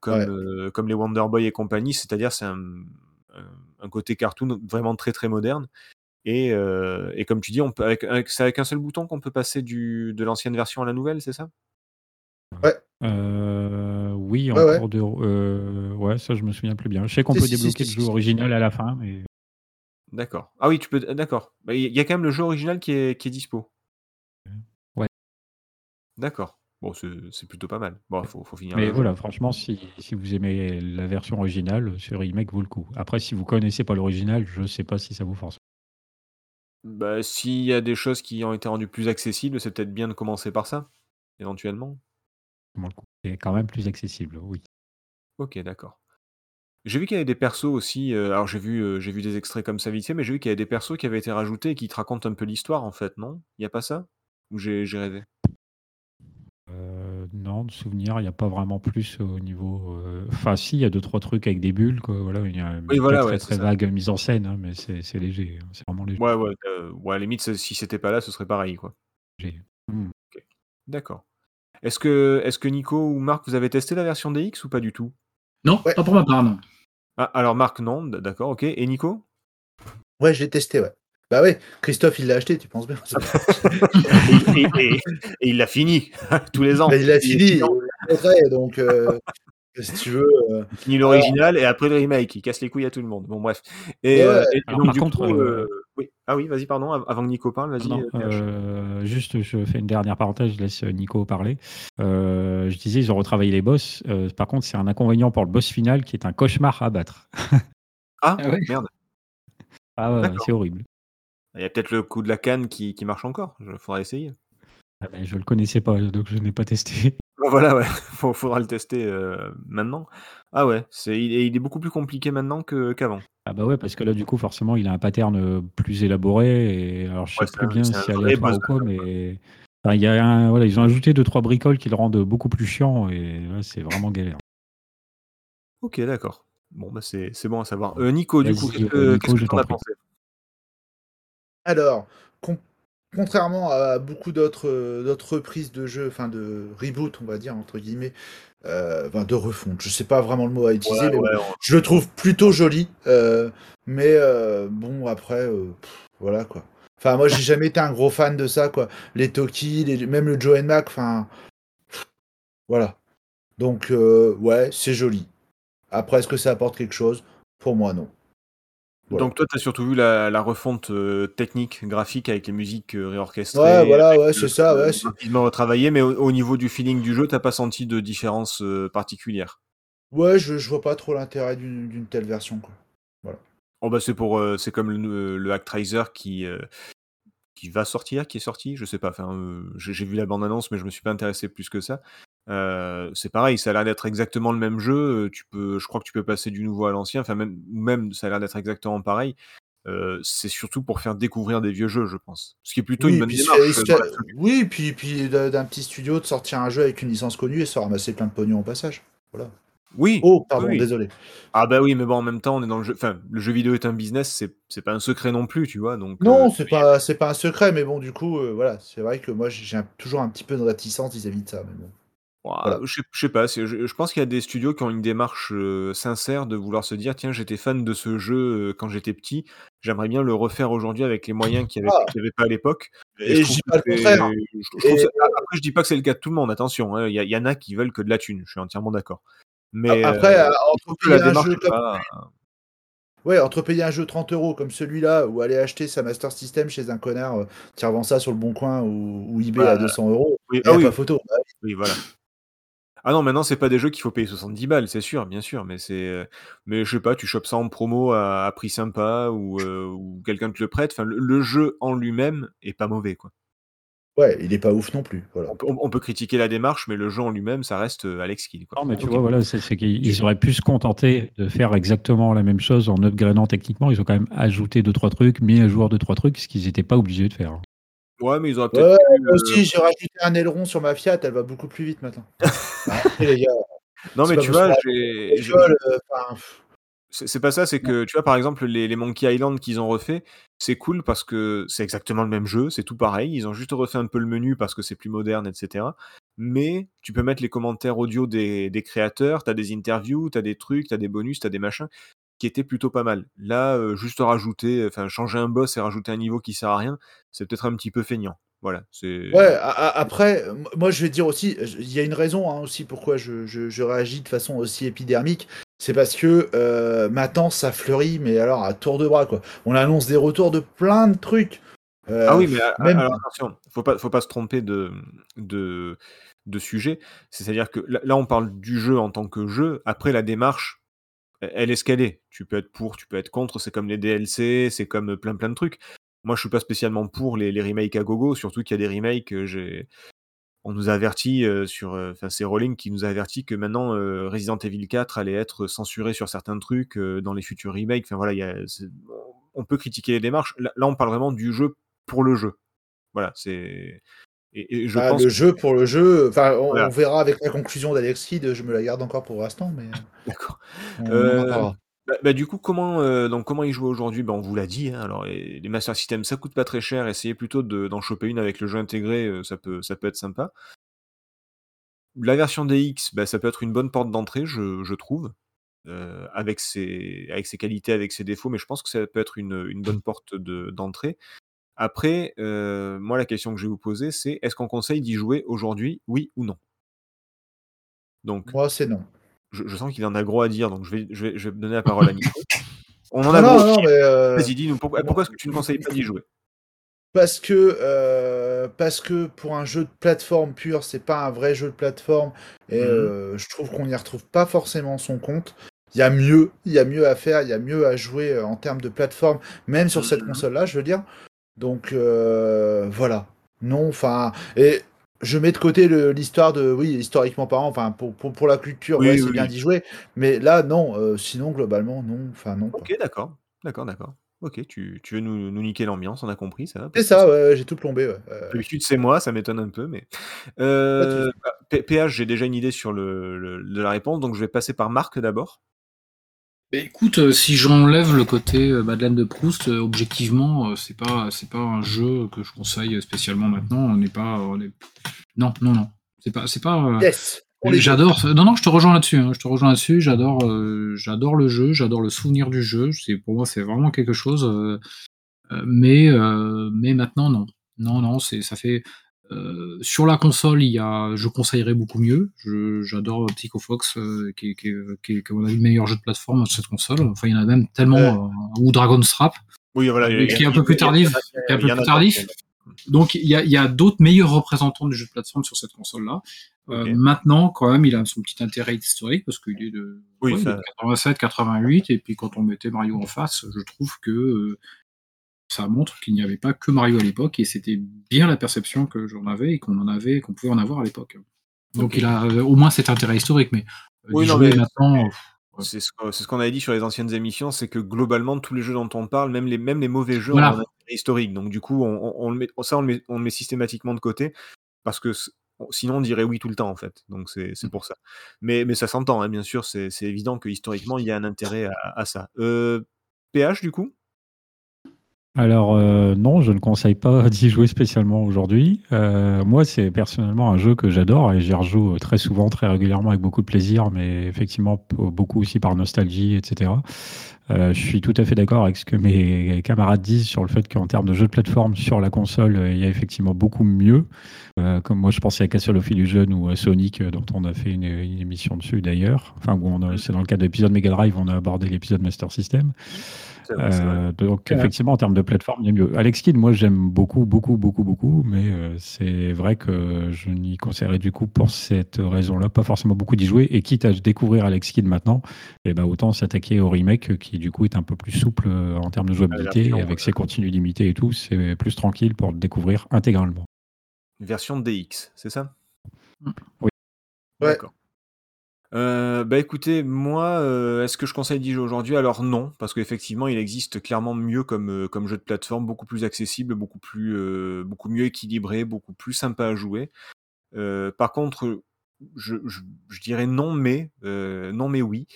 comme, Ouais. heu, comme les Wonder Boy et compagnie. C'est-à-dire c'est un, côté cartoon vraiment très, très moderne et et comme tu dis, on peut avec avec c'est avec un seul bouton qu'on peut passer du de l'ancienne version à la nouvelle, c'est ça? Ouais. Oui, Ouais, en ouais. cours de ouais, ça je me souviens plus bien. Je sais qu'on peut si, débloquer si, le jeu original à la fin, mais D'accord. Ah oui, tu peux d'accord. Bah, il y a quand même le jeu original qui est qui est dispo? ouais. D'accord. Bon, c'est plutôt pas mal. Bon, faut faut finir Mais le jeu. voilà, franchement, si si vous aimez la version originale, ce remake vaut le coup. Après, si vous connaissez pas l'original, je sais pas si ça vous force Bah, s'il y a des choses qui ont été rendues plus accessibles, c'est peut-être bien de commencer par ça, éventuellement? vraiment le coup. C'est quand même plus accessible, oui. OK, d'accord. J'ai vu qu'il y avait des persos aussi, heu, alors j'ai vu, j'ai vu des extraits comme ça vite fait, mais j'ai vu qu'il y avait des persos qui avaient été rajoutés et qui te racontent un peu l'histoire en fait, non? Il y a pas ça? Ou j'ai rêvé? Heu, non, de souvenir, il y a pas vraiment plus au niveau, heu enfin si, il y a deux trois trucs avec des bulles quoi, voilà, il y a Oui, une très, voilà, ouais, très, c'est très ça. vague mise en scène, hein, mais c'est c'est léger, hein, c'est vraiment léger. Ouais, ouais, heu, ouais, à la limite, ce si c'était pas là, ce serait pareil, quoi. Mmh. OK. D'accord. Est-ce que est-ce que Nico ou Marc, vous avez testé la version DX ou pas du tout? Non, Ouais. pas pour ma part, non. Ah, alors Marc, non, d d'accord, OK et Nico? Ouais, je l'ai testé, ouais. Bah ouais, Christophe, il l'a acheté, tu penses bien. et, et- et- et il l'a fini tous les ans. Mais il l'a fini, Il il donc euh, si tu veux. euh, finit l'original et après le remake, il casse les couilles à tout le monde. Bon bref. Et, Ouais. euh, donc par du contre, coup, euh, euh, oui. Ah oui, vas-y, pardon, av- avant que Nico parle, vas-y. Euh, euh, juste, je fais une dernière parenthèse, je laisse Nico parler. Euh, je disais, ils ont retravaillé les boss. Euh, par contre, c'est un inconvénient pour le boss final qui est un cauchemar à battre. Ah, Ah ouais. merde. Ah ouais, c'est horrible. Il y a peut-être le coup de la canne qui, qui marche encore. Il faudra essayer. Ah ben, je le connaissais pas, donc je n'ai pas testé. Voilà, ouais. Faut- faudra le tester euh, maintenant. Ah ouais, c'est, il, est, il est beaucoup plus compliqué maintenant que, qu'avant. Ah bah ouais, parce que là, du coup, forcément, il a un pattern euh, plus élaboré. Et alors, je sais Ouais, c'est plus bien si aléatoire boss ou quoi, mais enfin, y a un- voilà, ils ont ajouté deux trois bricoles qui le rendent beaucoup plus chiant et là, c'est vraiment galère. Ok, d'accord. Bon, bah c'est, c'est bon à savoir. Euh, Nico, du coup, euh, Nico, qu'est-ce que t'en t'en as pensé? Alors, con- contrairement à beaucoup d'autres euh, d'autres reprises de jeux, enfin de reboot, on va dire, entre guillemets, euh, enfin de refonte, je sais pas vraiment le mot à utiliser, Ouais, mais bon, ouais, on- je le trouve plutôt joli. euh, mais euh, bon, après, pff, voilà quoi. Enfin, moi, j'ai jamais été un gros fan de ça, quoi. Les Toki, les- même le Joe Mac, enfin. Voilà. Donc, euh, ouais, c'est joli. Après, est-ce que ça apporte quelque chose? Pour moi, non. Voilà. Donc toi, tu as surtout vu la, la refonte euh, technique, graphique, avec les musiques euh, réorchestrées. Ouais, voilà, ouais, c'est ça, ouais. graphisme retravaillé, mais au, au niveau du feeling du jeu, t'as pas senti de différence euh, particulière? Ouais, je, je vois pas trop l'intérêt d'une telle version, quoi. Oh bah c'est pour, c'est comme le, le Actraiser qui qui va sortir, qui est sorti, je sais pas. Enfin, j'ai vu la bande annonce, mais je me suis pas intéressé plus que ça. Euh, c'est pareil, ça a l'air d'être exactement le même jeu. Tu peux, je crois que tu peux passer du nouveau à l'ancien. Enfin même, même ça a l'air d'être exactement pareil. Euh, c'est surtout pour faire découvrir des vieux jeux, je pense. Ce qui est plutôt Oui, une bonne démarche. euh, oui, puis, puis d'un petit studio de sortir un jeu avec une licence connue et se ramasser plein de pognon au passage. Voilà. Oui. Oh, pardon, oui. désolé. Ah bah oui, mais bon, en même temps, on est dans le jeu. Enfin, le jeu vidéo est un business, c'est c'est pas un secret non plus, tu vois. Donc. Non, euh, c'est pas, c'est pas un secret, mais bon, du coup, euh, voilà, c'est vrai que moi, j'ai toujours un petit peu de réticence vis-à-vis de ça. Mais bon. Ouah, Voilà. Je sais- je sais pas, c'est- je, je pense qu'il y a des studios qui ont une démarche euh, sincère de vouloir se dire tiens, j'étais fan de ce jeu euh, quand j'étais petit, j'aimerais bien le refaire aujourd'hui avec les moyens qu'il n'y avait, Ah. qu'il y avait pas à l'époque. Et je je trouve dis que pas le c'est- contraire. je- je trouve Et- ça- Après, je dis pas que c'est le cas de tout le monde, attention, hein, il y, a- il y en a qui veulent que de la thune, je suis entièrement d'accord. Mais Après, euh, je entre trouve que payer un démarche jeu est comme pas. Ouais, entre payer un jeu 30 euros comme celui-là ou aller acheter sa Master System chez un connard euh, qui revend ça sur le bon coin ou, ou eBay Bah, à 200 euros, Oui, il ah a oui, pas photo. Bah, Oui, voilà. Ah non, maintenant, c'est pas des jeux qu'il faut payer 70 balles, c'est sûr, bien sûr, mais c'est. euh, Mais je sais pas, tu chopes ça en promo à, à prix sympa ou, euh, ou quelqu'un te le prête. Enfin, le, le jeu en lui-même est pas mauvais, quoi. Ouais, il est pas ouf non plus. Voilà. On, peut- on peut critiquer la démarche, mais le jeu en lui-même, ça reste euh, Alex Kidd, quoi. Non, mais tu vois, voilà, c'est qu'ils ils auraient pu se contenter de faire exactement la même chose en upgradant techniquement. Ils ont quand même ajouté deux trois trucs, mis à jour deux trois trucs, ce qu'ils n'étaient pas obligés de faire. Ouais, mais ils Ouais, peut-être. pu, moi euh, aussi, j'ai rajouté un aileron sur ma Fiat, elle va beaucoup plus vite maintenant. Après, les gars, Non, mais tu vois, j'ai. euh, C'est c'est pas ça, c'est que tu vois par exemple les, les Monkey Island qu'ils ont refait, c'est cool parce que c'est exactement le même jeu, c'est tout pareil, ils ont juste refait un peu le menu parce que c'est plus moderne, etc. Mais tu peux mettre les commentaires audio des, des créateurs, t'as des interviews, t'as des trucs, t'as des bonus, t'as des machins qui étaient plutôt pas mal. Là, euh, juste rajouter, enfin changer un boss et rajouter un niveau qui sert à rien, c'est peut-être un petit peu feignant. Voilà, c'est. Ouais, après, moi je vais dire aussi, il y a une raison hein, aussi pourquoi je, je- je réagis de façon aussi épidermique. C'est parce que euh, maintenant ça fleurit, mais alors à tour de bras quoi. On annonce des retours de plein de trucs. Euh, Ah oui, mais a- même- alors attention, faut pas, faut pas se tromper de, de, de sujet. C'est-à-dire que là, on parle du jeu en tant que jeu. Après, la démarche, elle elle est ce qu'elle est. Tu peux être pour, tu peux être contre. C'est comme les DLC, c'est comme plein plein de trucs. Moi, je suis pas spécialement pour les, remakes à gogo, surtout qu'il y a des remakes. euh, J'ai, on nous a averti euh, sur, euh, enfin, c'est Rowling qui nous a averti que maintenant euh, Resident Evil 4 allait être censuré sur certains trucs euh, dans les futurs remakes. Enfin voilà, il y a, on peut critiquer les démarches. Là, là, on parle vraiment du jeu pour le jeu. Voilà, c'est. Et, et je ah, pense le que- jeu pour le jeu, enfin on, Voilà. on verra avec la conclusion d'Alex Kidd, je me la garde encore pour l'instant, mais D'accord. Euh. Bah, bah, du coup, comment, euh, donc, comment y jouer aujourd'hui? Bah, On vous l'a dit. hein, alors, les Master System, ça coûte pas très cher. Essayez plutôt de- d'en choper une avec le jeu intégré. euh, ça, peut, ça peut être sympa. La version DX, bah, ça peut être une bonne porte d'entrée, je, je trouve. euh, avec, ses, avec ses qualités, avec ses défauts, mais je pense que ça peut être une, une bonne porte de- d'entrée. Après, euh, moi, la question que je vais vous poser, c'est est-ce qu'on conseille d'y jouer aujourd'hui, oui ou non? Donc, Moi, c'est non. je, je sens qu'il en a gros à dire, donc je vais, je vais, je vais donner la parole à Nico. On en a non, gros. non, mais. euh, Vas-y, dis-nous pourquoi, pourquoi est-ce que tu ne conseilles pas d'y jouer? Parce que, euh, parce que pour un jeu de plateforme pur, c'est pas un vrai jeu de plateforme. Et euh, je trouve qu'on n'y retrouve pas forcément son compte. Il y a mieux, il y a mieux à faire, il y a mieux à jouer en termes de plateforme, même sur cette Mhm. console-là, je veux dire. Donc euh, voilà. Non, enfin. Et je mets de côté l'histoire de. Oui, historiquement parlant, enfin, pour, pour, pour la culture, Oui, ouais, oui, c'est bien d'y jouer. Mais là, non. euh, sinon, globalement, non. Enfin, non. Ok, d'accord. D'accord, d'accord. Ok, tu, tu veux nous, nous niquer l'ambiance, on a compris ça. C'est parce que ça, ouais, j'ai tout plombé. Ouais. Euh, D'habitude, c'est moi, ça m'étonne un peu, mais. Euh, bah, PH, j'ai déjà une idée sur le, le- de la réponse, donc je vais passer par Marc d'abord. Bah, écoute, euh, si j'enlève le côté euh, Madeleine de Proust, euh, objectivement, euh, c'est pas c'est pas un jeu que je conseille spécialement maintenant. On n'est pas on est... non non non. C'est pas c'est pas. Yes. J'adore. Non non, je te rejoins là-dessus. hein, je te rejoins là-dessus. J'adore j'adore le jeu. J'adore le souvenir du jeu. C'est pour moi c'est vraiment quelque chose. mais mais maintenant non non non c'est ça fait. Euh, sur la console, il y a, je conseillerais beaucoup mieux. J'adore Psycho Fox, euh, qui, est- qui, est- qui, est, comme on a vu, le meilleur jeu de plateforme sur cette console. Enfin, il y en a même tellement, euh, ou Dragon Strap. Oui, voilà. Qui est un peu plus tardif, qui est un peu plus tardif. Donc, il y a, d'autres meilleurs représentants du jeu de plateforme sur cette console-là. Maintenant, quand même, il a son petit intérêt historique parce qu'il est de, Oui, ouais, ça- de 87, 88. Et puis, quand on mettait Mario en face, je trouve que ça montre qu'il n'y avait pas que Mario à l'époque et c'était bien la perception que j'en avais et qu'on en avait, qu'on pouvait en avoir à l'époque. Donc, il a euh, au moins cet intérêt historique, mais euh, Oui, non, mais- maintenant, Ouais. C'est ce qu'on avait dit sur les anciennes émissions, c'est que globalement, tous les jeux dont on parle, même les, même les mauvais jeux, Voilà. ont un intérêt historique. Donc, du coup, on, on- on le met, ça, on le, met, on le met systématiquement de côté parce que sinon, on dirait oui tout le temps, en fait. Donc, c'est Mm. pour ça. Mais, mais ça s'entend, hein, bien sûr, c'est c'est évident que historiquement, il y a un intérêt à, à ça. Euh, PH, du coup? Alors euh, non, je ne conseille pas d'y jouer spécialement aujourd'hui. Euh, moi, c'est personnellement un jeu que j'adore et j'y rejoue très souvent, très régulièrement, avec beaucoup de plaisir, mais effectivement beaucoup aussi par nostalgie, etc. Euh, je suis tout à fait d'accord avec ce que mes camarades disent sur le fait qu'en termes de jeux de plateforme sur la console, il y a effectivement beaucoup mieux. Comme moi, je pensais à Castle of Illusion ou à Sonic, dont on a fait une, émission dessus d'ailleurs. Enfin, c'est dans le cadre de l'épisode Mega Drive, on a abordé l'épisode Master System. Vrai, vrai. Euh, donc Ouais. effectivement en termes de plateforme, il y a mieux. Alex Kidd, moi j'aime beaucoup, beaucoup, beaucoup, beaucoup, mais euh, c'est vrai que je n'y conseillerais du coup pour cette raison-là pas forcément beaucoup d'y jouer. Et quitte à découvrir Alex Kidd maintenant, eh ben, autant s'attaquer au remake qui du coup est un peu plus souple euh, en termes de jouabilité, version, et avec ses contenus limités et tout, c'est plus tranquille pour le découvrir intégralement. Version DX, c'est ça? Oui. Ouais. D'accord. Euh, bah écoutez, moi, euh, est-ce que je conseille jouer aujourd'hui? Alors non, parce qu'effectivement, il existe clairement mieux comme, euh, comme jeu de plateforme, beaucoup plus accessible, beaucoup, plus, euh, beaucoup mieux équilibré, beaucoup plus sympa à jouer. Euh, par contre, je, je- je dirais non mais, euh, non mais oui.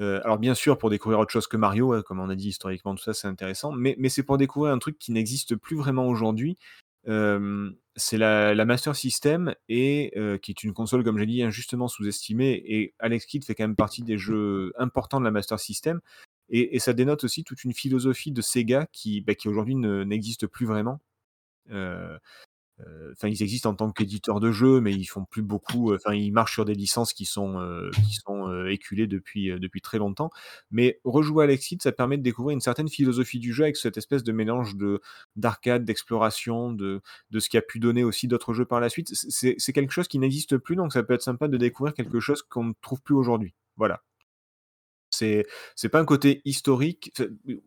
Euh, alors bien sûr, pour découvrir autre chose que Mario, hein, comme on a dit historiquement, tout ça c'est intéressant, mais, mais c'est pour découvrir un truc qui n'existe plus vraiment aujourd'hui. C'est la, Master System et qui est une console, comme j'ai dit, injustement sous-estimée. Et Alex Kidd fait quand même partie des jeux importants de la Master System. Et, ça dénote aussi toute une philosophie de Sega qui, bah, qui aujourd'hui ne- n'existe plus vraiment. Enfin, ils existent en tant qu'éditeurs de jeux, mais ils font plus beaucoup. euh, Enfin, ils marchent sur des licences qui sont euh, qui sont euh, éculées depuis euh, depuis très longtemps. Mais rejouer à Alex Kidd, ça permet de découvrir une certaine philosophie du jeu avec cette espèce de mélange de d'arcade, d'exploration, de de ce qui a pu donner aussi d'autres jeux par la suite. C'est c'est quelque chose qui n'existe plus, donc ça peut être sympa de découvrir quelque chose qu'on ne trouve plus aujourd'hui. Voilà. C'est pas un côté historique.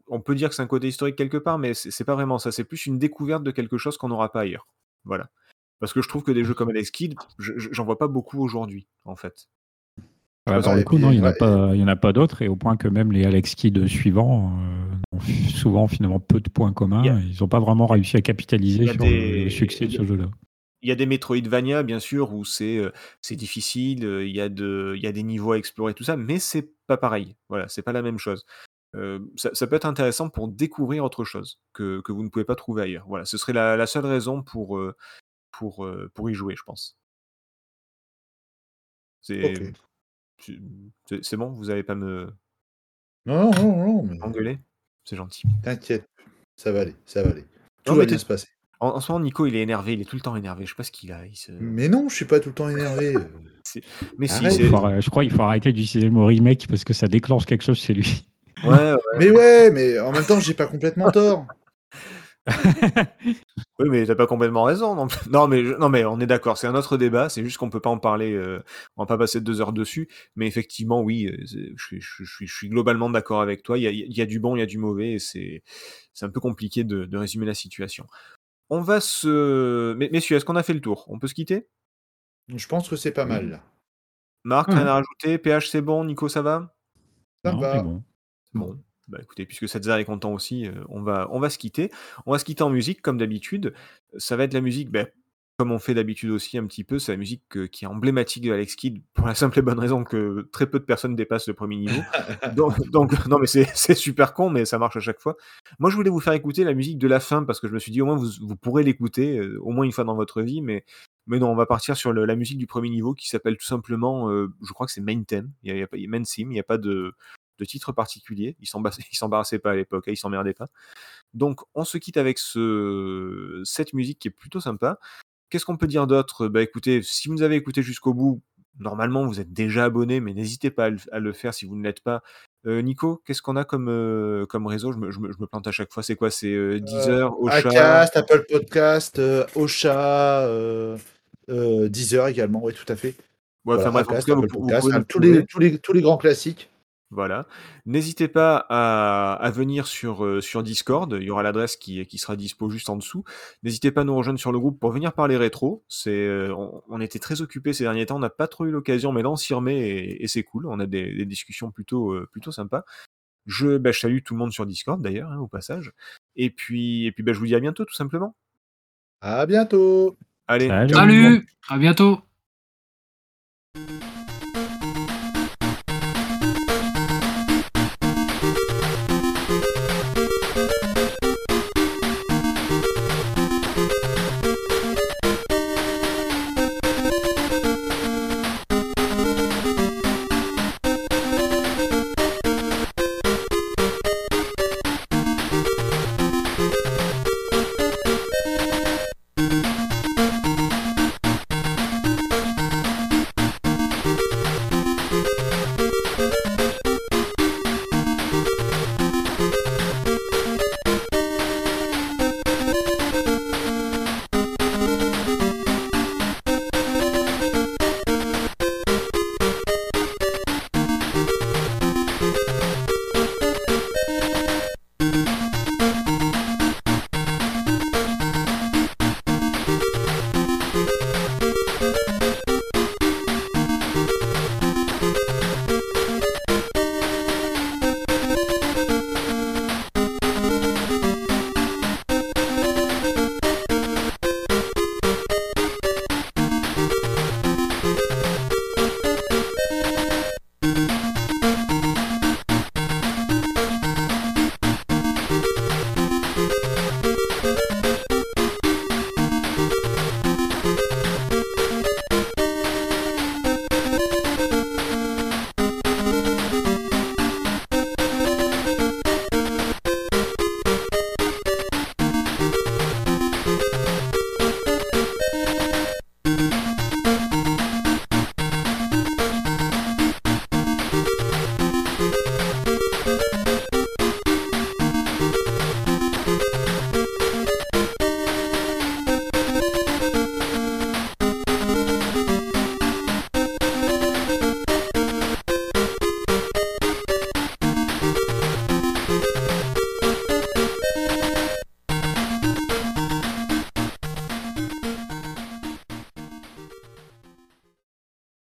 On peut dire que c'est un côté historique quelque part, mais c'est c'est pas vraiment ça. C'est plus une découverte de quelque chose qu'on n'aura pas ailleurs. Voilà. Parce que je trouve que des jeux comme Alex Kidd, je- je- j'en vois pas beaucoup aujourd'hui, en fait. Ah, pour si- le coup, non, il n'y en, a ouais, pas- il y en a pas d'autres, et au point que même les Alex Kidd suivants euh, ont souvent finalement peu de points communs. Ils n'ont pas vraiment réussi à capitaliser sur des- le, succès de ce jeu-là. Il y a des Metroidvania, bien sûr, où c'est euh, difficile, euh, il y, a de- il y a des niveaux à explorer, tout ça, mais c'est pas pareil. Voilà, c'est pas la même chose. Euh, ça, ça peut être intéressant pour découvrir autre chose que, que vous ne pouvez pas trouver ailleurs. Voilà, ce serait la, la seule raison pour, euh, pour, euh, pour y jouer, je pense. C'est bon, vous n'allez pas me, Non, non, non, mais Engueuler? C'est gentil. t'inquiète, ça va aller, ça va aller. Tout Non, va bien se passer. En, en ce moment, Nico, il est énervé, il est tout le temps énervé. Je sais pas ce qu'il a. il se- Mais non, je suis pas tout le temps énervé. Mais si, Arrête. faut je crois qu'il faut arrêter d'utiliser le mot remake parce que ça déclenche quelque chose chez lui. Ouais, ouais. Mais ouais, mais en même temps, j'ai pas complètement tort. Oui, mais t'as pas complètement raison. Non, non, mais, je- non, mais on est d'accord, c'est un autre débat. C'est juste qu'on peut pas en parler. euh, on va pas passer deux heures dessus. Mais effectivement, oui, euh, je suis, je, suis, je suis globalement d'accord avec toi. Il y a, il y a du bon, il y a du mauvais. Et c'est, c'est un peu compliqué de, de résumer la situation. On va se. Mais, messieurs, est-ce qu'on a fait le tour? On peut se quitter? Je pense que c'est pas mal là. Marc, rien à rajouter? PH, c'est bon? Nico, ça va? Ça Non, va. bon. Bon, bah écoutez, puisque Sadzer est content aussi, euh, on, va, on va se quitter. On va se quitter en musique, comme d'habitude. Ça va être la musique, ben, comme on fait d'habitude aussi un petit peu, c'est la musique euh, qui est emblématique de Alex Kidd, pour la simple et bonne raison que très peu de personnes dépassent le premier niveau. donc, donc, non mais c'est super con, mais ça marche à chaque fois. Moi, je voulais vous faire écouter la musique de la fin, parce que je me suis dit, au moins, vous, vous pourrez l'écouter, euh, au moins une fois dans votre vie, mais... Mais non, on va partir sur le- la musique du premier niveau qui s'appelle tout simplement, euh, je crois que c'est Main Theme, il y a, a pas- Main Theme, il n'y a pas de, de titre particulier. Ils s'embar- ils s'embarrassaient pas à l'époque, hein, ils s'emmerdaient pas. Donc, on se quitte avec ce, cette musique qui est plutôt sympa. Qu'est-ce qu'on peut dire d'autre? Bah écoutez, si vous nous avez écouté jusqu'au bout, normalement vous êtes déjà abonné, mais n'hésitez pas à le, à le faire si vous ne l'êtes pas. Euh, Nico, qu'est-ce qu'on a comme, euh, comme réseau? Je me, je me- je me plante à chaque fois. C'est quoi? C'est euh, Deezer, Ocha? Acast, Apple Podcast, Ocha, Deezer également, oui, tout à fait. Ouais, enfin, en tout cas, vous, Podcast, hein, tous, les, tous, les, tous les grands classiques. Voilà. N'hésitez pas à, à venir sur, euh, sur Discord. Il y aura l'adresse qui, qui sera dispo juste en dessous. N'hésitez pas à nous rejoindre sur le groupe pour venir parler rétro. C'est, euh, on, on était très occupés ces derniers temps. On n'a pas trop eu l'occasion, mais là on s'y remet et, et c'est cool. On a des, des discussions plutôt, euh, plutôt sympas. Je, bah, je salue tout le monde sur Discord d'ailleurs, hein, au passage. Et puis, et puis bah, je vous dis à bientôt tout simplement. À bientôt. Allez, Salut. Salut, à bientôt.